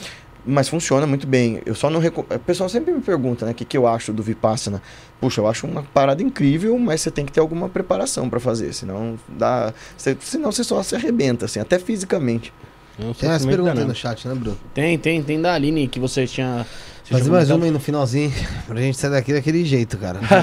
Mas funciona muito bem. Eu só não reco... O pessoal sempre me pergunta, né, o que, que eu acho do Vipassana. Puxa, eu acho uma parada incrível, mas você tem que ter alguma preparação pra fazer, senão dá, você- senão você só se arrebenta assim, até fisicamente. Tem umas perguntas no chat, né, Bruno? Tem, tem, tem da Aline que você tinha. Fazer mais uma aí no finalzinho, pra gente sair daqui daquele jeito, cara.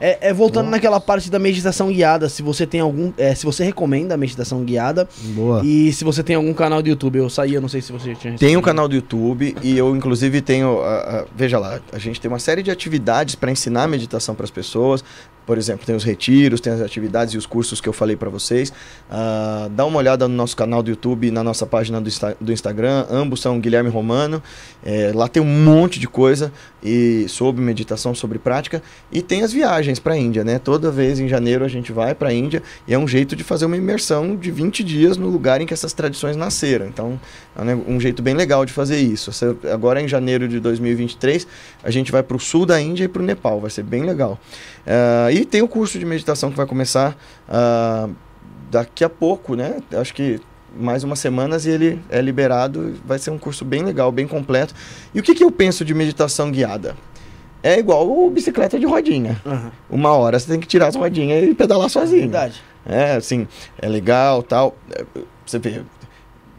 É, é, voltando naquela parte da meditação guiada, se você tem algum. é, se você recomenda a meditação guiada Boa. e se você tem algum canal do YouTube, eu saí, eu não sei se você tinha Tem um canal do YouTube e eu, inclusive, tenho. a- a- veja lá, a gente tem uma série de atividades para ensinar meditação para as pessoas. Por exemplo, tem os retiros, tem as atividades e os cursos que eu falei para vocês. Ah, dá uma olhada no nosso canal do YouTube na nossa página do, Insta- do Instagram. Ambos são Guilherme Romano. É, lá tem um monte de coisa e sobre meditação, sobre prática. E tem as viagens para a Índia, né? Toda vez em janeiro a gente vai para a Índia e é um jeito de fazer uma imersão de 20 dias no lugar em que essas tradições nasceram. Então, é um jeito bem legal de fazer isso. Agora em janeiro de 2023, a gente vai para o sul da Índia e para o Nepal. Vai ser bem legal. Ah, e tem o curso de meditação que vai começar ah, daqui a pouco, né? Acho que mais umas semanas e ele é liberado. Vai ser um curso bem legal, bem completo. E o que, que eu penso de meditação guiada? É igual o bicicleta de rodinha. Aham, Uma hora você tem que tirar as rodinhas e pedalar sozinho. verdade. É, assim, é legal tal. É, Você vê,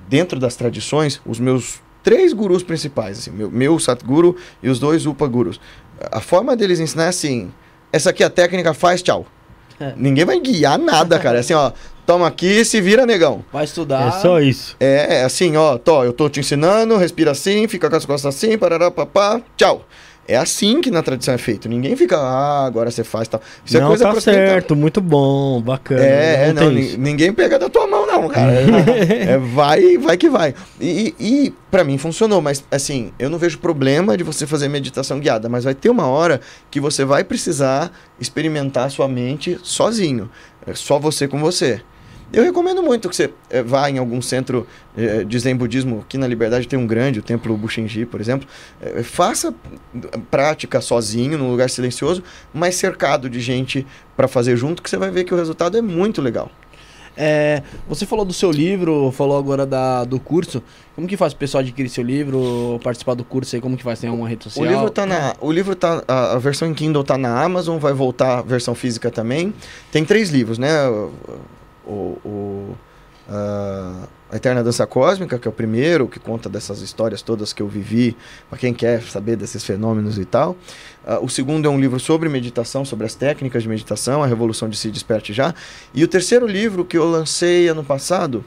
dentro das tradições, os meus três gurus principais, assim, meu, meu Satguru e os dois Upa Gurus. A forma deles ensinar é assim: essa aqui é a técnica, faz, tchau. É. Ninguém vai guiar nada, cara. É assim, ó, toma aqui, se vira, negão. Vai estudar. É só isso. É, é assim, ó, tô, eu tô te ensinando, respira assim, fica com as costas assim, parará, papá, tchau. É assim que na tradição é feito. Ninguém fica, ah, agora você faz tal. Isso não, é coisa tá certo, muito bom, bacana. É, é, não, ni- isso. ninguém pega da tua mão, não, cara. É, vai, vai que vai. E, e, e para mim funcionou, mas assim, eu não vejo problema de você fazer meditação guiada, mas vai ter uma hora que você vai precisar experimentar a sua mente sozinho. É só você com você. Eu recomendo muito que você eh, vá em algum centro eh, de Zen Budismo. Aqui na Liberdade tem um grande, o Templo Bushinji, por exemplo. Eh, faça prática sozinho, num lugar silencioso, mas cercado de gente para fazer junto, que você vai ver que o resultado é muito legal. É, você falou do seu livro, falou agora da, do curso. Como que faz o pessoal adquirir seu livro, participar do curso aí? Como que faz? Tem alguma rede social? O livro tá na. O livro tá. A, a versão em Kindle tá na Amazon, vai voltar a versão física também. Tem três livros, né? O. o- ah, a Eterna Dança Cósmica, que é o primeiro, que conta dessas histórias todas que eu vivi, para quem quer saber desses fenômenos e tal. Ah, o segundo é um livro sobre meditação, sobre as técnicas de meditação, a Revolução de Se Desperte Já. E o terceiro livro que eu lancei ano passado.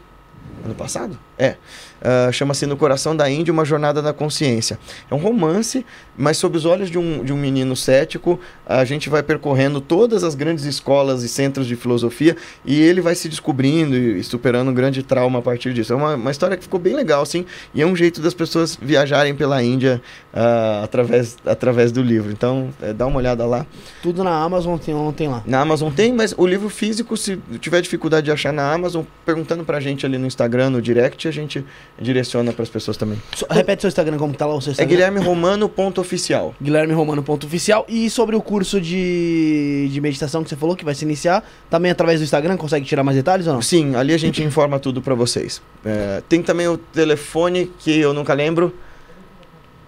Ano passado? É. ah, Chama-se No Coração da Índia, Uma Jornada da Consciência. É um romance, mas sob os olhos de um, de um menino cético, a gente vai percorrendo todas as grandes escolas e centros de filosofia e ele vai se descobrindo e superando um grande trauma a partir disso. É uma, uma história que ficou bem legal, assim, e é um jeito das pessoas viajarem pela Índia ah, através, através do livro. Então, eh, dá uma olhada lá. Tudo na Amazon tem, não tem lá. Na Amazon tem, mas o livro físico, se tiver dificuldade de achar na Amazon, perguntando pra gente ali no Instagram, no direct, a gente direciona pras pessoas também. So- repete seu Instagram, como tá lá o seu É Instagram? Guilherme Romano, ponto oficial. Guilherme Romano ponto oficial e sobre o curso de, de meditação que você falou que vai se iniciar também através do Instagram consegue tirar mais detalhes ou não? Sim, ali a gente informa tudo pra vocês. É, tem também o telefone que eu nunca lembro.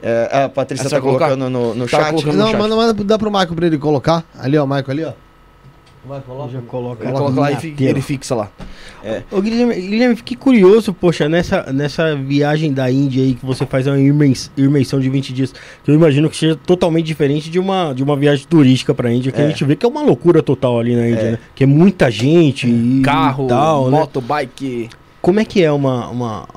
É, a Patrícia Ah, tá vai colocar? colocando no, no Tá chat. colocando no Não, chat. manda, manda, dá pro Michael pra ele colocar. Ali, ó, Michael, ali, ó. Vai, coloca. Já coloca, Ele coloca lá e ele fixa lá. Ô, Guilherme, Guilherme, fiquei curioso, poxa, nessa, nessa viagem da Índia aí que você faz uma immers- imersão de 20 dias, que eu imagino que seja totalmente diferente de uma, de uma viagem turística pra Índia, que a É. gente vê que é uma loucura total ali na Índia, né? Que é muita gente e Carro, tal, né? moto, bike. Como é que é uma, uma...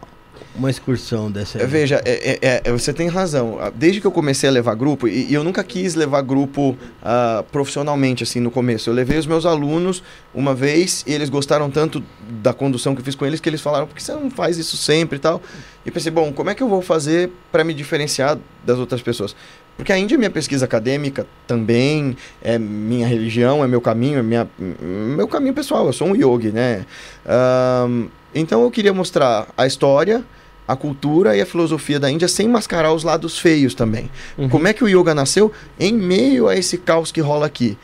uma excursão dessa? aí? Veja, é- é- é- você tem razão. Ah, Desde que eu comecei a levar grupo, e, e eu nunca quis levar grupo ah, profissionalmente, assim, no começo. Eu levei os meus alunos uma vez e eles gostaram tanto da condução que eu fiz com eles que eles falaram, por que você não faz isso sempre e tal? E pensei, bom, como é que eu vou fazer para me diferenciar das outras pessoas? Porque a Índia é minha pesquisa acadêmica também, é minha religião, é meu caminho, é minha, meu caminho pessoal. Eu sou um yogi, né? Então eu queria mostrar a história, a cultura e a filosofia da Índia sem mascarar os lados feios também. Uhum. Como é que o yoga nasceu em meio a esse caos que rola aqui?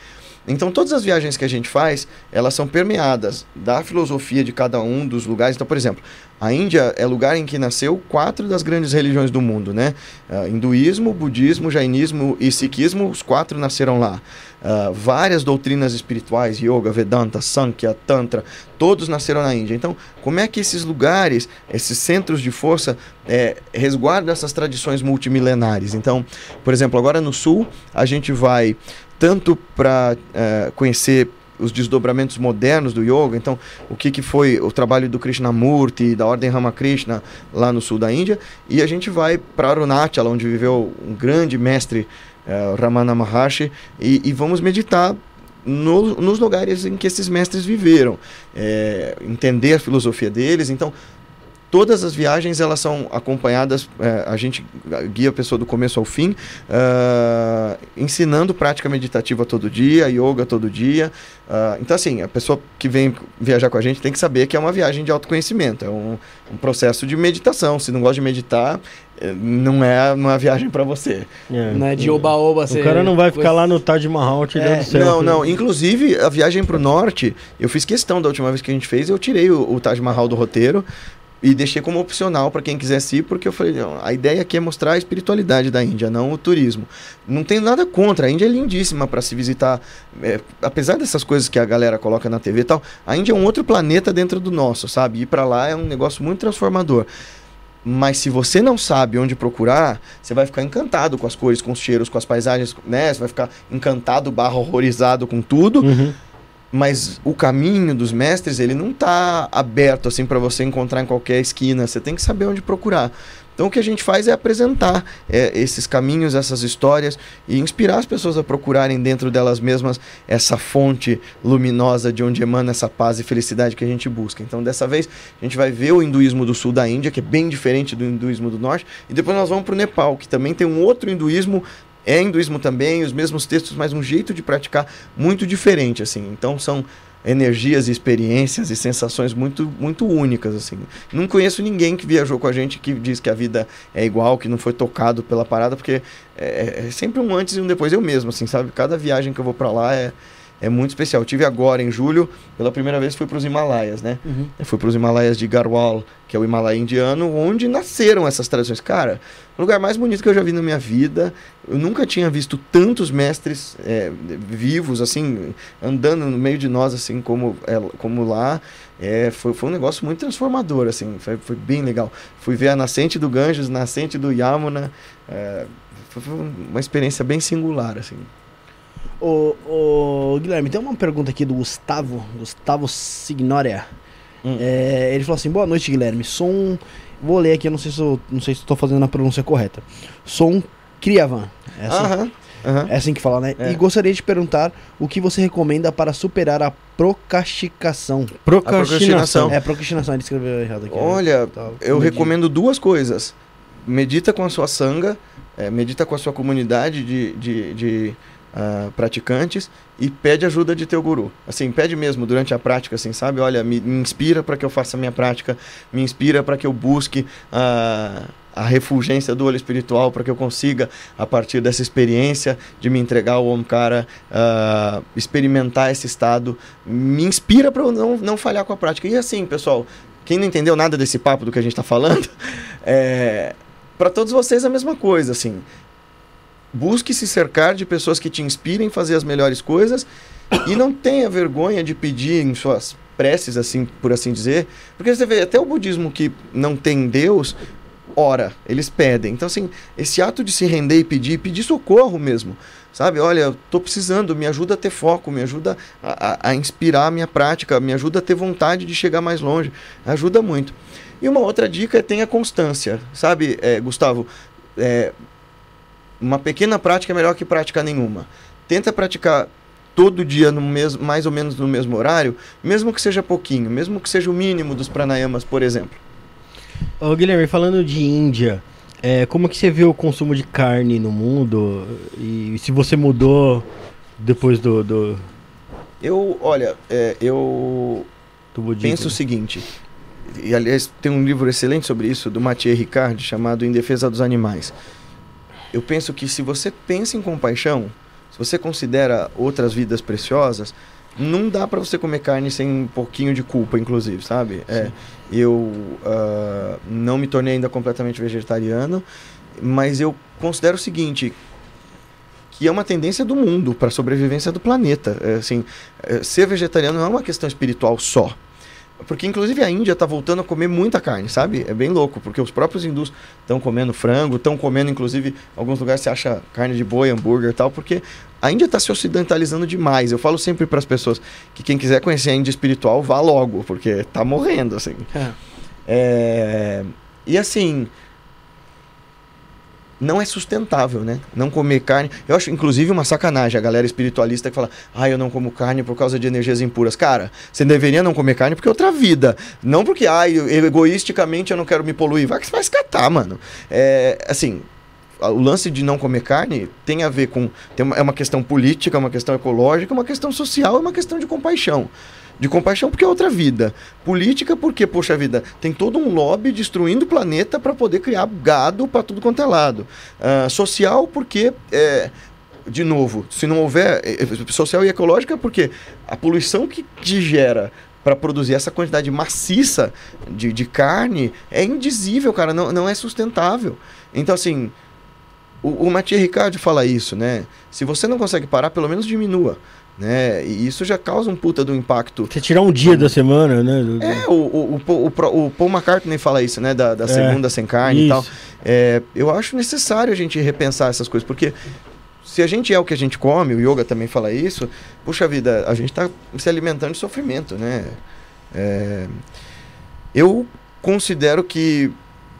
Então todas as viagens que a gente faz, elas são permeadas da filosofia de cada um dos lugares. Então, por exemplo, a Índia é lugar em que nasceu quatro das grandes religiões do mundo, né? Ah, hinduísmo, budismo, jainismo e sikhismo, os quatro nasceram lá. Ah, várias doutrinas espirituais, yoga, vedanta, sankhya, tantra, todos nasceram na Índia. Então, como é que esses lugares, esses centros de força, eh, resguardam essas tradições multimilenares? Então, por exemplo, agora no Sul, a gente vai tanto para conhecer os desdobramentos modernos do yoga, então o que, que foi o trabalho do Krishnamurti, da Ordem Ramakrishna lá no sul da Índia, e a gente vai para Arunachala, onde viveu um grande mestre, eh, Ramana Maharshi, e, e vamos meditar no- nos lugares em que esses mestres viveram, eh, entender a filosofia deles, então todas as viagens elas são acompanhadas eh, a gente guia a pessoa do começo ao fim ah, ensinando prática meditativa todo dia yoga todo dia Ah, então assim a pessoa que vem viajar com a gente tem que saber que é uma viagem de autoconhecimento é um, um processo de meditação se não gosta de meditar eh, não é uma viagem para você É. Né, de oba-oba. O cara não vai ficar lá no Taj Mahal te dando É, selfie. Não, não. Inclusive, a viagem pro norte, eu fiz questão da última vez que a gente fez, eu tirei o, o Taj Mahal do roteiro e deixei como opcional para quem quisesse ir, porque eu falei, não, a ideia aqui é mostrar a espiritualidade da Índia, não o turismo. Não tenho nada contra, a Índia é lindíssima para se visitar. É, apesar dessas coisas que a galera coloca na TV e tal, a Índia é um outro planeta dentro do nosso, sabe? Ir para lá é um negócio muito transformador. Mas se você não sabe onde procurar, você vai ficar encantado com as cores, com os cheiros, com as paisagens, né? Você vai ficar encantado, barra horrorizado com tudo. Uhum. Mas o caminho dos mestres, ele não tá aberto assim para você encontrar em qualquer esquina. Você tem que saber onde procurar. Então o que a gente faz é apresentar é, esses caminhos, essas histórias e inspirar as pessoas a procurarem dentro delas mesmas essa fonte luminosa de onde emana essa paz e felicidade que a gente busca. Então dessa vez a gente vai ver o hinduísmo do sul da Índia, que é bem diferente do hinduísmo do norte, e depois nós vamos para o Nepal, que também tem um outro hinduísmo é hinduísmo também, os mesmos textos, mas um jeito de praticar muito diferente, assim. Então são energias experiências e sensações muito muito únicas, assim. Não conheço ninguém que viajou com a gente que diz que a vida é igual, que não foi tocado pela parada, porque é, é sempre um antes e um depois. Eu mesmo, assim, sabe? Cada viagem que eu vou para lá é é muito especial. Tive agora em julho, pela primeira vez fui para os Himalaias, né? Uhum. Eu fui para os Himalaias de Garhwal, que é o Himalaia indiano, onde nasceram essas tradições. Cara, o lugar mais bonito que eu já vi na minha vida. Eu nunca tinha visto tantos mestres é, vivos, assim, andando no meio de nós, assim, como, é, como lá. É, foi, foi um negócio muito transformador, assim, foi, foi bem legal. Fui ver a nascente do Ganges, nascente do Yamuna. é, foi, foi uma experiência bem singular, assim. Ô, ô, Guilherme, tem uma pergunta aqui do Gustavo, Gustavo Signoria. Hum. É, ele falou assim: Boa noite, Guilherme. Sou um. Vou ler aqui, eu não sei se eu não sei se estou fazendo a pronúncia correta. Sou um Criavan. É assim, Aham, aham. é assim que fala, né? É. E gostaria de perguntar o que você recomenda para superar a procrastinação. Procrastinação. É, procrastinação, ele escreveu errado aqui. né? Olha, Tá, Eu recomendo duas coisas. Medita com a sua sanga, eh, medita com a sua comunidade de, de, de, ah, praticantes e pede ajuda de teu guru. Assim, pede mesmo durante a prática, assim, sabe? Olha, me, me inspira para que eu faça a minha prática, me inspira para que eu busque a, a refulgência do olho espiritual, para que eu consiga, a partir dessa experiência de me entregar ao Omkara, ah, experimentar esse estado. Me inspira para eu não, não falhar com a prática. E assim, pessoal, quem não entendeu nada desse papo do que a gente está falando, é, para todos vocês a mesma coisa, assim. Busque se cercar de pessoas que te inspirem a fazer as melhores coisas e não tenha vergonha de pedir em suas preces, assim, por assim dizer, porque você vê até o budismo que não tem Deus, ora, eles pedem. Então, assim, esse ato de se render e pedir, pedir socorro mesmo, sabe? Olha, eu tô precisando, me ajuda a ter foco, me ajuda a, a- a inspirar a minha prática, me ajuda a ter vontade de chegar mais longe, ajuda muito. E uma outra dica é tenha constância, sabe, é, Gustavo? É, uma pequena prática é melhor que prática nenhuma. Tenta praticar todo dia no mesmo, mais ou menos no mesmo horário, mesmo que seja pouquinho, mesmo que seja o mínimo dos pranayamas, por exemplo. Ô, Guilherme, falando de Índia, é, como que você vê o consumo de carne no mundo? E se você mudou depois do, do, Eu, olha, é, eu penso o seguinte, e aliás tem um livro excelente sobre isso, do Mathieu Ricard, chamado Em Defesa dos Animais. Eu penso que se você pensa em compaixão, se você considera outras vidas preciosas, não dá para você comer carne sem um pouquinho de culpa, inclusive, sabe? É, eu ah, não me tornei ainda completamente vegetariano, mas eu considero o seguinte, que é uma tendência do mundo para a sobrevivência do planeta. É, assim, é, ser vegetariano não é uma questão espiritual só. Porque, inclusive, a Índia está voltando a comer muita carne, sabe? É bem louco, porque os próprios hindus estão comendo frango, estão comendo, inclusive, em alguns lugares você acha carne de boi, hambúrguer e tal, porque a Índia está se ocidentalizando demais. Eu falo sempre para as pessoas que quem quiser conhecer a Índia espiritual, vá logo, porque está morrendo, assim. É. É, E assim. Não é sustentável, né? Não comer carne. Eu acho, inclusive, uma sacanagem a galera espiritualista que fala: ah, eu não como carne por causa de energias impuras. Cara, você deveria não comer carne porque é outra vida. Não porque, ah, eu, egoisticamente eu não quero me poluir. Vai que você vai escatar, mano. É, assim, o lance de não comer carne tem a ver com. Tem uma, é uma questão política, é uma questão ecológica, é uma questão social, é uma questão de compaixão. De compaixão porque é outra vida. Política porque, poxa vida, tem todo um lobby destruindo o planeta para poder criar gado para tudo quanto é lado. Ah, social porque, é, de novo, se não houver. é, é, social e ecológica porque a poluição que, que gera para produzir essa quantidade maciça de, de carne é indizível, cara, não, não é sustentável. Então, assim, o, o Mathieu Ricard fala isso, né? Se você não consegue parar, pelo menos diminua. Né? E isso já causa um puta do impacto. Você tirar um dia da semana, né? É, o, o, o, Paul- o Paul McCartney fala isso, né? Da, da É, segunda sem carne e tal. Isso. É, eu acho necessário a gente repensar essas coisas, porque se a gente é o que a gente come, o yoga também fala isso, puxa vida, a gente está se alimentando de sofrimento, né? É, eu considero que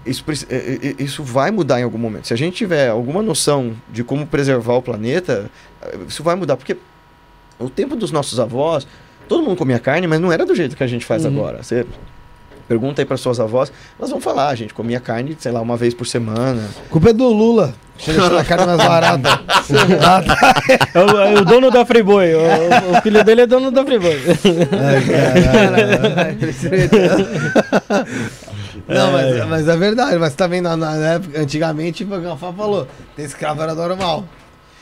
isso, preci- é, é, isso vai mudar em algum momento. Se a gente tiver alguma noção de como preservar o planeta, isso vai mudar, porque o tempo dos nossos avós, todo mundo comia carne, mas não era do jeito que a gente faz Uhum. agora. Você pergunta aí para suas avós, elas vão falar, a gente comia carne, sei lá, uma vez por semana. Culpa é do Lula. Deixando a carne mais barata. Ah, tá. É o, é o dono da Friboi. O, o filho dele é dono da Friboi. Ai, caralho. Não, mas, mas é verdade. Mas tá vendo, na, na época, antigamente, o Gafá falou, ter escravo era normal.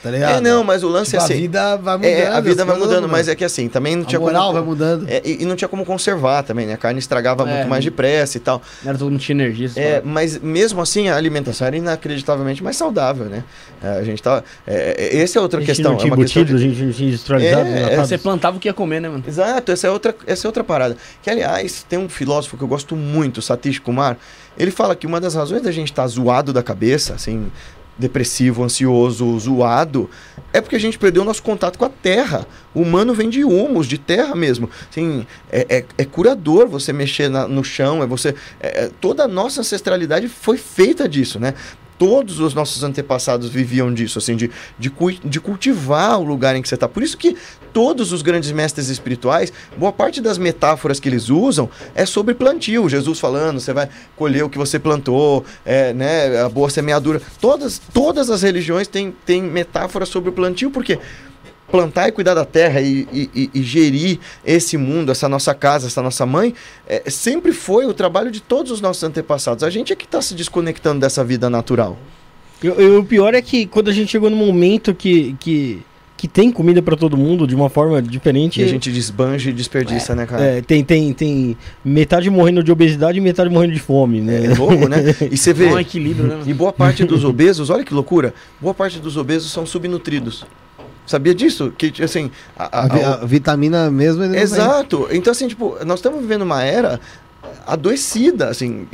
Tá ligado? É, não, mas o lance Tipo, é a assim. vida vai mudando. É, a vida vai coisas mudando, mas é que assim, também não A tinha moral como. vai mudando. É, e, não tinha como conservar também, né? A carne estragava É, muito mais depressa e tal. Não era todo mundo tinha energia. É, mas mesmo assim a alimentação era inacreditavelmente mais saudável, né? É, a gente tá. É, é, essa é outra a gente questão. não tinha é uma questão embutido, de- a gente não tinha industrializado. É, enlatado. Você plantava o que ia comer, né, mano? Exato, essa é outra, essa é outra parada. Que, aliás, tem um filósofo que eu gosto muito, Satish Kumar. Ele fala que uma das razões da gente estar zoado da cabeça, assim, depressivo, ansioso, zoado, é porque a gente perdeu o nosso contato com a terra. O humano vem de humus, de terra mesmo. Assim, é, é, é curador você mexer na- no chão, é você. é- é- toda a nossa ancestralidade foi feita disso, né? Todos os nossos antepassados viviam disso, assim, de, de, de cultivar o lugar em que você está. Por isso que todos os grandes mestres espirituais, boa parte das metáforas que eles usam é sobre plantio. Jesus falando, você vai colher o que você plantou, é, né, a boa semeadura. Todas, todas as religiões têm, têm metáforas sobre o plantio, porque plantar e cuidar da terra e, e- e- e gerir esse mundo, essa nossa casa, essa nossa mãe, é, sempre foi o trabalho de todos os nossos antepassados. A gente é que está se desconectando dessa vida natural. E- o pior é que quando a gente chegou no momento que, que, que tem comida pra todo mundo de uma forma diferente. E a gente desbanja e desperdiça, né, cara? é, tem, tem, tem metade morrendo de obesidade e metade morrendo de fome, né? É louco, né? E você vê. Não, equilíbrio, né? E boa parte dos obesos, olha que loucura, boa parte dos obesos são subnutridos. Sabia disso? Que, assim. a- a- A, vi- a- a vitamina mesmo Exato. Então, assim, tipo, nós estamos vivendo uma era adoecida, assim,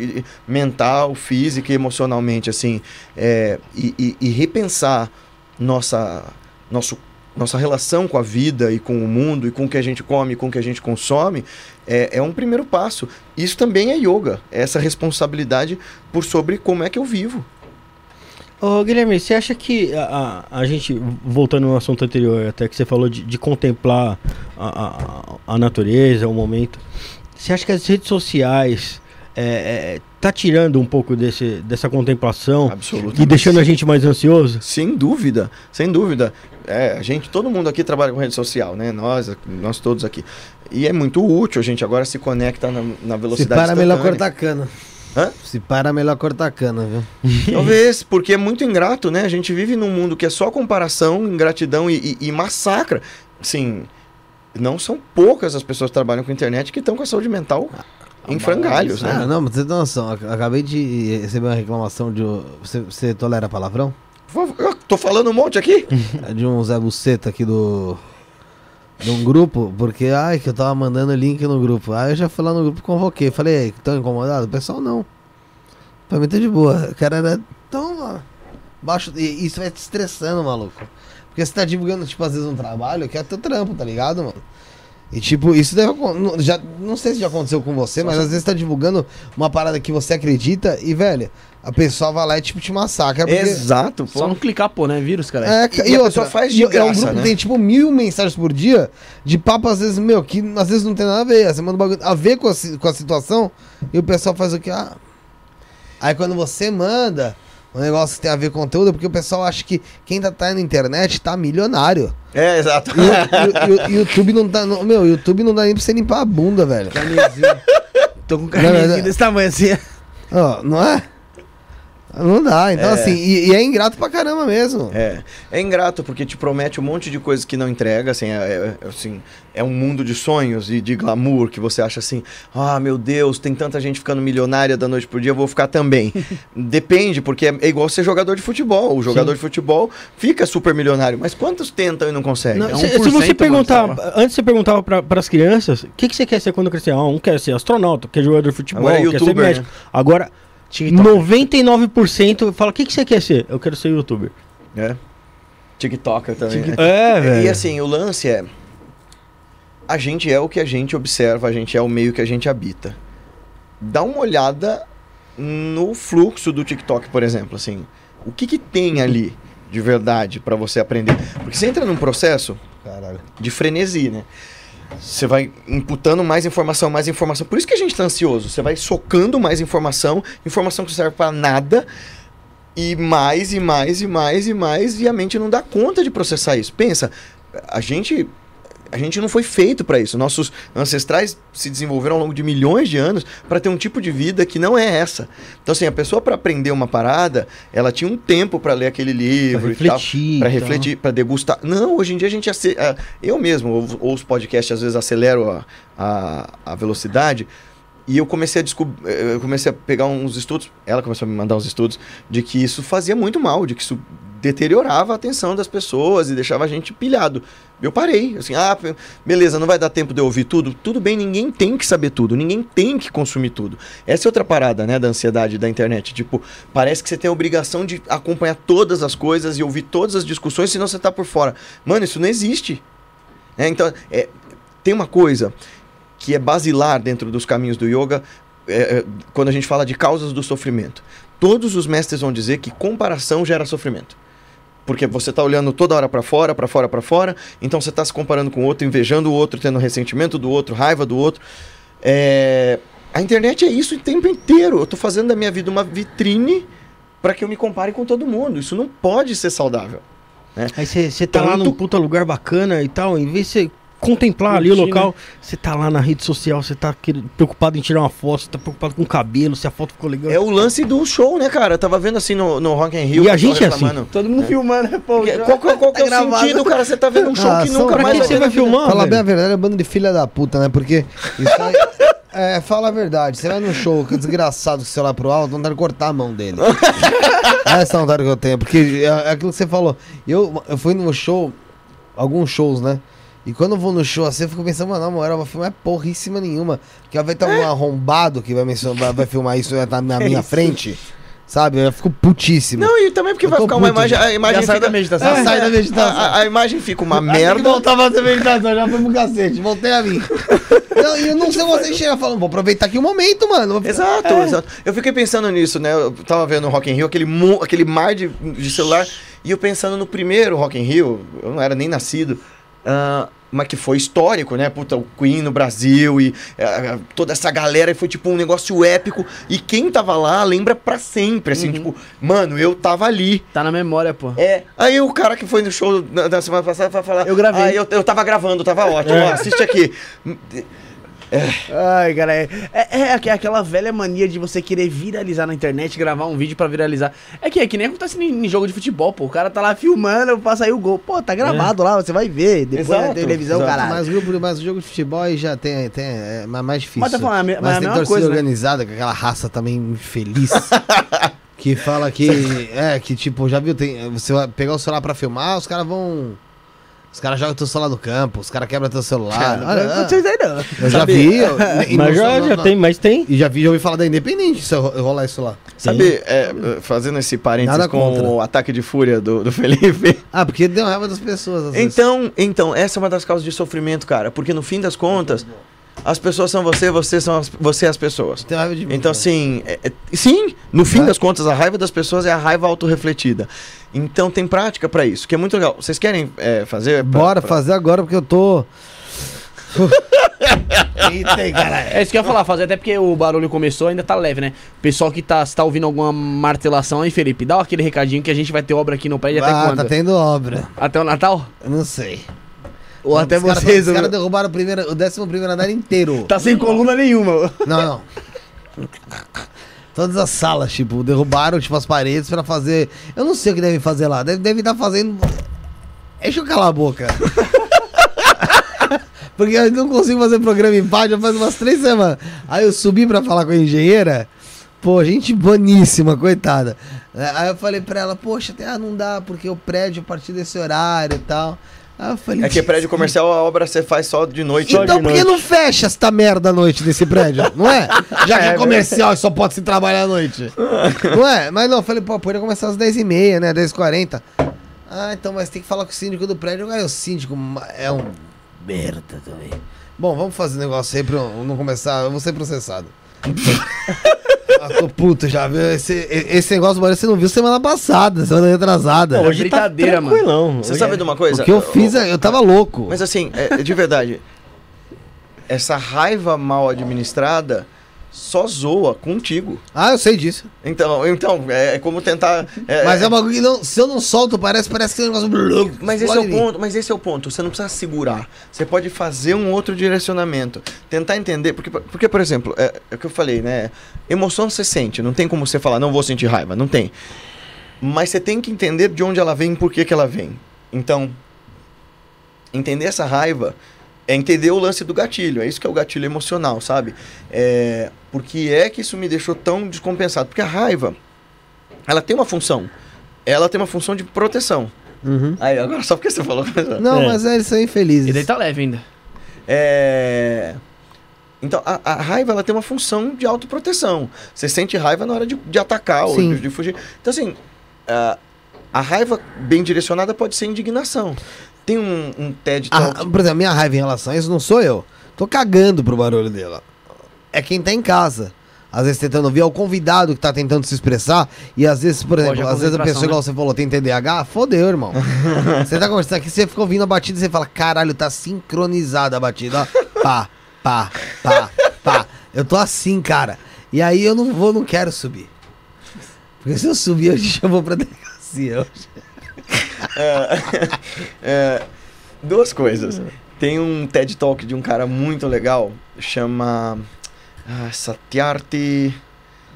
mental, física e emocionalmente, assim, é, e, e- e repensar nossa, nosso nossa relação com a vida e com o mundo e com o que a gente come, com o que a gente consome, é, é um primeiro passo. Isso também é yoga, é essa responsabilidade por sobre como é que eu vivo. Ô, Guilherme, você acha que a, a, a gente, voltando no assunto anterior, até que você falou de, de contemplar a, a, a natureza, o momento, você acha que as redes sociais é, é, tá tirando um pouco desse, dessa contemplação e deixando a gente mais ansioso? Sem dúvida, sem dúvida. É, a gente, todo mundo aqui trabalha com rede social, né? Nós, nós todos aqui. E é muito útil, a gente agora se conecta na, na Se velocidade para, melhor cortar cana. Hã? Se para, melhor cortar cana, viu? Talvez, porque é muito ingrato, né? A gente vive num mundo que é só comparação, ingratidão e, e, e massacra. Sim, não são poucas as pessoas que trabalham com internet que estão com a saúde mental em frangalhos, Ah, né? não, mas você tem noção. ac- Acabei de receber uma reclamação de. Você, você tolera palavrão? Eu tô falando um monte aqui. É de um Zé Buceta aqui do. De um grupo, porque, ai, que eu tava mandando link no grupo. Aí eu já fui lá no grupo e convoquei. Falei, "Ei, tão incomodado? O pessoal não. Pra mim tá de boa. O cara era tão baixo. E isso vai te estressando, maluco. Porque você tá divulgando, tipo, às vezes um trabalho que é teu trampo, tá ligado, mano? E tipo, isso deve já Não sei se já aconteceu com você, mas às vezes tá divulgando uma parada que você acredita e, velho, a pessoa vai lá e tipo te massacra. porque- Exato, pô. Só não clicar, pô, né? Vírus, cara. é, E- e a pessoa faz de e é um graça, grupo né? que tem tipo mil mensagens por dia de papo, às vezes, meu, que às vezes não tem nada a ver. Você manda um bagulho a ver com a, com a situação e o pessoal faz o que? Ah. Aí quando você manda um negócio que tem a ver com conteúdo, é porque o pessoal acha que quem tá, tá na internet tá milionário. É, exato. E o, e e YouTube não tá. não- meu, o YouTube não dá nem pra você limpar a bunda, velho. Tô com um desse tamanho assim. Ó, não é? Não dá. Então, É. assim, e, e é ingrato pra caramba mesmo. É, é ingrato porque te promete um monte de coisas que não entrega, assim, é, é- assim, é um mundo de sonhos e de glamour que você acha assim, ah, meu Deus, tem tanta gente ficando milionária da noite pro dia, eu vou ficar também. Depende, porque é, é igual ser jogador de futebol. O jogador de futebol fica super milionário, mas quantos tentam e não conseguem? Não, É se, se 1%, você perguntar, mano, antes você perguntava para as crianças, o que, que você quer ser quando crescer? Ah, um quer ser astronauta, quer jogador de futebol, Agora é quer ser médico. Agora, 99% fala, o que, que você quer ser? Eu quero ser youtuber. É. TikToker também. né? É, E assim, o lance é. A gente é o que a gente observa, a gente é o meio que a gente habita. Dá uma olhada no fluxo do TikTok, por exemplo, assim. O que, que tem ali de verdade pra você aprender? Porque você entra num processo Caralho. de frenesi, né? Você vai imputando mais informação, mais informação. Por isso que a gente tá ansioso. Você vai socando mais informação, informação que serve pra nada, e mais, e mais, e mais, e mais, e a mente não dá conta de processar isso. Pensa, a gente. A gente não foi feito para isso. Nossos ancestrais se desenvolveram ao longo de milhões de anos para ter um tipo de vida que não é essa. Então, assim, a pessoa para aprender uma parada, ela tinha um tempo para ler aquele livro e tal. refletir. Para então. refletir, para degustar. Não, hoje em dia a gente. ace- Eu mesmo, ouço- ouço podcast, às vezes acelero a, a, a velocidade. E eu comecei a descobrir. Eu comecei a pegar uns estudos. Ela começou a me mandar uns estudos de que isso fazia muito mal, de que isso deteriorava a atenção das pessoas e deixava a gente pilhado. Eu parei, assim, ah, beleza, não vai dar tempo de eu ouvir tudo. Tudo bem, ninguém tem que saber tudo, ninguém tem que consumir tudo. Essa é outra parada, né, da ansiedade da internet. Tipo, parece que você tem a obrigação de acompanhar todas as coisas e ouvir todas as discussões, senão você tá por fora. Mano, isso não existe. É, então, é, tem uma coisa que é basilar dentro dos caminhos do yoga, é, é, quando a gente fala de causas do sofrimento. Todos os mestres vão dizer que comparação gera sofrimento. Porque você está olhando toda hora para fora, para fora, para fora, então você está se comparando com o outro, invejando o outro, tendo ressentimento do outro, raiva do outro. É, A internet é isso o tempo inteiro. Eu estou fazendo da minha vida uma vitrine para que eu me compare com todo mundo. Isso não pode ser saudável. Aí você tá lá Tanto- num puta lugar bacana e tal, em vez de você contemplar ali o Curtir, local, você tá lá na rede social, você tá preocupado em tirar uma foto, você tá preocupado com o cabelo, se a foto ficou legal. É o lance do show, né, cara? Eu tava vendo assim no, no Rock in Rio. E a gente é assim. Todo mundo filmando, né, pô? Que- Qual, qual- qual que é o Tá gravado. sentido, cara? Você tá vendo um show Ah, que nunca mais que você vai filmar? Fala bem a verdade, é bando de filha da puta, né? Porque. Isso aí, é, fala a verdade. Você vai num show, que desgraçado com o celular pro alto, não dá de cortar a mão dele. Essa é a vontade que eu tenho. Porque é, é aquilo que você falou. Eu, eu fui num show, alguns shows, né? E quando eu vou no show assim, eu fico pensando, mano, na moral, vai filmar porríssima nenhuma. Que vai ter um arrombado que vai, mencionar, vai, vai filmar isso vai estar na minha frente. Sabe? Eu fico putíssimo. Não, e também porque Eu vai ficar uma puto, imagem. A imagem Já sai da meditação. É, Sai da meditação. A, a- a imagem fica uma Merda. voltar a fazer meditação, já foi pro cacete. Voltei a mim. não, e eu não sei você chega falando, vou aproveitar aqui o momento, mano. Exato, exato. Eu fiquei pensando nisso, né? Eu tava vendo o Rock in Rio, aquele, mu- aquele mar de, de celular, e eu pensando no primeiro Rock in Rio, eu não era nem nascido, ah, mas que foi histórico, né? Puta, o Queen no Brasil e ah, toda essa galera, e foi tipo um negócio épico. E quem tava lá lembra pra sempre, assim, tipo, mano, eu tava ali. Tá na memória, pô. É, aí o cara que foi no show na, na semana passada vai falar. Eu gravei. Ah, eu, eu tava gravando, tava ótimo. ó, assiste aqui. Ai, cara, é, é, é aqu- aquela velha mania de você querer viralizar na internet, gravar um vídeo pra viralizar. É que é que nem acontece em, em jogo de futebol, pô. O cara tá lá filmando pra sair o gol. Pô, tá gravado lá, você vai ver. Depois Exato, na televisão, exato. caralho. Mas grupo, mas jogo de futebol aí já tem, tem é mais- mais difícil. Mas tá falando, é mas é a tem mesma torcida coisa, né? organizada, com aquela raça também infeliz. que fala que. É, que tipo, já viu? Tem, você vai pegar o celular pra filmar, os caras vão. Os caras jogam teu celular no campo, os caras quebram teu celular. Cara, Olha, não aconteceu isso aí, não. eu já vi. eu- e Mas já, já tem, mas tem. E já vi, já ouvi falar da Independente se eu rolar isso lá. Sabe, é, fazendo esse parênteses Nada com contra. o ataque de fúria do, do Felipe. Ah, porque deu raiva das pessoas. às vezes. Então, então, essa é uma das causas de sofrimento, cara. Porque no fim das contas, as pessoas são você, você, são as, você é as pessoas. Tem raiva de mim. Então, cara. assim, é- é- sim, no fim Vai. das contas, a raiva das pessoas é a raiva autorrefletida. Então, tem prática pra isso, que é muito legal. Vocês querem é, fazer? pra- Bora pra- fazer agora porque eu tô. Eita, caralho. É isso que eu ia falar, fazer até porque o barulho começou, ainda tá leve, né? Pessoal que tá, tá ouvindo alguma martelação aí, Felipe, dá aquele recadinho que a gente vai ter obra aqui no prédio até Ah, quando? tá tendo obra. Até o Natal? Eu não sei. Ou até os caras- vocês, Os caras derrubaram o, primeiro, o décimo primeiro andar inteiro. Tá sem coluna nenhuma. Não, não. Todas as salas, tipo, derrubaram tipo, as paredes pra fazer. Eu não sei o que devem fazer lá. Deve deve estar fazendo. Deixa eu calar a boca. Porque eu não consigo fazer programa em paz já faz umas três semanas. Aí eu subi pra falar com a engenheira. Pô, gente boníssima, coitada. Aí eu falei pra ela, poxa, até, ah, não dá, porque o prédio a partir desse horário e tal. Aí eu falei, É que prédio comercial, a obra você faz só de noite. Só então de por que não fecha esta merda à noite nesse prédio? Não é? Já que é comercial e só pode se trabalhar à noite. Não é? Mas não, eu falei, pô, poderia começar às 10h30, né? 10h40. Ah, então, mas tem que falar com o síndico do prédio. Aí o síndico é um merda também. Bom, vamos fazer um negócio aí pra eu não começar. Eu vou ser processado. ah, tô puto já, viu? Esse, esse negócio, Maria, você não viu semana passada, semana retrasada. Pô, Hoje tá brincadeira, mano. tranquilão. Você Hoje sabe é- de uma coisa? o que eu fiz, eu tava louco. Mas assim, é, é de verdade, essa raiva mal administrada só zoa contigo. Ah, eu sei disso. Então, então é, é como tentar. é- Mas é um bagulho que não, se eu não solto, parece, parece que é um negócio. Mas esse é o ponto, mas esse é o ponto. Você não precisa segurar. Você pode fazer um outro direcionamento. Tentar entender. Porque, porque por exemplo, é, é o que eu falei, né? Emoção você sente. Não tem como você falar, não vou sentir raiva. Não tem. Mas você tem que entender de onde ela vem e por que, que ela vem. Então, entender essa raiva é entender o lance do gatilho. É isso que é o gatilho emocional, sabe? É, por que é que isso me deixou tão descompensado? Porque a raiva, ela tem uma função. Ela tem uma função de proteção. Uhum. Aí, agora só porque você falou. Não, É. mas eles são infelizes. E daí tá leve ainda. É... Então, a, a raiva ela tem uma função de autoproteção. Você sente raiva na hora de, de atacar ou de, de fugir. Então, assim, a, a raiva bem direcionada pode ser indignação. Tem um, um TED Ah, Talk. por exemplo, minha raiva em relação a isso não sou eu. Tô cagando pro barulho dela. É quem tá em casa. Às vezes tentando ouvir, é o convidado que tá tentando se expressar. E às vezes, por exemplo, a às vezes a pessoa, igual você falou, tem TDAH, fodeu, irmão. você tá conversando aqui, você fica ouvindo a batida e você fala, caralho, tá sincronizada a batida, ó. Pá, pá, pá, pá. Eu tô assim, cara. E aí eu não vou, não quero subir. Porque se eu subir, eu te chamo pra delegacia. É, duas coisas. Tem um TED Talk de um cara muito legal, chama ah, Satyarthi.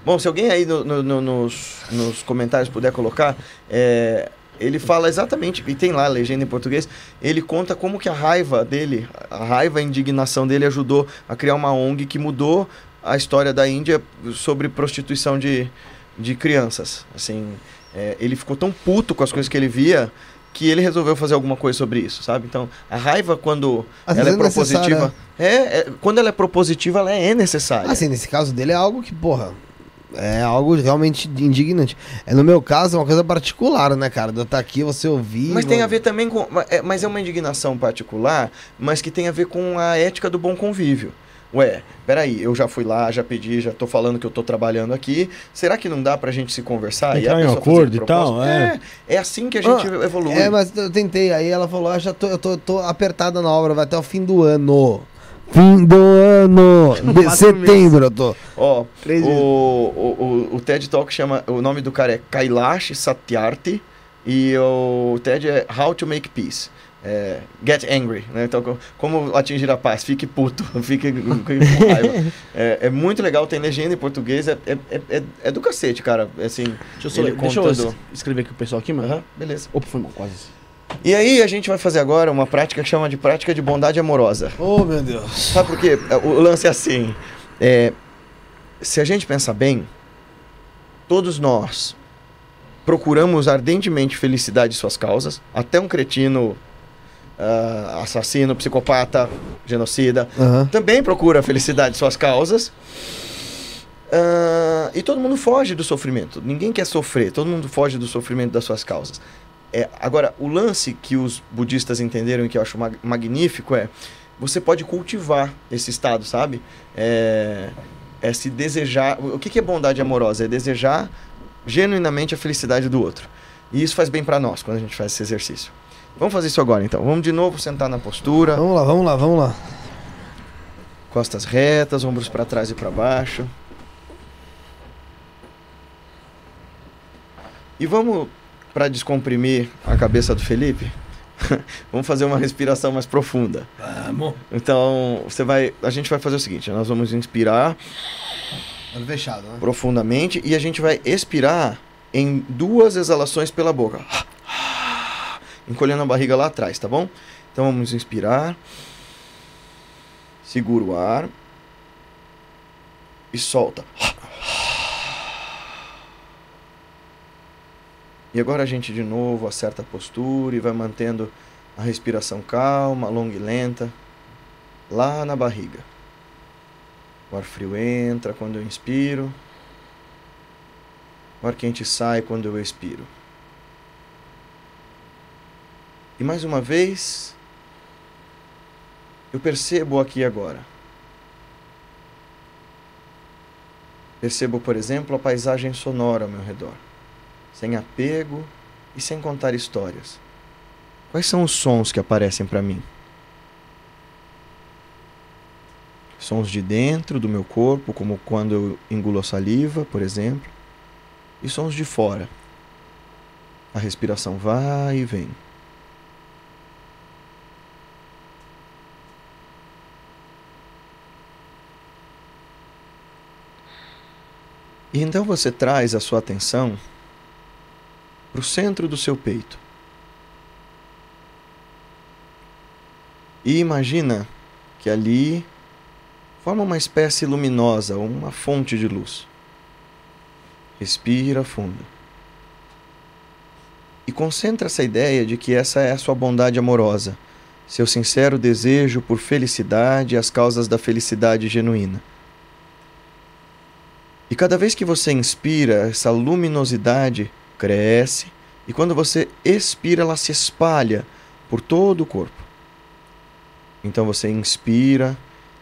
Bom, se alguém aí no- no- no- nos, nos comentários puder colocar, é, ele fala exatamente, e tem lá a legenda em português, ele conta como que a raiva dele, a raiva, a indignação dele ajudou a criar uma ONG que mudou a história da Índia sobre prostituição de, de crianças. Assim, é, ele ficou tão puto com as coisas que ele via que ele resolveu fazer alguma coisa sobre isso, sabe? Então, a raiva quando Às ela é é propositiva, é, é- quando ela é propositiva, ela é necessária. Assim, nesse caso dele é algo que, porra, é algo realmente indignante. É, no meu caso, é uma coisa particular, né, cara? De eu estar aqui, você ouvir. Mas tem a ver também com. é, Mas é uma indignação particular, mas que tem a ver com a ética do bom convívio. Ué, peraí, eu já fui lá, já pedi, já tô falando que eu tô trabalhando aqui. Será que não dá pra gente se conversar? Entrar a em um acordo e tal, é. é. É assim que a gente Ah, evolui. É, mas eu tentei. Aí ela falou: ah, já tô, eu tô, tô apertada na obra, vai até o fim do ano. Fim do ano! De setembro eu tô. Ó, o, Três o, o, o TED Talk chama. O nome do cara é Kailash Satyarthi e o TED é How to Make Peace. É, get angry, né? Então, co- como atingir a paz? Fique puto, fique com raiva. É, é muito legal, tem legenda em português, é, é, é, é- é do cacete, cara. É Assim, Deixa eu, só, deixa eu escrever aqui o pessoal aqui, mano. Aham, beleza. Opa, foi mal, quase. E aí a gente vai fazer agora uma prática que chama de prática de bondade amorosa. Oh, meu Deus. Sabe por quê? É, O lance é assim. é, se a gente pensar bem, todos nós procuramos ardentemente felicidade em suas causas, até um cretino, ah, assassino, psicopata, genocida, Aham. também procura felicidade em suas causas. Ah, e todo mundo foge do sofrimento. Ninguém quer sofrer, todo mundo foge do sofrimento das suas causas. É, agora, o lance que os budistas entenderam e que eu acho mag- magnífico é você pode cultivar esse estado, sabe? É, é se desejar. O que que é bondade amorosa? É desejar genuinamente a felicidade do outro. E isso faz bem para nós quando a gente faz esse exercício. Vamos fazer isso agora então. Vamos de novo sentar na postura. Vamos lá, vamos lá, vamos lá. Costas retas, ombros para trás e para baixo. E vamos para descomprimir a cabeça do Felipe. vamos fazer uma respiração mais profunda. Vamos. Então, você vai, a gente vai fazer o seguinte, nós vamos inspirar Olho fechado, né? profundamente e a gente vai expirar em duas exalações pela boca. Encolhendo a barriga lá atrás, tá bom? Então vamos inspirar. Segura o ar. E solta. E agora a gente de novo acerta a postura e vai mantendo a respiração calma, longa e lenta, lá na barriga. O ar frio entra quando eu inspiro. O ar quente sai quando eu expiro. E mais uma vez, eu percebo aqui agora. Percebo, por exemplo, a paisagem sonora ao meu redor, sem apego e sem contar histórias. Quais são os sons que aparecem para mim? Sons de dentro do meu corpo, como quando eu engulo a saliva, por exemplo, e sons de fora. A respiração vai e vem. E então você traz a sua atenção para o centro do seu peito. E imagina que ali forma uma espécie luminosa, uma fonte de luz. Respira fundo. E concentra essa ideia de que essa é a sua bondade amorosa, seu sincero desejo por felicidade e as causas da felicidade genuína. E cada vez que você inspira, essa luminosidade cresce, e quando você expira, ela se espalha por todo o corpo. Então você inspira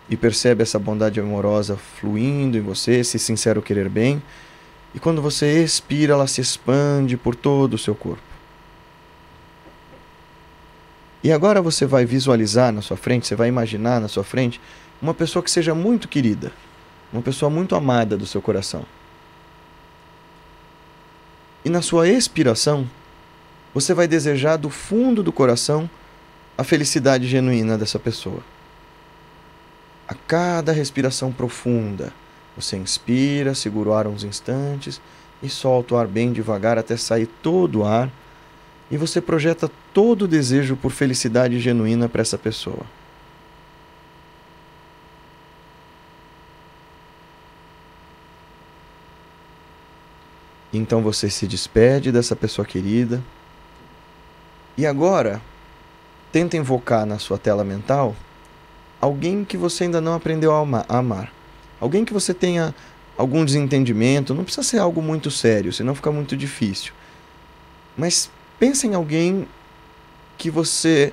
e percebe essa bondade amorosa fluindo em você, esse sincero querer bem, e quando você expira, ela se expande por todo o seu corpo. E agora você vai visualizar na sua frente, você vai imaginar na sua frente uma pessoa que seja muito querida, uma pessoa muito amada do seu coração. E na sua expiração, você vai desejar do fundo do coração a felicidade genuína dessa pessoa. A cada respiração profunda, você inspira, segura o ar uns instantes e solta o ar bem devagar até sair todo o ar, e você projeta todo o desejo por felicidade genuína para essa pessoa. Então você se despede dessa pessoa querida. E agora, tenta invocar na sua tela mental alguém que você ainda não aprendeu a ama- a amar. Alguém que você tenha algum desentendimento, não precisa ser algo muito sério, senão fica muito difícil. Mas pensa em alguém que você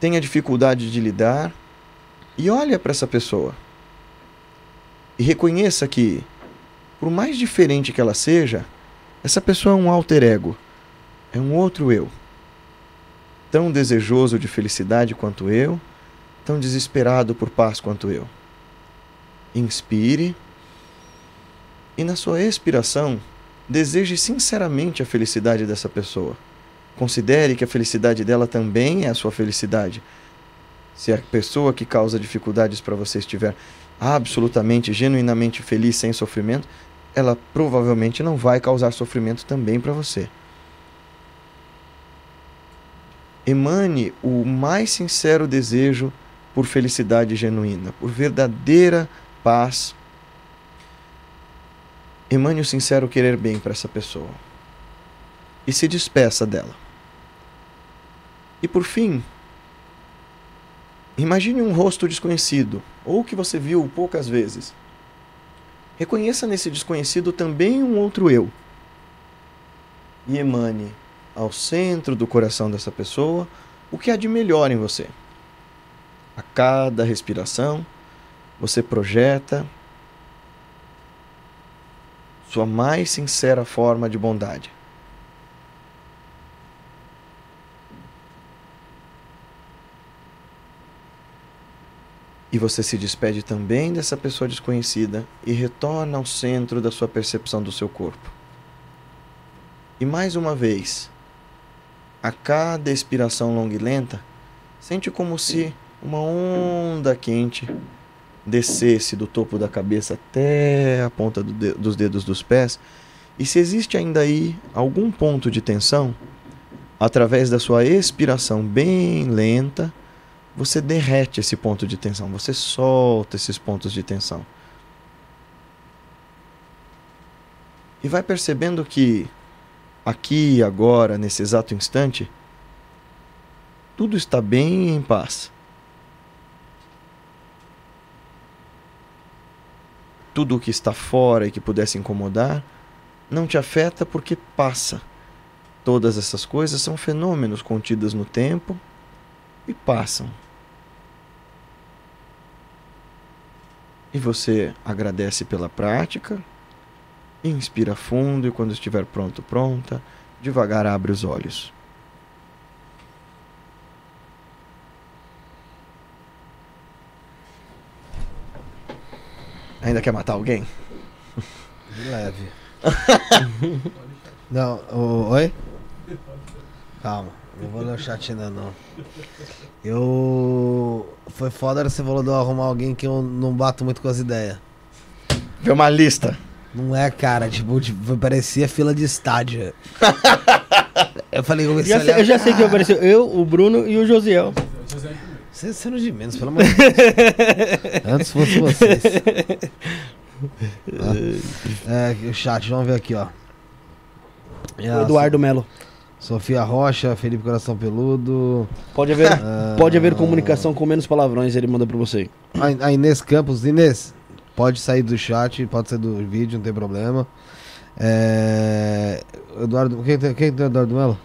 tenha dificuldade de lidar e olha para essa pessoa. E reconheça que, por mais diferente que ela seja, essa pessoa é um alter ego, é um outro eu. Tão desejoso de felicidade quanto eu, tão desesperado por paz quanto eu. Inspire e, na sua expiração, deseje sinceramente a felicidade dessa pessoa. Considere que a felicidade dela também é a sua felicidade. Se a pessoa que causa dificuldades para você estiver absolutamente, genuinamente feliz, sem sofrimento, ela provavelmente não vai causar sofrimento também para você. Emane o mais sincero desejo por felicidade genuína, por verdadeira paz. Emane o sincero querer bem para essa pessoa. E se despeça dela. E por fim, imagine um rosto desconhecido, ou que você viu poucas vezes. Reconheça nesse desconhecido também um outro eu. E emane ao centro do coração dessa pessoa o que há de melhor em você. A cada respiração, você projeta sua mais sincera forma de bondade. E você se despede também dessa pessoa desconhecida e retorna ao centro da sua percepção do seu corpo. E mais uma vez, a cada expiração longa e lenta, sente como se uma onda quente descesse do topo da cabeça até a ponta do de dos dedos dos pés. E se existe ainda aí algum ponto de tensão, através da sua expiração bem lenta, você derrete esse ponto de tensão, você solta esses pontos de tensão. E vai percebendo que aqui, agora, nesse exato instante, tudo está bem em paz. Tudo o que está fora e que pudesse incomodar não te afeta porque passa. Todas essas coisas são fenômenos contidos no tempo e passam. E você agradece pela prática, inspira fundo e quando estiver pronto, pronta, devagar abre os olhos. Ainda quer matar alguém? De leve. não, o- oi? Calma, não vou ler o chat ainda não. Eu. Foi foda você falou de eu arrumar alguém que eu não bato muito com as ideias. Vê uma lista. Não é, cara, tipo, tipo parecia fila de estádio. eu falei, eu Já sei- olhar. eu já sei que apareceu eu, o Bruno e o Josiel. Vocês sendo de menos, pelo amor de Deus. Antes fosse vocês. Ah, É, o chat, vamos ver aqui, ó. É, O Eduardo Melo. Sofia Rocha, Felipe Coração Peludo. Pode haver, ah, pode haver comunicação com menos palavrões, ele manda pra você. A, Inês Campos. Inês, pode sair do chat, pode sair do vídeo, não tem problema. É, Eduardo. Quem, tem- quem tem o Eduardo Melo?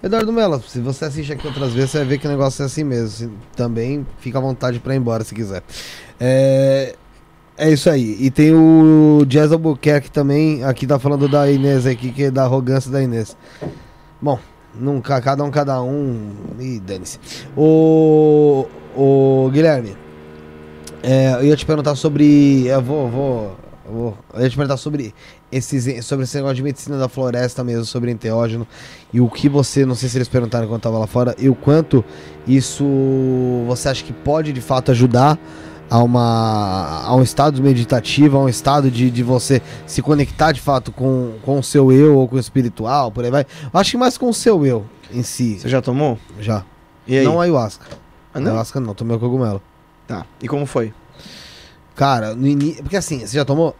Eduardo Melo, se você assiste aqui outras vezes, você vai ver que o negócio é assim mesmo. Também fica à vontade pra ir embora se quiser. É, é isso aí. E tem o Jazz Albuquerque também. Aqui tá falando da Inês aqui, que é da arrogância da Inês. Bom, nunca, cada um, cada um. Ih, dane-se. O, o Guilherme, é, eu ia te perguntar sobre. Eu vou, vou, vou. Eu ia te perguntar sobre esses, sobre esse negócio de medicina da floresta mesmo, sobre enteógeno. E o que você, não sei se eles perguntaram quando tava lá fora, e o quanto isso você acha que pode de fato ajudar a, uma, a um estado meditativo, a um estado de, de você se conectar de fato com, com o seu eu ou com o espiritual, por aí vai. Eu acho que mais com o seu eu em si. Você já tomou? Já. E aí? Não ayahuasca. Ah, não? Ayahuasca não, tomei o cogumelo. Tá. E como foi? Cara, no início. Porque assim, você já tomou?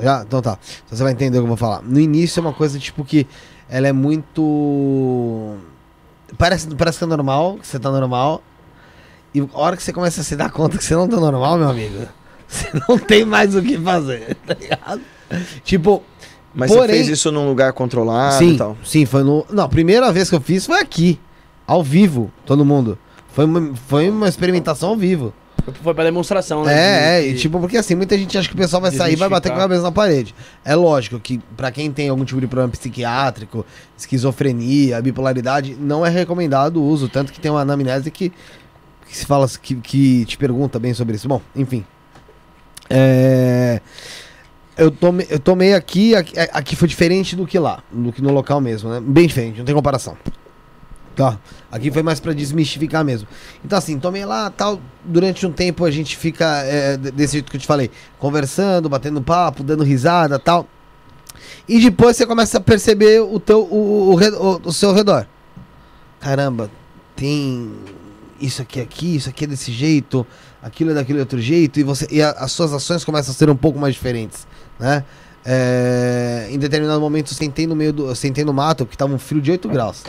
Já? Então tá. Então você vai entender o que eu vou falar. No início é uma coisa tipo que ela é muito. Parece, parece que é normal, que você tá normal. E a hora que você começa a se dar conta que você não tá normal, meu amigo, Você não tem mais o que fazer, tá ligado? Tipo, Mas Porém- você fez isso num lugar controlado sim, e tal. sim, foi no. Não, a primeira vez que eu fiz foi aqui, ao vivo, todo mundo. Foi uma, foi uma experimentação ao vivo. Foi pra demonstração, né? É, é, De- e tipo, porque assim, muita gente acha que o pessoal vai sair e vai bater com a cabeça na parede. É lógico que pra quem tem algum tipo de problema psiquiátrico, esquizofrenia, bipolaridade, não é recomendado o uso, tanto que tem uma anamnese que, que se fala, que, que te pergunta bem sobre isso. Bom, enfim. É, eu, tomei, eu tomei aqui, aqui, aqui foi diferente do que lá, do que no local mesmo, né? Bem diferente, não tem comparação. Tá. Aqui foi mais pra desmistificar mesmo. Então, assim, tomei lá tal. Durante um tempo a gente fica é, desse jeito que eu te falei, conversando, batendo papo, dando risada tal. E depois você começa a perceber o, teu, o, o, o- o seu redor. Caramba, tem isso aqui aqui, isso aqui é desse jeito, aquilo é daquele outro jeito, e, você, e a- as suas ações começam a ser um pouco mais diferentes, né? É, em determinado momento eu sentei no meio do. Eu sentei no mato, porque tava um frio de 8 graus.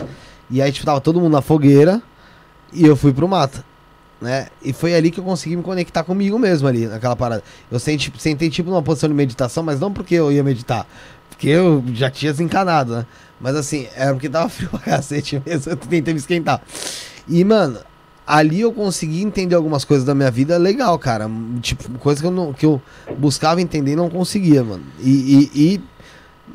E aí, tipo, tava todo mundo na fogueira e eu fui pro mato. Né? E foi ali que eu consegui me conectar comigo mesmo ali, naquela parada. Eu senti, sentei tipo numa posição de meditação, mas não porque eu ia meditar. Porque eu já tinha desencanado, né? Mas assim, era porque tava frio pra cacete mesmo, eu tentei me esquentar. E, mano, ali eu consegui entender algumas coisas da minha vida legal, cara. Tipo, coisa que eu, não, que eu buscava entender e não conseguia, mano. E, e, e,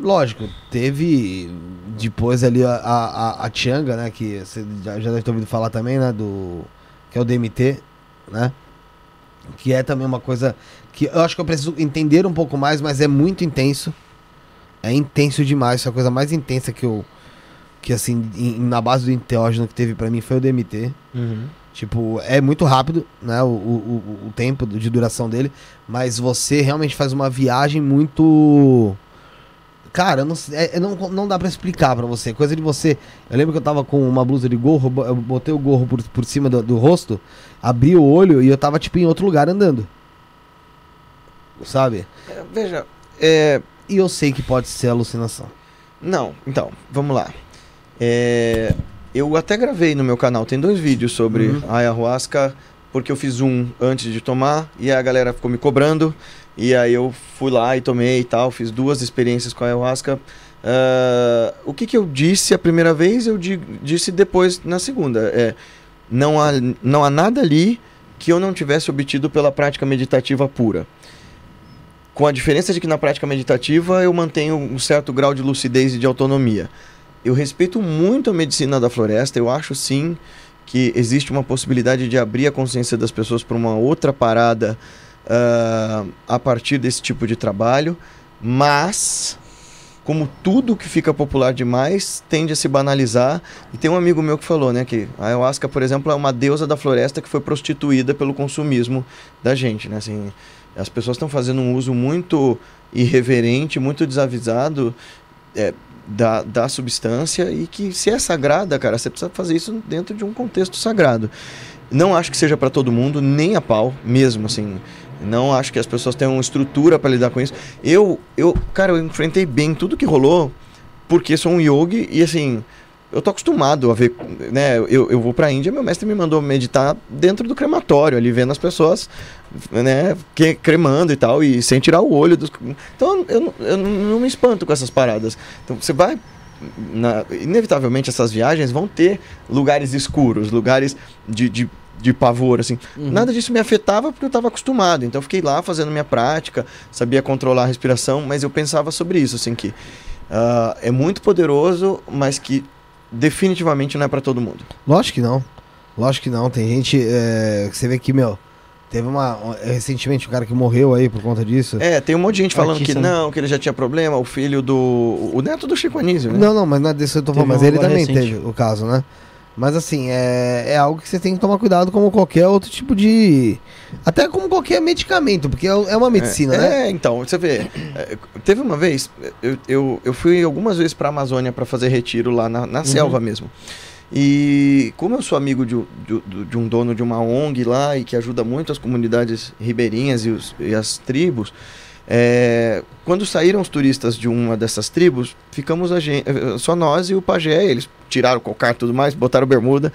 lógico, teve depois ali a, a, a, Tianga, né? Que você já, já deve ter ouvido falar também, né? Do. Que é o DMT, né? Que é também uma coisa que eu acho que eu preciso entender um pouco mais, mas é muito intenso. É intenso demais, foi a coisa mais intensa que eu. Que assim, em- na base do enteógeno que teve pra mim foi o DMT. Tipo, é muito rápido, né? O, o, o, tempo de duração dele. Mas você realmente faz uma viagem muito. Cara, eu não, é- não, não dá pra explicar pra você. Coisa de você. Eu lembro que eu tava com uma blusa de gorro, eu botei o gorro por, por cima do, do rosto, abri o olho e eu tava, tipo, em outro lugar andando. Sabe? É, veja, é, E eu sei que pode ser alucinação. Não, então, vamos lá. É, eu até gravei no meu canal, tem dois vídeos sobre Uhum. a ayahuasca, porque eu fiz um antes de tomar e a galera ficou me cobrando. E aí eu fui lá e tomei e tal, fiz duas experiências com a ayahuasca. Ah, o que, que eu disse a primeira vez, eu di- disse depois na segunda. É, não, há, não há nada ali que eu não tivesse obtido pela prática meditativa pura. Com a diferença de que na prática meditativa eu mantenho um certo grau de lucidez e de autonomia. Eu respeito muito a medicina da floresta, eu acho sim que existe uma possibilidade de abrir a consciência das pessoas para uma outra parada ah, a partir desse tipo de trabalho, mas como tudo que fica popular demais tende a se banalizar. E tem um amigo meu que falou, né, que a ayahuasca, por exemplo, é uma deusa da floresta que foi prostituída pelo consumismo da gente, né? Assim, as pessoas estão fazendo um uso muito irreverente, muito desavisado é, da, da substância e que se é sagrada, cara, você precisa fazer isso dentro de um contexto sagrado. Não acho que seja para todo mundo, nem a pau, mesmo assim. Não acho que as pessoas tenham estrutura para lidar com isso. Eu, eu, cara, eu enfrentei bem tudo que rolou, porque sou um yogi e assim, eu tô acostumado a ver, né? Eu, eu vou pra Índia, meu mestre me mandou meditar dentro do crematório, ali vendo as pessoas, né, que, cremando e tal, e sem tirar o olho dos. Então eu, não- eu não me espanto com essas paradas. Então você vai. na- inevitavelmente essas viagens vão ter lugares escuros, lugares de, de, de pavor, assim. Nada disso me afetava porque eu estava acostumado. Então eu fiquei lá fazendo minha prática, sabia controlar a respiração, mas eu pensava sobre isso, assim, que ah, é muito poderoso, mas que definitivamente não é para todo mundo. Lógico que não. Lógico que não. Tem gente. é, você vê que, meu. Teve uma. Recentemente um cara que morreu aí por conta disso. É, tem um monte de gente falando Artista, que né? não, que ele já tinha problema, o filho do. O neto do Chico Anísio, né? Não, não, mas não é desse que eu tô falando, mas ele também recente. teve o caso, né? Mas assim, é, é algo que você tem que tomar cuidado como qualquer outro tipo de. Até como qualquer medicamento, porque é é uma medicina, é, né? É, então, você vê. é, teve uma vez, eu, eu, eu fui algumas vezes pra Amazônia pra fazer retiro lá na, Uhum. na selva mesmo. E como eu sou amigo de, um- de, de- de um dono de uma ONG lá e que ajuda muito as comunidades ribeirinhas e, os- e as tribos, é, quando saíram os turistas de uma dessas tribos, ficamos gente, só nós e o pajé. Eles tiraram o cocar e tudo mais, botaram bermuda.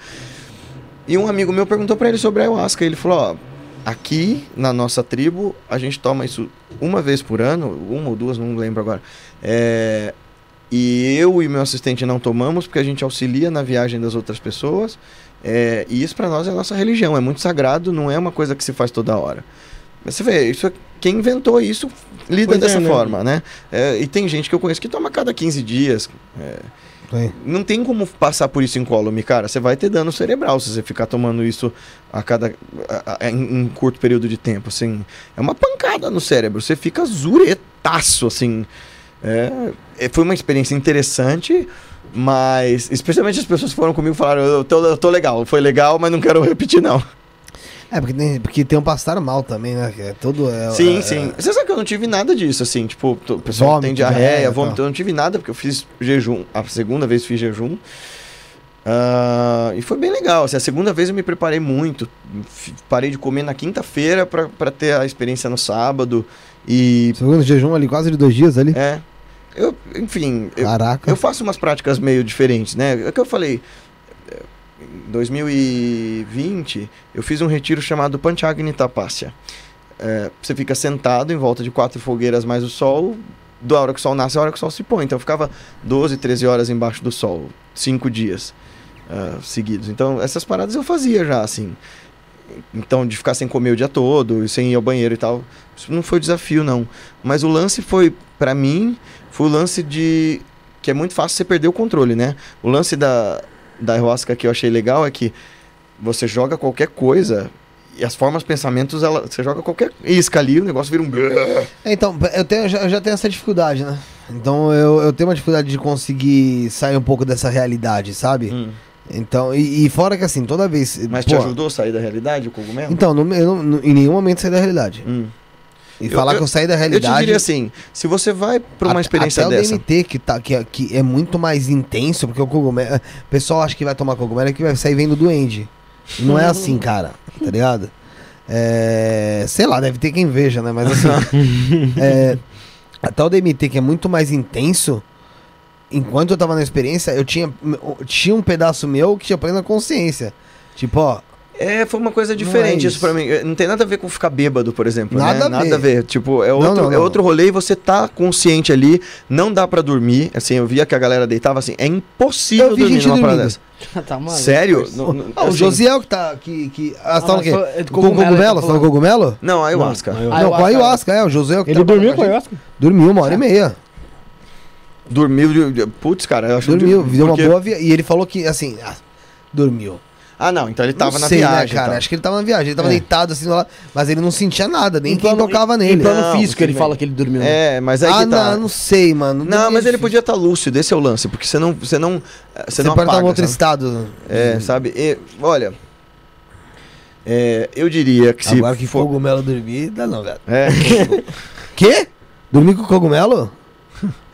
E um amigo meu perguntou pra ele sobre a ayahuasca. Ele falou: Ó, aqui na nossa tribo, a gente toma isso uma vez por ano, uma ou duas, não lembro agora. É, e eu e meu assistente não tomamos porque a gente auxilia na viagem das outras pessoas. É, e isso para nós é nossa religião, é muito sagrado, não é uma coisa que se faz toda hora. Mas Você vê, isso é- quem inventou isso lida Pois é, dessa né? forma, né? É, e tem gente que eu conheço que toma cada 15 dias. é, não tem como passar por isso incólume, cara. Você vai ter dano cerebral se você ficar tomando isso a cada a- a- em um curto período de tempo, assim. É uma pancada no cérebro. Você fica zuretaço, assim. É, é, foi uma experiência interessante, mas especialmente as pessoas que foram comigo falaram, eu tô, eu tô legal, foi legal, mas não quero repetir não. É, porque tem, porque tem um pastar mal também, né? É todo. É, sim, é- sim. Você sabe que eu não tive nada disso, assim, tipo, o pessoal Vômito, tem diarreia, diarreia, vômito, eu não tive nada, porque eu fiz jejum, a segunda vez fiz jejum. Ah, e foi bem legal, assim, a segunda vez eu me preparei muito, parei de comer na quinta-feira pra, pra ter a experiência no sábado, e, Segundo jejum ali, quase de dois dias ali. é, eu, enfim, eu, Caraca. eu faço umas práticas meio diferentes, né? É o que eu falei. É, Em 2020, eu fiz um retiro chamado Panchagni Tapasya. É, você fica sentado em volta de quatro fogueiras mais o sol, da hora que o sol nasce, a hora que o sol se põe. Então eu ficava 12, 13 horas embaixo do sol, cinco dias ah, seguidos. Então essas paradas eu fazia já, assim. Então, de ficar sem comer o dia todo, sem ir ao banheiro e tal, isso não foi desafio, não. Mas o lance foi, pra mim, foi o lance de. que é muito fácil você perder o controle, né? O lance da, da ayahuasca que eu achei legal é que você joga qualquer coisa e as formas, pensamentos, ela, você joga qualquer isca ali, o negócio vira um. É, Então, eu, tenho, eu já, eu já tenho essa dificuldade, né? Então eu, eu tenho uma dificuldade de conseguir sair um pouco dessa realidade, sabe? Hum. Então, e, e fora que assim, toda vez. Mas pô, te ajudou a sair da realidade, o cogumelo? Então, no- eu em nenhum momento saí da realidade. Hum. E Eu- falar que eu saí da Eu te realidade. diria assim: se você vai pra uma Até- experiência até dessa. o DMT, que, tá, que, é- que é muito mais intenso, porque o cogumelo. O pessoal acha que vai tomar cogumelo e que vai sair vendo duende. Não é assim, cara. Tá ligado? É, sei lá, deve ter quem veja, né? Mas assim. é, até o DMT, que é muito mais intenso. Enquanto eu tava na experiência, eu tinha, eu tinha um pedaço meu que tinha plena consciência. Tipo, ó, É, foi uma coisa Não diferente é isso pra mim. É, Não tem nada a ver com ficar bêbado, por exemplo. Nada né? a Nada ver. a ver. Tipo, é outro, não, é não. outro rolê e você tá consciente ali. Não dá pra dormir. Assim, eu via que a galera deitava assim. É impossível Eu vi dormir gente numa parada dessa. tá maluco. Sério? Não, não- Ah, o assim, Josiel que tá. Que, que, ah, você tá no quê? é do Com cogumelo, Você tá tá no cogumelo? Não, ayahuasca. Não, Não, com Ayahuasca. ayahuasca, é. O Josiel que Ele tá dormiu com ayahuasca? Dormiu uma hora e meia. Dormiu. Putz, cara, eu acho Dormiu, que. deu uma boa. E ele falou que, assim, ah, dormiu. Ah, não, então ele tava não na sei, viagem. né, cara? tá. Acho que ele tava na viagem. Ele tava É. deitado assim lá, mas ele não sentia nada, nem Em quem tocava Em nele. plano Não, físico ele fala que ele dormiu. né? É, mas aí ah, que tá. não, não sei, mano. Não, mas é ele podia estar lúcido, esse é o lance, porque você não. Você não. Você, Você não pode estar apaga, em outro sabe? estado. É, sabe? E, olha. é, eu diria que se. Agora que for- cogumelo dormir, dá não, velho. É, Quê? Dormir com cogumelo?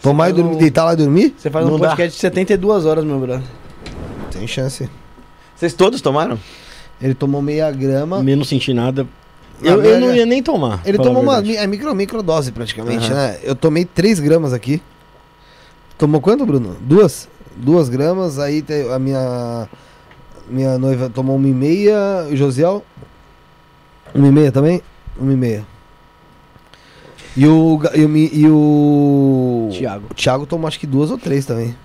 Tomar e dormir, um- deitar lá e dormir? Você faz um Não dá. podcast de 72 horas, meu brother. Tem chance. Vocês todos tomaram? Ele tomou meia grama. Eu não senti nada. Não, Eu, eu não ia nem tomar. Ele tomou uma é micro, microdose praticamente, Aham. né? Eu tomei 3 gramas aqui. Tomou quanto, Bruno? Duas? Duas gramas, aí a minha minha noiva tomou uma e meia, o Josiel? Uma e meia também? Uma e meia. E o, e o, e o Thiago. o Thiago tomou acho que duas ou três também.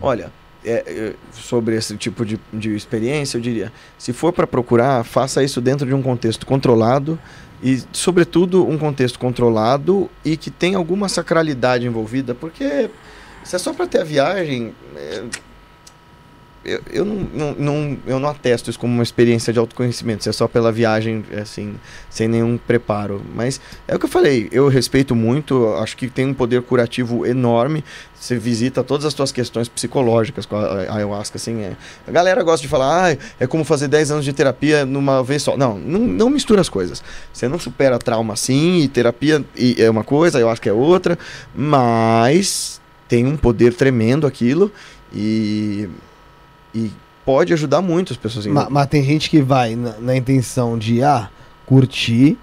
Olha, é, é, sobre esse tipo de, de experiência, eu diria: se for para procurar, faça isso dentro de um contexto controlado e, sobretudo, um contexto controlado e que tem alguma sacralidade envolvida, porque se é só para ter a viagem. é, eu, eu, não, não, não- eu não atesto isso como uma experiência de autoconhecimento, se é só pela viagem, assim, sem nenhum preparo. Mas é o que eu falei, eu respeito muito, acho que tem um poder curativo enorme. Você visita todas as suas questões psicológicas com a ayahuasca, assim. É. A galera gosta de falar, ah, é como fazer 10 anos de terapia numa vez só. Não, não, não mistura as coisas. Você não supera trauma assim, e terapia é uma coisa, ayahuasca é outra, mas tem um poder tremendo aquilo e, e pode ajudar muito as pessoas. em- Ma- Mas, tem gente que vai na, na intenção de ah, curtir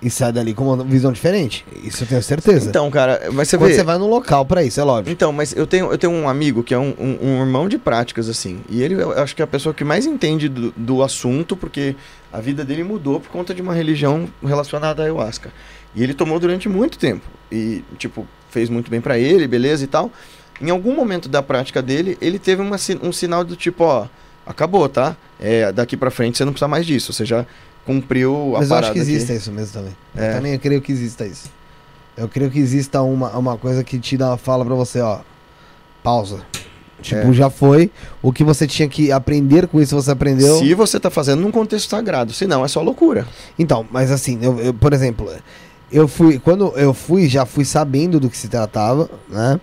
e sai dali com uma visão diferente. Isso eu tenho certeza. Então, cara, mas você Quando vê. você vai no local pra isso, é lógico. Então, mas eu tenho, eu tenho um amigo que é um, um- um irmão de práticas, assim. E ele, eu acho que é a pessoa que mais entende do, do assunto, porque a vida dele mudou por conta de uma religião relacionada à ayahuasca. E ele tomou durante muito tempo. E, tipo, fez muito bem pra ele, beleza e tal. Em algum momento da prática dele, ele teve uma um sinal do tipo, ó, acabou, tá? É, daqui pra frente você não precisa mais disso. Você já cumpriu a Mas eu acho que aqui. exista isso mesmo também. É. Eu também eu creio que exista isso. Eu creio que exista uma, uma coisa que te dá, fala pra você, ó. Pausa. Tipo, É. já foi. O que você tinha que aprender com isso, você aprendeu. Se você tá fazendo num contexto sagrado, senão é só loucura. Então, mas assim, eu, eu, por exemplo, eu fui. Quando eu fui, já fui sabendo do que se tratava, né?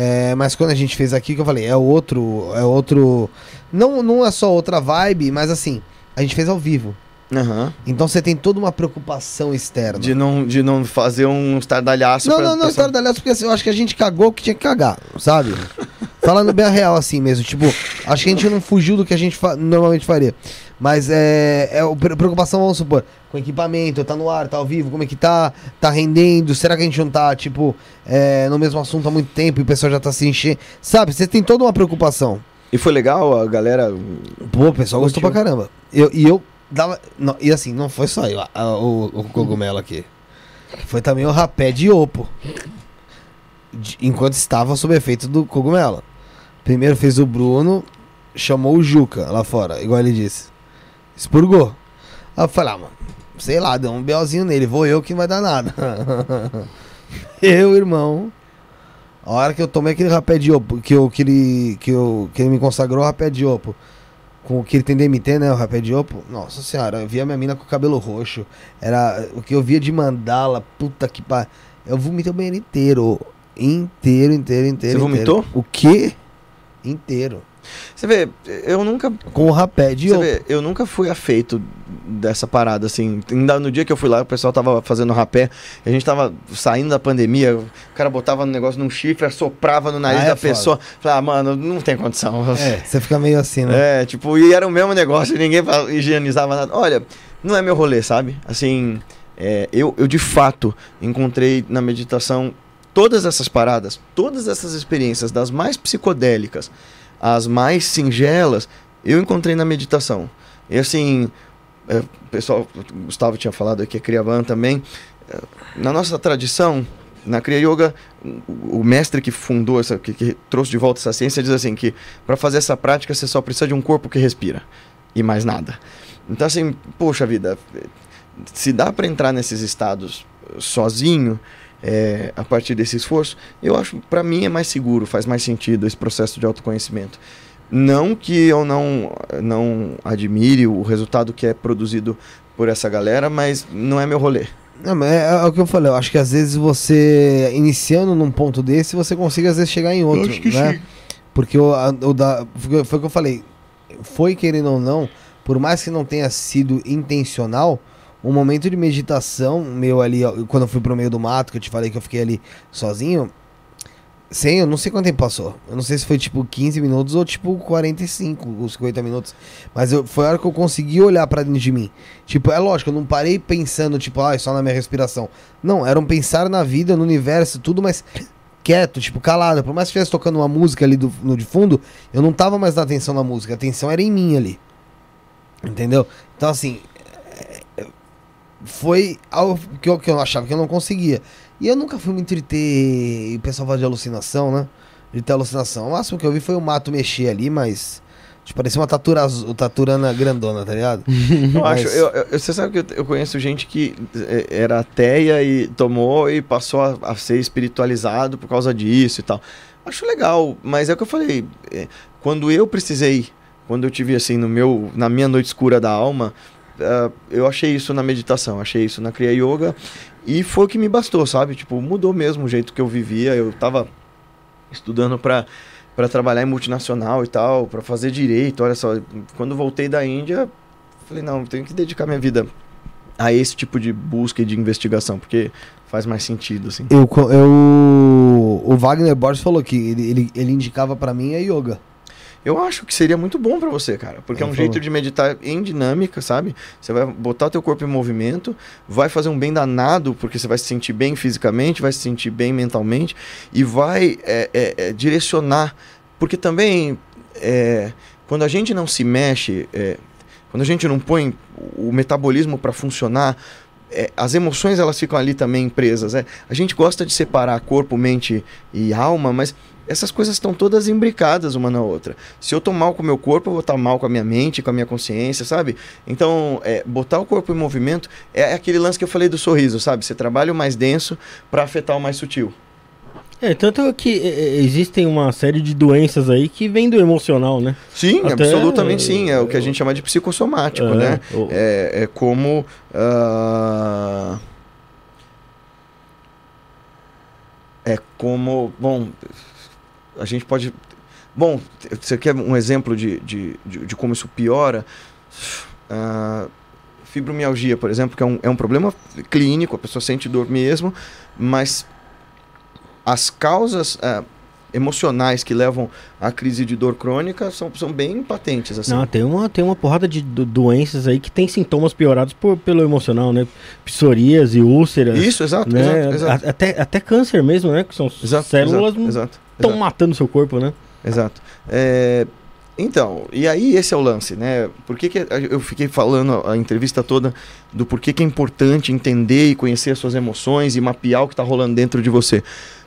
É, mas quando a gente fez aqui, que eu falei, é outro. É outro. Não, não é só outra vibe, mas assim, a gente fez ao vivo. Aham. Então você tem toda uma preocupação externa. De não, de não fazer um estardalhaço Não, pra- não, não, da Aliança, porque assim, eu acho que a gente cagou o que tinha que cagar, sabe? Falando bem a real, assim mesmo. Tipo, acho que a gente não fugiu do que a gente fa- normalmente faria. Mas é, é preocupação, vamos supor, com equipamento, tá no ar, tá ao vivo, como é que tá? Tá rendendo? Será que a gente não tá, tipo, é, no mesmo assunto há muito tempo e o pessoal já tá se enchendo? Sabe, você tem toda uma preocupação. E foi legal, a galera. Pô, o pessoal gostou pra caramba. Eu, e eu dava. não, e assim, não foi só eu, a- a- o, o cogumelo aqui. Foi também o rapé de Opo. De- enquanto estava sob efeito do cogumelo. Primeiro fez o Bruno, chamou o Juca lá fora, igual ele disse. Expurgou. Aí eu falei, ah, mano, sei lá, deu um belzinho nele, vou eu que não vai dar nada. eu, irmão. A hora que eu tomei aquele rapé de Opo, que, eu, que, ele, que, eu, que ele me consagrou rapé de Opo, com o que ele tem DMT, né, o rapé de Opo, nossa senhora, eu via minha mina com o cabelo roxo, era o que eu via de mandala, puta que pariu. Eu vomitei o banheiro inteiro, inteiro, inteiro, inteiro. Você inteiro. vomitou? O quê? Inteiro. Você vê, eu nunca. Com o rapé de Você vê, eu nunca fui afeito dessa parada, assim. Ainda no dia que eu fui lá, o pessoal tava fazendo rapé, a gente tava saindo da pandemia, o cara botava no negócio num chifre, assoprava no nariz Ah, é da foda. pessoa. Falei, ah, mano, não tem condição. É, você fica meio assim, né? É, tipo, e era o mesmo negócio, ninguém higienizava nada. Olha, não é meu rolê, sabe? Assim, é, eu, eu de fato encontrei na meditação todas essas paradas, todas essas experiências, das mais psicodélicas às mais singelas, eu encontrei na meditação. E assim, é, o pessoal, o Gustavo tinha falado aqui, a Kriyavan também, é, na nossa tradição, na Kriya Yoga, o o mestre que fundou essa, que, que trouxe de volta essa ciência, diz assim que para fazer essa prática você só precisa de um corpo que respira e mais nada. Então assim, poxa vida, se dá para entrar nesses estados sozinho, é, a partir desse esforço, eu acho, para mim é mais seguro, faz mais sentido esse processo de autoconhecimento. Não que eu não, não admire o resultado que é produzido por essa galera, mas não é meu rolê. Não, é, é o que eu falei, eu acho que às vezes você, iniciando num ponto desse, você consegue às vezes chegar em outro, né? Porque o, a- o da, foi foi o que eu falei, foi querendo ou não, por mais que não tenha sido intencional, um momento de meditação meu ali, quando eu fui pro meio do mato, que eu te falei que eu fiquei ali sozinho, sem, eu não sei quanto tempo passou. Eu não sei se foi tipo 15 minutos ou tipo 45, ou 50 minutos. Mas eu, foi a hora que eu consegui olhar pra dentro de mim. Tipo, é lógico, eu não parei pensando, tipo, ah, só na minha respiração. Não, era um pensar na vida, no universo, tudo, mas quieto, tipo, calado. Por mais que estivesse tocando uma música ali do, no de fundo, eu não tava mais na atenção na música, a atenção era em mim ali. Entendeu? Então, assim, é, é, foi algo que eu, que eu achava que eu não conseguia. E eu nunca fui muito de ter. O pessoal fala de alucinação, né? De ter alucinação. O máximo que eu vi foi o mato mexer ali, mas. Tipo, parecia uma tatura azul, taturana grandona, tá ligado? Eu Mas- acho, eu, eu- você sabe que eu, conheço gente que eh, era ateia e tomou e passou a, a ser espiritualizado por causa disso e tal. Acho legal, mas é o que eu falei. eh, Quando eu precisei, quando eu tive assim no meu, na minha noite escura da alma, ah, eu achei isso na meditação, achei isso na Kriya Yoga e foi o que me bastou, sabe? Tipo, mudou mesmo o jeito que eu vivia. Eu tava estudando para para trabalhar em multinacional e tal, para fazer direito. Olha só, quando voltei da Índia, falei, não, tenho que dedicar minha vida a esse tipo de busca e de investigação, porque faz mais sentido, assim. Eu, eu, o Wagner Borges falou que ele, ele, ele indicava pra mim a yoga. Eu acho que seria muito bom pra você, cara. Porque é um jeito de meditar em dinâmica, sabe? Você vai botar teu corpo em movimento, vai fazer um bem danado, porque você vai se sentir bem fisicamente, vai se sentir bem mentalmente, e vai é, é, é, direcionar. Porque também, é, quando a gente não se mexe, é, quando a gente não põe o metabolismo para funcionar, é, as emoções elas ficam ali também presas. É. A gente gosta de separar corpo, mente e alma, mas essas coisas estão todas imbricadas uma na outra. Se eu tô mal com o meu corpo, eu vou estar mal com a minha mente, com a minha consciência, sabe? Então, é, botar o corpo em movimento é aquele lance que eu falei do sorriso, sabe? Você trabalha o mais denso para afetar o mais sutil. É, tanto que é, é, existem uma série de doenças aí que vêm do emocional, né? Sim, Até, absolutamente sim. É o que a é, gente chama de psicossomático, É, né? o- É, é como. ah, é como. Bom, a gente pode. Bom, você quer um exemplo de, de, de, de como isso piora? Ah, fibromialgia, por exemplo, que é um, é um problema clínico, a pessoa sente dor mesmo, mas as causas ah, emocionais que levam à crise de dor crônica são, são bem patentes. Assim. Não, tem uma, tem uma porrada de do- doenças aí que tem sintomas piorados por, pelo emocional, né? Psoríase, úlceras. Isso, exato, né? exato, exato. A- Até, até câncer mesmo, né? Que são Exato, células exato, exato, estão matando o seu corpo, né? exato. É, então, e aí esse é o lance, né? Por que, que eu fiquei falando a entrevista toda do porquê que é importante entender e conhecer as suas emoções e mapear o que está rolando dentro de você?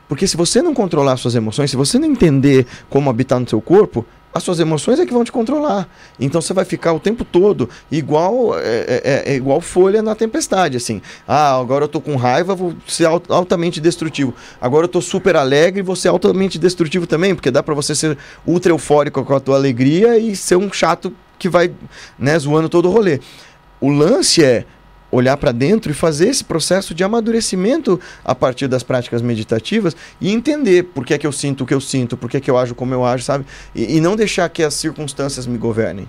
Porque se você não controlar as suas emoções, se você não entender como habitar no seu corpo, as suas emoções é que vão te controlar. Então você vai ficar o tempo todo igual é, é- é igual folha na tempestade, assim. Ah, agora eu tô com raiva, vou ser al- altamente destrutivo. Agora eu tô super alegre, vou ser altamente destrutivo também, porque dá pra você ser ultra eufórico com a tua alegria e ser um chato que vai, né, zoando todo o rolê. O lance é olhar para dentro e fazer esse processo de amadurecimento a partir das práticas meditativas e entender por que é que eu sinto o que eu sinto, por que é que eu ajo como eu ajo, sabe? E, e não deixar que as circunstâncias me governem.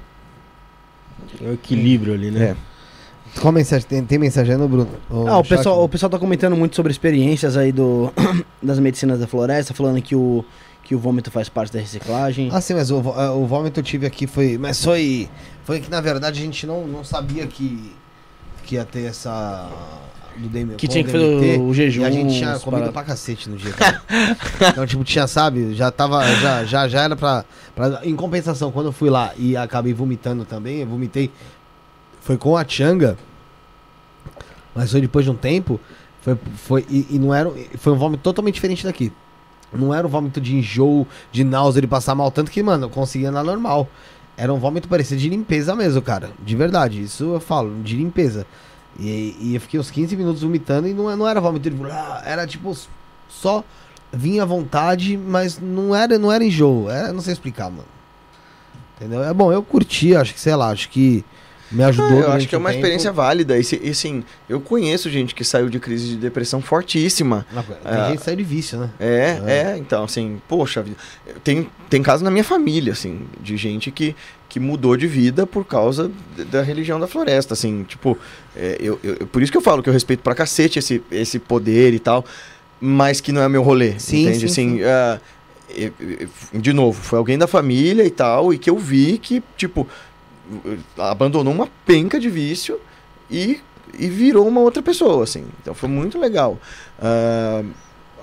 É o equilíbrio ali, né? É. Qual mensagem? Tem, tem mensagem aí no Bruno? Ô, Ah, o pessoal, o pessoal tá comentando muito sobre experiências aí do, das medicinas da floresta, falando que o, que o vômito faz parte da reciclagem. Ah, sim, mas o, é, o vômito eu tive aqui foi. Mas foi. Foi que na verdade a gente não, não sabia que, que ia ter essa. Do DM, que tinha que fazer o, o jejum. E a gente tinha comido paradas. pra cacete no dia. então, tipo, tinha, sabe? Já tava. Já, já, já era pra, pra. Em compensação, quando eu fui lá e acabei vomitando também, eu vomitei. Foi com a Changa. Mas foi depois de um tempo. Foi, foi, e, e não era. Foi um vômito totalmente diferente daqui. Não era um vômito de enjoo, de náusea, de passar mal. Tanto que, mano, eu conseguia andar normal. Era um vômito parecido de limpeza mesmo, cara. De verdade. Isso eu falo, de limpeza. E, e eu fiquei uns 15 minutos vomitando e não, não era vômito de. "Ah", Era tipo. Só vinha à vontade, mas não era, não era enjoo. Era, não sei explicar, mano. Entendeu? É bom, eu curti, acho que, sei lá, acho que me ajudou. Ah, eu acho que é um uma tempo. experiência válida. E, e assim, eu conheço gente que saiu de crise de depressão fortíssima. Não, Tem Ah. gente que sai de vício, né? É, É. é, então, assim, poxa, vida, tem, tem caso na minha família, assim, de gente que, que mudou de vida por causa da religião da floresta, assim, tipo, é, eu, eu- por isso que eu falo que eu respeito pra cacete esse, esse poder e tal, mas que não é meu rolê, Sim, entende? sim, assim, sim. ah, de novo, foi alguém da família e tal, e que eu vi que, tipo, abandonou uma penca de vício e, e virou uma outra pessoa, assim, então foi muito legal. Ah,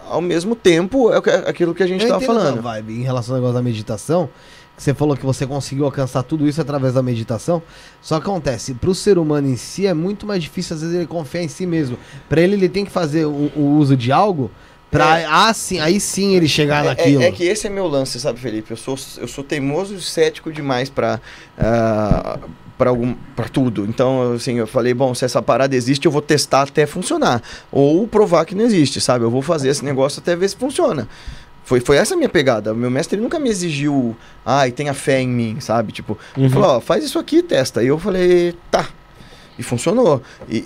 ao mesmo tempo, é o que- aquilo que a gente estava falando. vibe em relação ao negócio da meditação. Você falou que você conseguiu alcançar tudo isso através da meditação. Só que acontece, pro ser humano em si é muito mais difícil, às vezes, ele confiar em si mesmo. Pra ele, ele tem que fazer o, o uso de algo pra É. ah, sim, aí sim ele chegar É- naquilo. É, é que esse é meu lance, sabe, Felipe? Eu sou, eu sou teimoso e cético demais pra, ah, pra, algum, pra tudo. Então, assim, eu falei, bom, se essa parada existe, eu vou testar até funcionar. Ou provar que não existe, sabe? Eu vou fazer esse negócio até ver se funciona. Foi, foi essa a minha pegada. Meu mestre nunca me exigiu, ai, tenha fé em mim, sabe? Tipo, ele Uhum. falou, ó, faz isso aqui, testa. E eu falei, tá. E funcionou. E,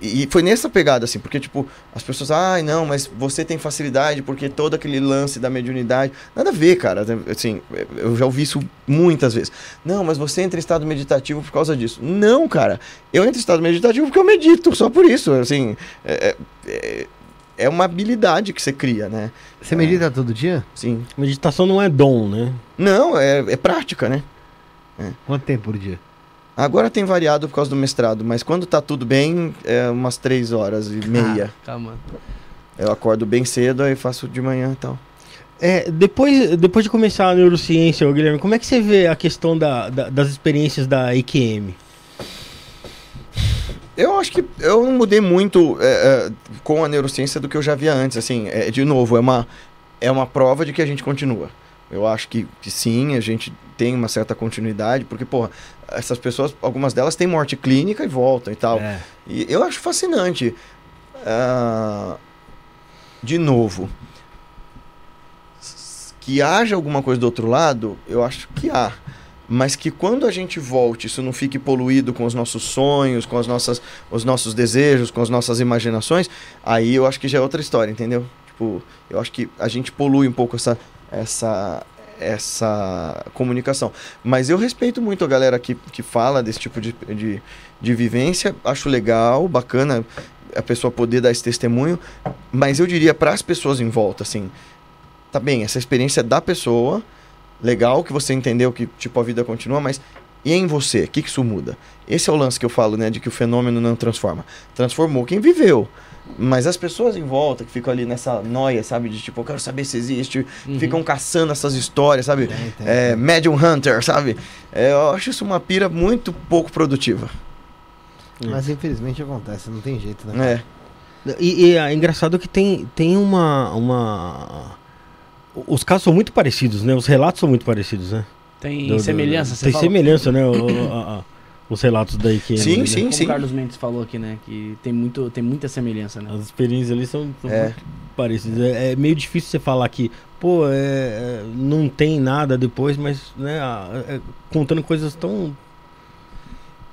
e- e- foi nessa pegada, assim, porque, tipo, as pessoas, ai, não, mas você tem facilidade porque todo aquele lance da mediunidade. Nada a ver, cara. Assim, eu já ouvi isso muitas vezes. Não, mas você entra em estado meditativo por causa disso. Não, cara. Eu entro em estado meditativo porque eu medito, só por isso. Assim, é- é- é- é uma habilidade que você cria, né? Você medita todo dia? Sim. Meditação não é dom, né? Não, é, é prática, né? Quanto tempo por dia? Agora tem variado por causa do mestrado, mas quando tá tudo bem, é umas três horas e meia. Calma. Eu acordo bem cedo, aí faço de manhã e tal. É, depois, depois de começar a neurociência, Guilherme, como é que você vê a questão da, da- das experiências da EQM? Eu acho que eu não mudei muito é, é, com a neurociência do que eu já via antes. Assim, é, de novo, é uma, é uma prova de que a gente continua. Eu acho que, que sim, a gente tem uma certa continuidade, porque, porra, essas pessoas, algumas delas têm morte clínica e voltam e tal. É. E eu acho fascinante. Ah, de novo, que haja alguma coisa do outro lado, eu acho que há. Mas que quando a gente volte, isso não fique poluído com os nossos sonhos, com as nossas, os nossos desejos, com as nossas imaginações, aí eu acho que já é outra história, entendeu? Tipo, eu acho que a gente polui um pouco essa, essa, essa comunicação. Mas eu respeito muito a galera que, que fala desse tipo de, de, de vivência, acho legal, bacana a pessoa poder dar esse testemunho, mas eu diria para as pessoas em volta, assim, tá bem, essa experiência é da pessoa, legal que você entendeu que tipo a vida continua, mas e em você, o que, que isso muda? Esse é o lance que eu falo, né, de que o fenômeno não transforma. Transformou quem viveu. Mas as pessoas em volta que ficam ali nessa noia, sabe? De tipo, eu quero saber se existe, Uhum. ficam caçando essas histórias, sabe? Tem, tem, É, tem. Medium Hunter, sabe? É, eu acho isso uma pira muito pouco produtiva. Mas infelizmente acontece, não tem jeito, né? É. E, e é engraçado que tem, tem uma, uma. Os casos são muito parecidos, né? Os relatos são muito parecidos, né? Tem Do- do- semelhança, você Tem fala? semelhança, né? o- a- a- os relatos da EQM. Sim, né? sim. Como o Carlos Mendes falou aqui, né? Que tem, muito, tem muita semelhança, né? As experiências ali são, são É. muito parecidas. É, é meio difícil você falar que, pô, é, é, não tem nada depois, mas, né, a- é, contando coisas tão.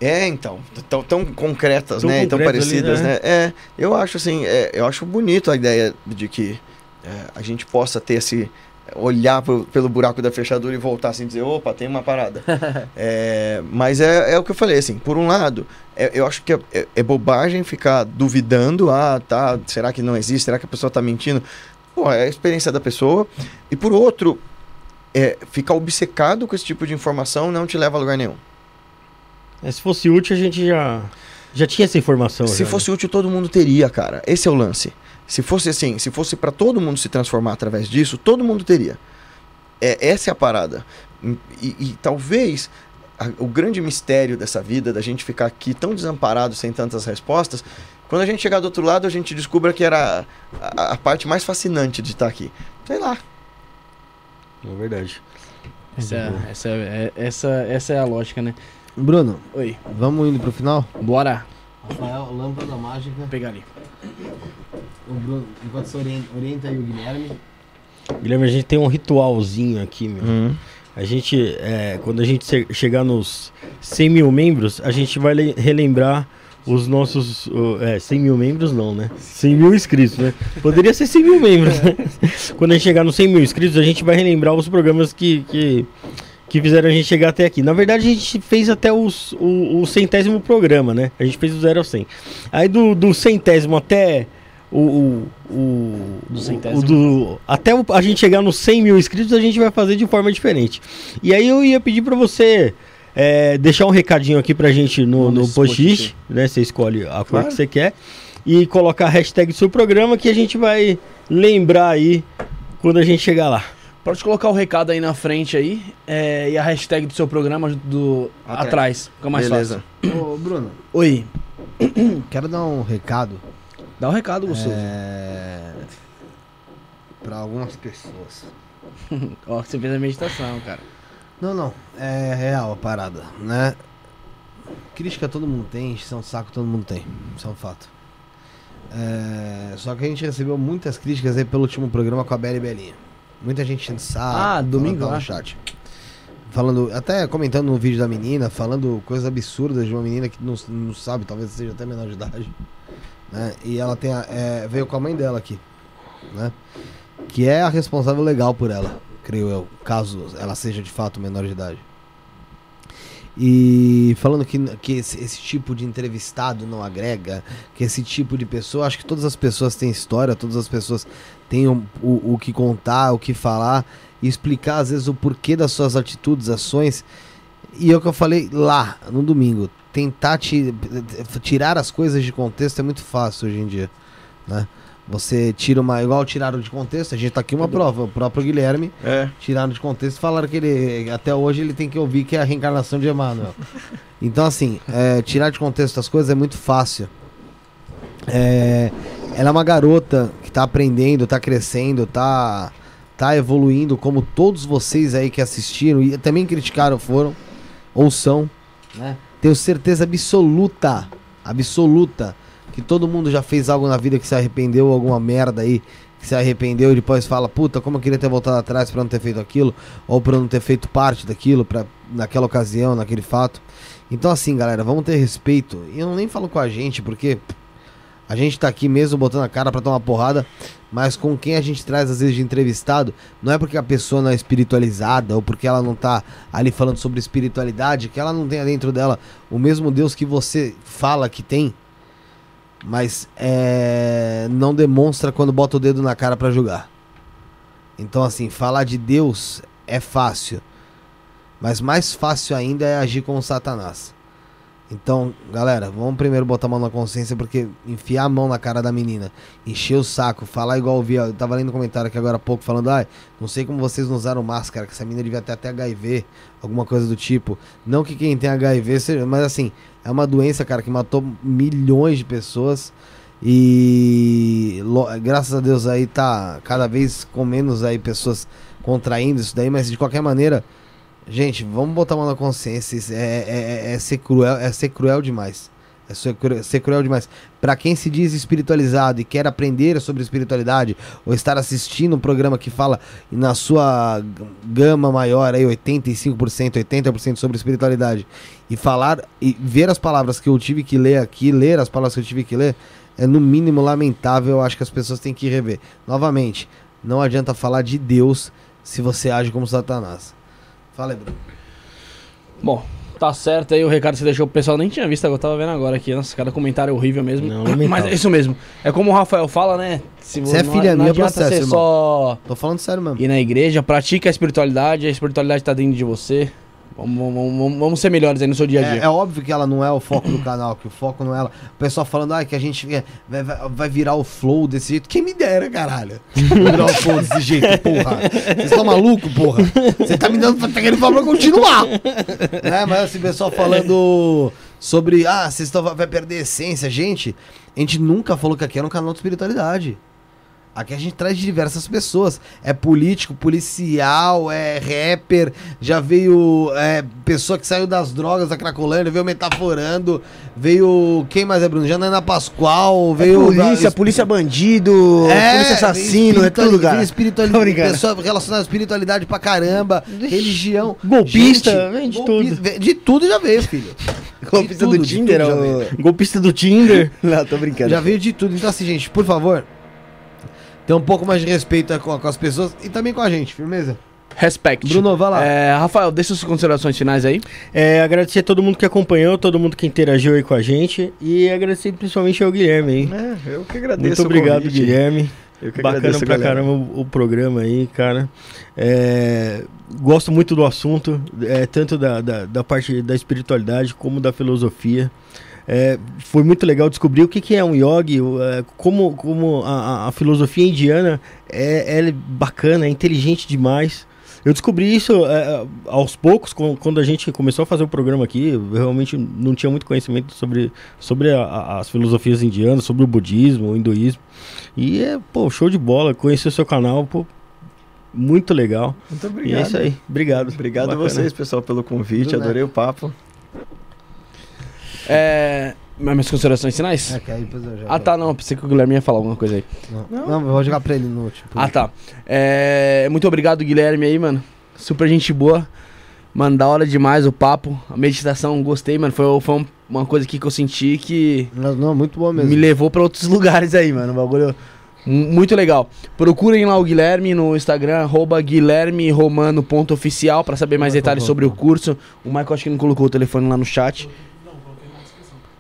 É, então, tão, tão concretas, Tão né? Tão concretas ali, parecidas, né? né? É, eu acho assim, é, eu acho bonito a ideia de que é, a gente possa ter esse olhar pro- pelo buraco da fechadura e voltar assim e dizer, opa, tem uma parada. É, mas é, é o que eu falei, assim, por um lado, é- eu acho que é, é- é bobagem ficar duvidando, ah, tá, será que não existe? Será que a pessoa tá mentindo? Pô, é a experiência da pessoa. E por outro, é, ficar obcecado com esse tipo de informação não te leva a lugar nenhum. É, se fosse útil, a gente já, já tinha essa informação. Se já, né? fosse útil, todo mundo teria, cara. Esse é o lance. Se fosse assim, se fosse pra todo mundo se transformar através disso, todo mundo teria. É, essa é a parada. E, e talvez a- o grande mistério dessa vida, da gente ficar aqui tão desamparado, sem tantas respostas, quando a gente chegar do outro lado, a gente descubra que era a, a parte mais fascinante de estar aqui. Sei lá. É verdade. Essa, é- essa, é, essa, essa é a lógica, né? Bruno, Oi, vamos indo pro final? bora Rafael, lâmpada mágica. Vou pegar ali. O Bruno, enquanto você orienta, orienta aí o Guilherme. Guilherme, a gente tem um ritualzinho aqui, meu. Hum. A gente, é, quando a gente che- chegar nos 100 mil membros, a gente vai le- relembrar os nossos. uh, é, 100 mil membros não, né? 100 mil inscritos, né? Poderia ser 100 mil membros, né? Quando a gente chegar nos 100 mil inscritos, a gente vai relembrar os programas que, que, que fizeram a gente chegar até aqui. Na verdade, a gente fez até os, o, o centésimo programa, né? A gente fez do 0 ao 100. Aí do, do centésimo até. O, o, o, Do o- centésimo. o do- até o- a gente chegar nos 100 mil inscritos, a gente vai fazer de forma diferente. E aí eu ia pedir pra você é, deixar um recadinho aqui pra gente no, no post-it né? Você escolhe a cor Claro. que você quer. E colocar a hashtag do seu programa que a gente vai lembrar aí quando a gente chegar lá. Pode colocar o recado aí na frente aí é, e a hashtag do seu programa do Atrás. atrás. Fica mais Beleza. Ô, Bruno, fácil. Oi, quero dar um recado. Dá um recado, gostoso. É... Pra algumas pessoas. Ó, que você fez a meditação, cara. Não, não. É real a parada, né? Crítica todo mundo tem, de saco todo mundo tem. Isso é um fato. É, Só que a gente recebeu muitas críticas aí pelo último programa com a Bela e Belinha. Muita gente enchendo saco. Ah, domingo lá. no chat. Falando, até comentando no vídeo da menina, falando coisas absurdas de uma menina que não, não sabe, talvez seja até menor de idade. Né? E ela tem a- é, veio com a mãe dela aqui. Né? Que é a responsável legal por ela, creio eu, caso ela seja de fato menor de idade. E falando que, que esse, esse tipo de entrevistado não agrega, que esse tipo de pessoa, acho que todas as pessoas têm história, todas as pessoas têm o, o, o que contar, o que falar, e explicar às vezes o porquê das suas atitudes, ações. E é o que eu falei lá no domingo, tentar ti- tirar as coisas de contexto é muito fácil hoje em dia, né? Você tira uma. Igual tiraram de contexto, a gente tá aqui uma prova. O próprio Guilherme É. tiraram de contexto e falaram que ele. Até hoje ele tem que ouvir que é a reencarnação de Emmanuel. Então, assim, é, tirar de contexto as coisas é muito fácil. É, ela é uma garota que tá aprendendo, tá crescendo, tá, tá evoluindo, como todos vocês aí que assistiram e também criticaram foram, ou são, né? Tenho certeza absoluta, absoluta, que todo mundo já fez algo na vida que se arrependeu, alguma merda aí, que se arrependeu e depois fala, puta, como eu queria ter voltado atrás pra não ter feito aquilo, ou pra não ter feito parte daquilo, pra, naquela ocasião, naquele fato. Então assim, galera, vamos ter respeito. E eu nem falo com a gente, porque a gente tá aqui mesmo botando a cara pra tomar porrada, mas com quem a gente traz às vezes de entrevistado, não é porque a pessoa não é espiritualizada ou porque ela não tá ali falando sobre espiritualidade, que ela não tenha dentro dela o mesmo Deus que você fala que tem, mas é, não demonstra quando bota o dedo na cara pra julgar. Então assim, falar de Deus é fácil, mas mais fácil ainda é agir com Satanás. Então, galera, vamos primeiro botar a mão na consciência, porque enfiar a mão na cara da menina, encher o saco, falar igual eu vi, eu tava lendo um comentário aqui agora há pouco falando, ai, não sei como vocês não usaram máscara, que essa menina devia ter até HIV, alguma coisa do tipo. Não que quem tem HIV seja, mas assim, é uma doença, cara, que matou milhões de pessoas e graças a Deus aí tá cada vez com menos aí pessoas contraindo isso daí, mas de qualquer maneira, Gente, vamos botar a mão na consciência. É, é- é- é ser cruel, é ser cruel demais. É ser ser cruel demais. Pra quem se diz espiritualizado e quer aprender sobre espiritualidade, ou estar assistindo um programa que fala na sua gama maior, aí 85%, 80% sobre espiritualidade, e falar e ver as palavras que eu tive que ler aqui, ler as palavras que eu tive que ler, é no mínimo lamentável. Eu acho que as pessoas têm que rever. Novamente, não adianta falar de Deus se você age como Satanás. Fala aí, Bruno. Bom, tá certo aí o recado que você deixou pro pessoal. Nem tinha visto, eu tava vendo agora aqui. Nossa, cada comentário horrível mesmo. Não, lamentável. Mas é isso mesmo. É como o Rafael fala, né? Se Você é não- filha não minha, adianta processo, irmão. só Tô falando sério mesmo. ir na igreja, pratique a espiritualidade, a espiritualidade tá dentro de você. Vamos, vamos, vamos- ser melhores aí no seu dia a É, dia. é óbvio que ela não é o foco do canal, que o foco não é ela. O pessoal falando, ah, que a gente é, vai, vai- vai virar o flow desse jeito. Quem me dera, caralho. virar o flow desse jeito, porra. Vocês estão malucos, porra? Você tá me dando tá querendo falar pra continuar. né? Mas assim, o pessoal falando sobre, ah, vocês estão, vai perder a essência. Gente, a gente nunca falou que aqui era um canal de espiritualidade. Aqui a gente traz de diversas pessoas. É político, policial, é rapper, já veio é, pessoa que saiu das drogas da Cracolândia, veio metaforando, veio. Quem mais é, Bruno? Janaina Pascoal, É veio. polícia, polícia bandido, polícia assassino, é todo lugar. Espiritualidade, pessoa relacionada à espiritualidade pra caramba, religião. Golpista, vem de golpista, tudo. De tudo já veio, filho. Golpista tudo, do de Tinder, ou... Golpista do Tinder. Não, tô brincando. Já veio de tudo. Então, assim, gente, por favor, tenha um pouco mais de respeito com, com as pessoas e também com a gente, firmeza? Respect. Bruno, vai lá. É, Rafael, deixa suas considerações finais aí. É, agradecer a todo mundo que acompanhou, todo mundo que interagiu aí com a gente. E agradecer principalmente ao Guilherme aí. É, eu que agradeço. Muito obrigado, convite. Guilherme. Eu que Bacana agradeço, pra galera. caramba o, o programa aí, cara. É, gosto muito do assunto, é, tanto da, da, da parte da espiritualidade como da filosofia. É, foi muito legal descobrir o que, que é um yogi, é, como, como a, a- a filosofia indiana é, é bacana, é inteligente demais. Eu descobri isso é, aos poucos, com- quando a gente começou a fazer o programa aqui. Eu realmente não tinha muito conhecimento sobre, sobre a- a- as filosofias indianas, sobre o budismo, o hinduísmo. E é, pô, show de bola. Conhecer o seu canal, pô, muito legal. Muito E obrigado. é isso aí. Obrigado. Obrigado a Bacana. vocês, pessoal, pelo convite. Adorei o papo. É. mas Minhas considerações finais? É, que aí depois eu já- Ah, tá, não. Pensei que o Guilherme ia falar alguma coisa aí. Não, não, eu vou jogar pra ele no último. Ah, tá. É, muito obrigado, Guilherme, aí, mano. Super gente boa. Mano, da hora demais o papo. A meditação, gostei, mano. Foi, foi um- uma coisa aqui que eu senti que Não, não, muito bom mesmo. me levou pra outros lugares aí, mano. O bagulho Muito legal. Procurem lá o Guilherme no Instagram, arroba guilhermeromano.oficial pra saber mais detalhes sobre o curso. O Michael acho que não colocou o telefone lá no chat.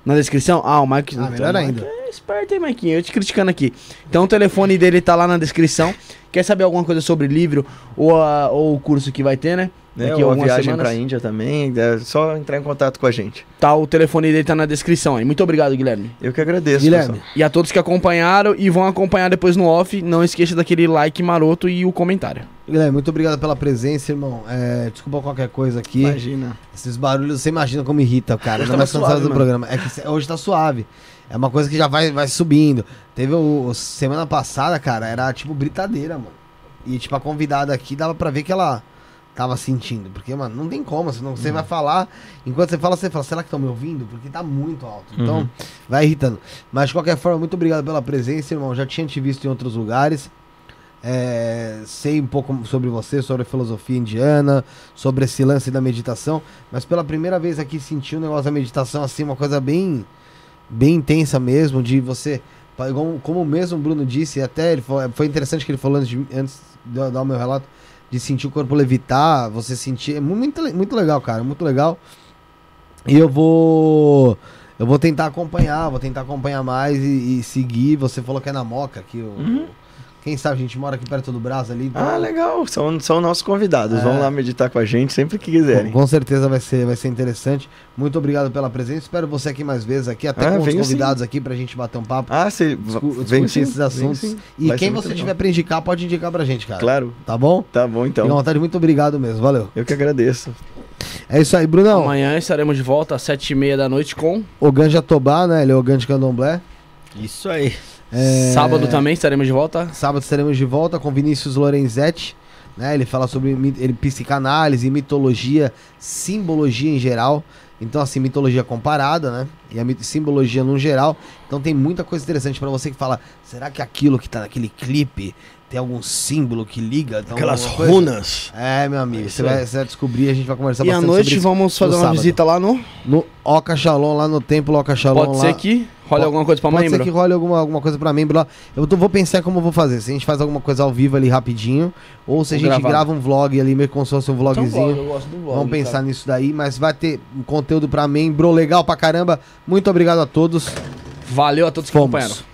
Na descrição? Ah, o Mike. Ah, melhor Mike ainda. É esperto, hein, Maikinho? Eu te criticando aqui. Então o telefone dele tá lá na descrição. Quer saber alguma coisa sobre livro ou, a- ou o curso que vai ter, né? Né? Daqui a Ou a algumas viagem semanas. pra Índia também, é só entrar em contato com a gente. Tá, o telefone dele tá na descrição aí. Muito obrigado, Guilherme. Eu que agradeço, Guilherme, pessoal. E a todos que acompanharam e vão acompanhar depois no off, não esqueça daquele like maroto e o comentário. Guilherme, muito obrigado pela presença, irmão. É, desculpa qualquer coisa aqui. Imagina. Esses barulhos, você imagina como irrita, cara. Hoje tava cansado suave, do mano. programa. É que hoje tá suave. É uma coisa que já vai, vai subindo. Teve o, o- semana passada, cara, era tipo britadeira, mano. E tipo, a convidada aqui dava pra ver que ela tava sentindo. Porque, mano, não tem como. Senão você vai falar. Enquanto você fala, você fala, será que estão me ouvindo? Porque tá muito alto. Então, Uhum. vai irritando. Mas de qualquer forma, muito obrigado pela presença, irmão. Já tinha te visto em outros lugares. É, sei um pouco sobre você, sobre a filosofia indiana, sobre esse lance da meditação, mas pela primeira vez aqui senti um negócio da meditação assim, uma coisa bem bem intensa mesmo, de você, como o mesmo Bruno disse, até ele falou- foi interessante que ele falou antes de, antes de eu dar o meu relato, de sentir o corpo levitar, você sentir, é mu- muito, muito legal, cara, muito legal. E eu vou eu vou tentar acompanhar, vou tentar acompanhar mais e, e seguir. Você falou que é na Moca, que o, quem sabe a gente mora aqui perto do Brás ali. então- Ah, legal. São, são nossos convidados. É. Vão lá meditar com a gente sempre que quiserem. Com certeza vai ser, vai ser interessante. Muito obrigado pela presença. Espero você aqui mais vezes aqui, até Ah, com os convidados aqui pra gente bater um papo. Ah, você discu- vem discutir sim, esses vem assuntos. sim. E Vai quem você legal. tiver pra indicar, pode indicar pra gente, cara. Claro. Tá bom? Tá bom, então. vontade, muito obrigado mesmo. Valeu. Eu que agradeço. É isso aí, Brunão. Amanhã estaremos de volta às sete e meia da noite com... O Ganja Tobá, né? Ele é o Ganja Candomblé. Isso aí. É, Sábado também estaremos de volta. Sábado estaremos de volta com Vinícius Lorenzetti. Né? Ele fala sobre ele, psicanálise, mitologia, simbologia em geral. Então, assim, mitologia comparada, né? E a simbologia no geral. Então tem muita coisa interessante pra você que fala, será que aquilo que tá naquele clipe tem algum símbolo que liga? Então, Aquelas runas. É, meu amigo, você vai, você vai descobrir, a gente vai conversar E à bastante noite sobre isso vamos fazer uma sábado. visita lá no... no Oca Shalom, lá no templo Oca Shalom. Pode lá. ser que role Pode- alguma coisa pra Pode membro. ser que role alguma, alguma coisa pra membro lá. Eu tô- vou pensar como eu vou fazer. Se a gente faz alguma coisa ao vivo ali rapidinho, ou se a gente gravado. grava um vlog ali, meio como se fosse um Então, vlogzinho. vlog, gosto do vlog, Vamos pensar cara. nisso daí, mas vai ter um conteúdo pra membro legal pra caramba. Muito obrigado a todos. Valeu a todos que Fomos. acompanharam.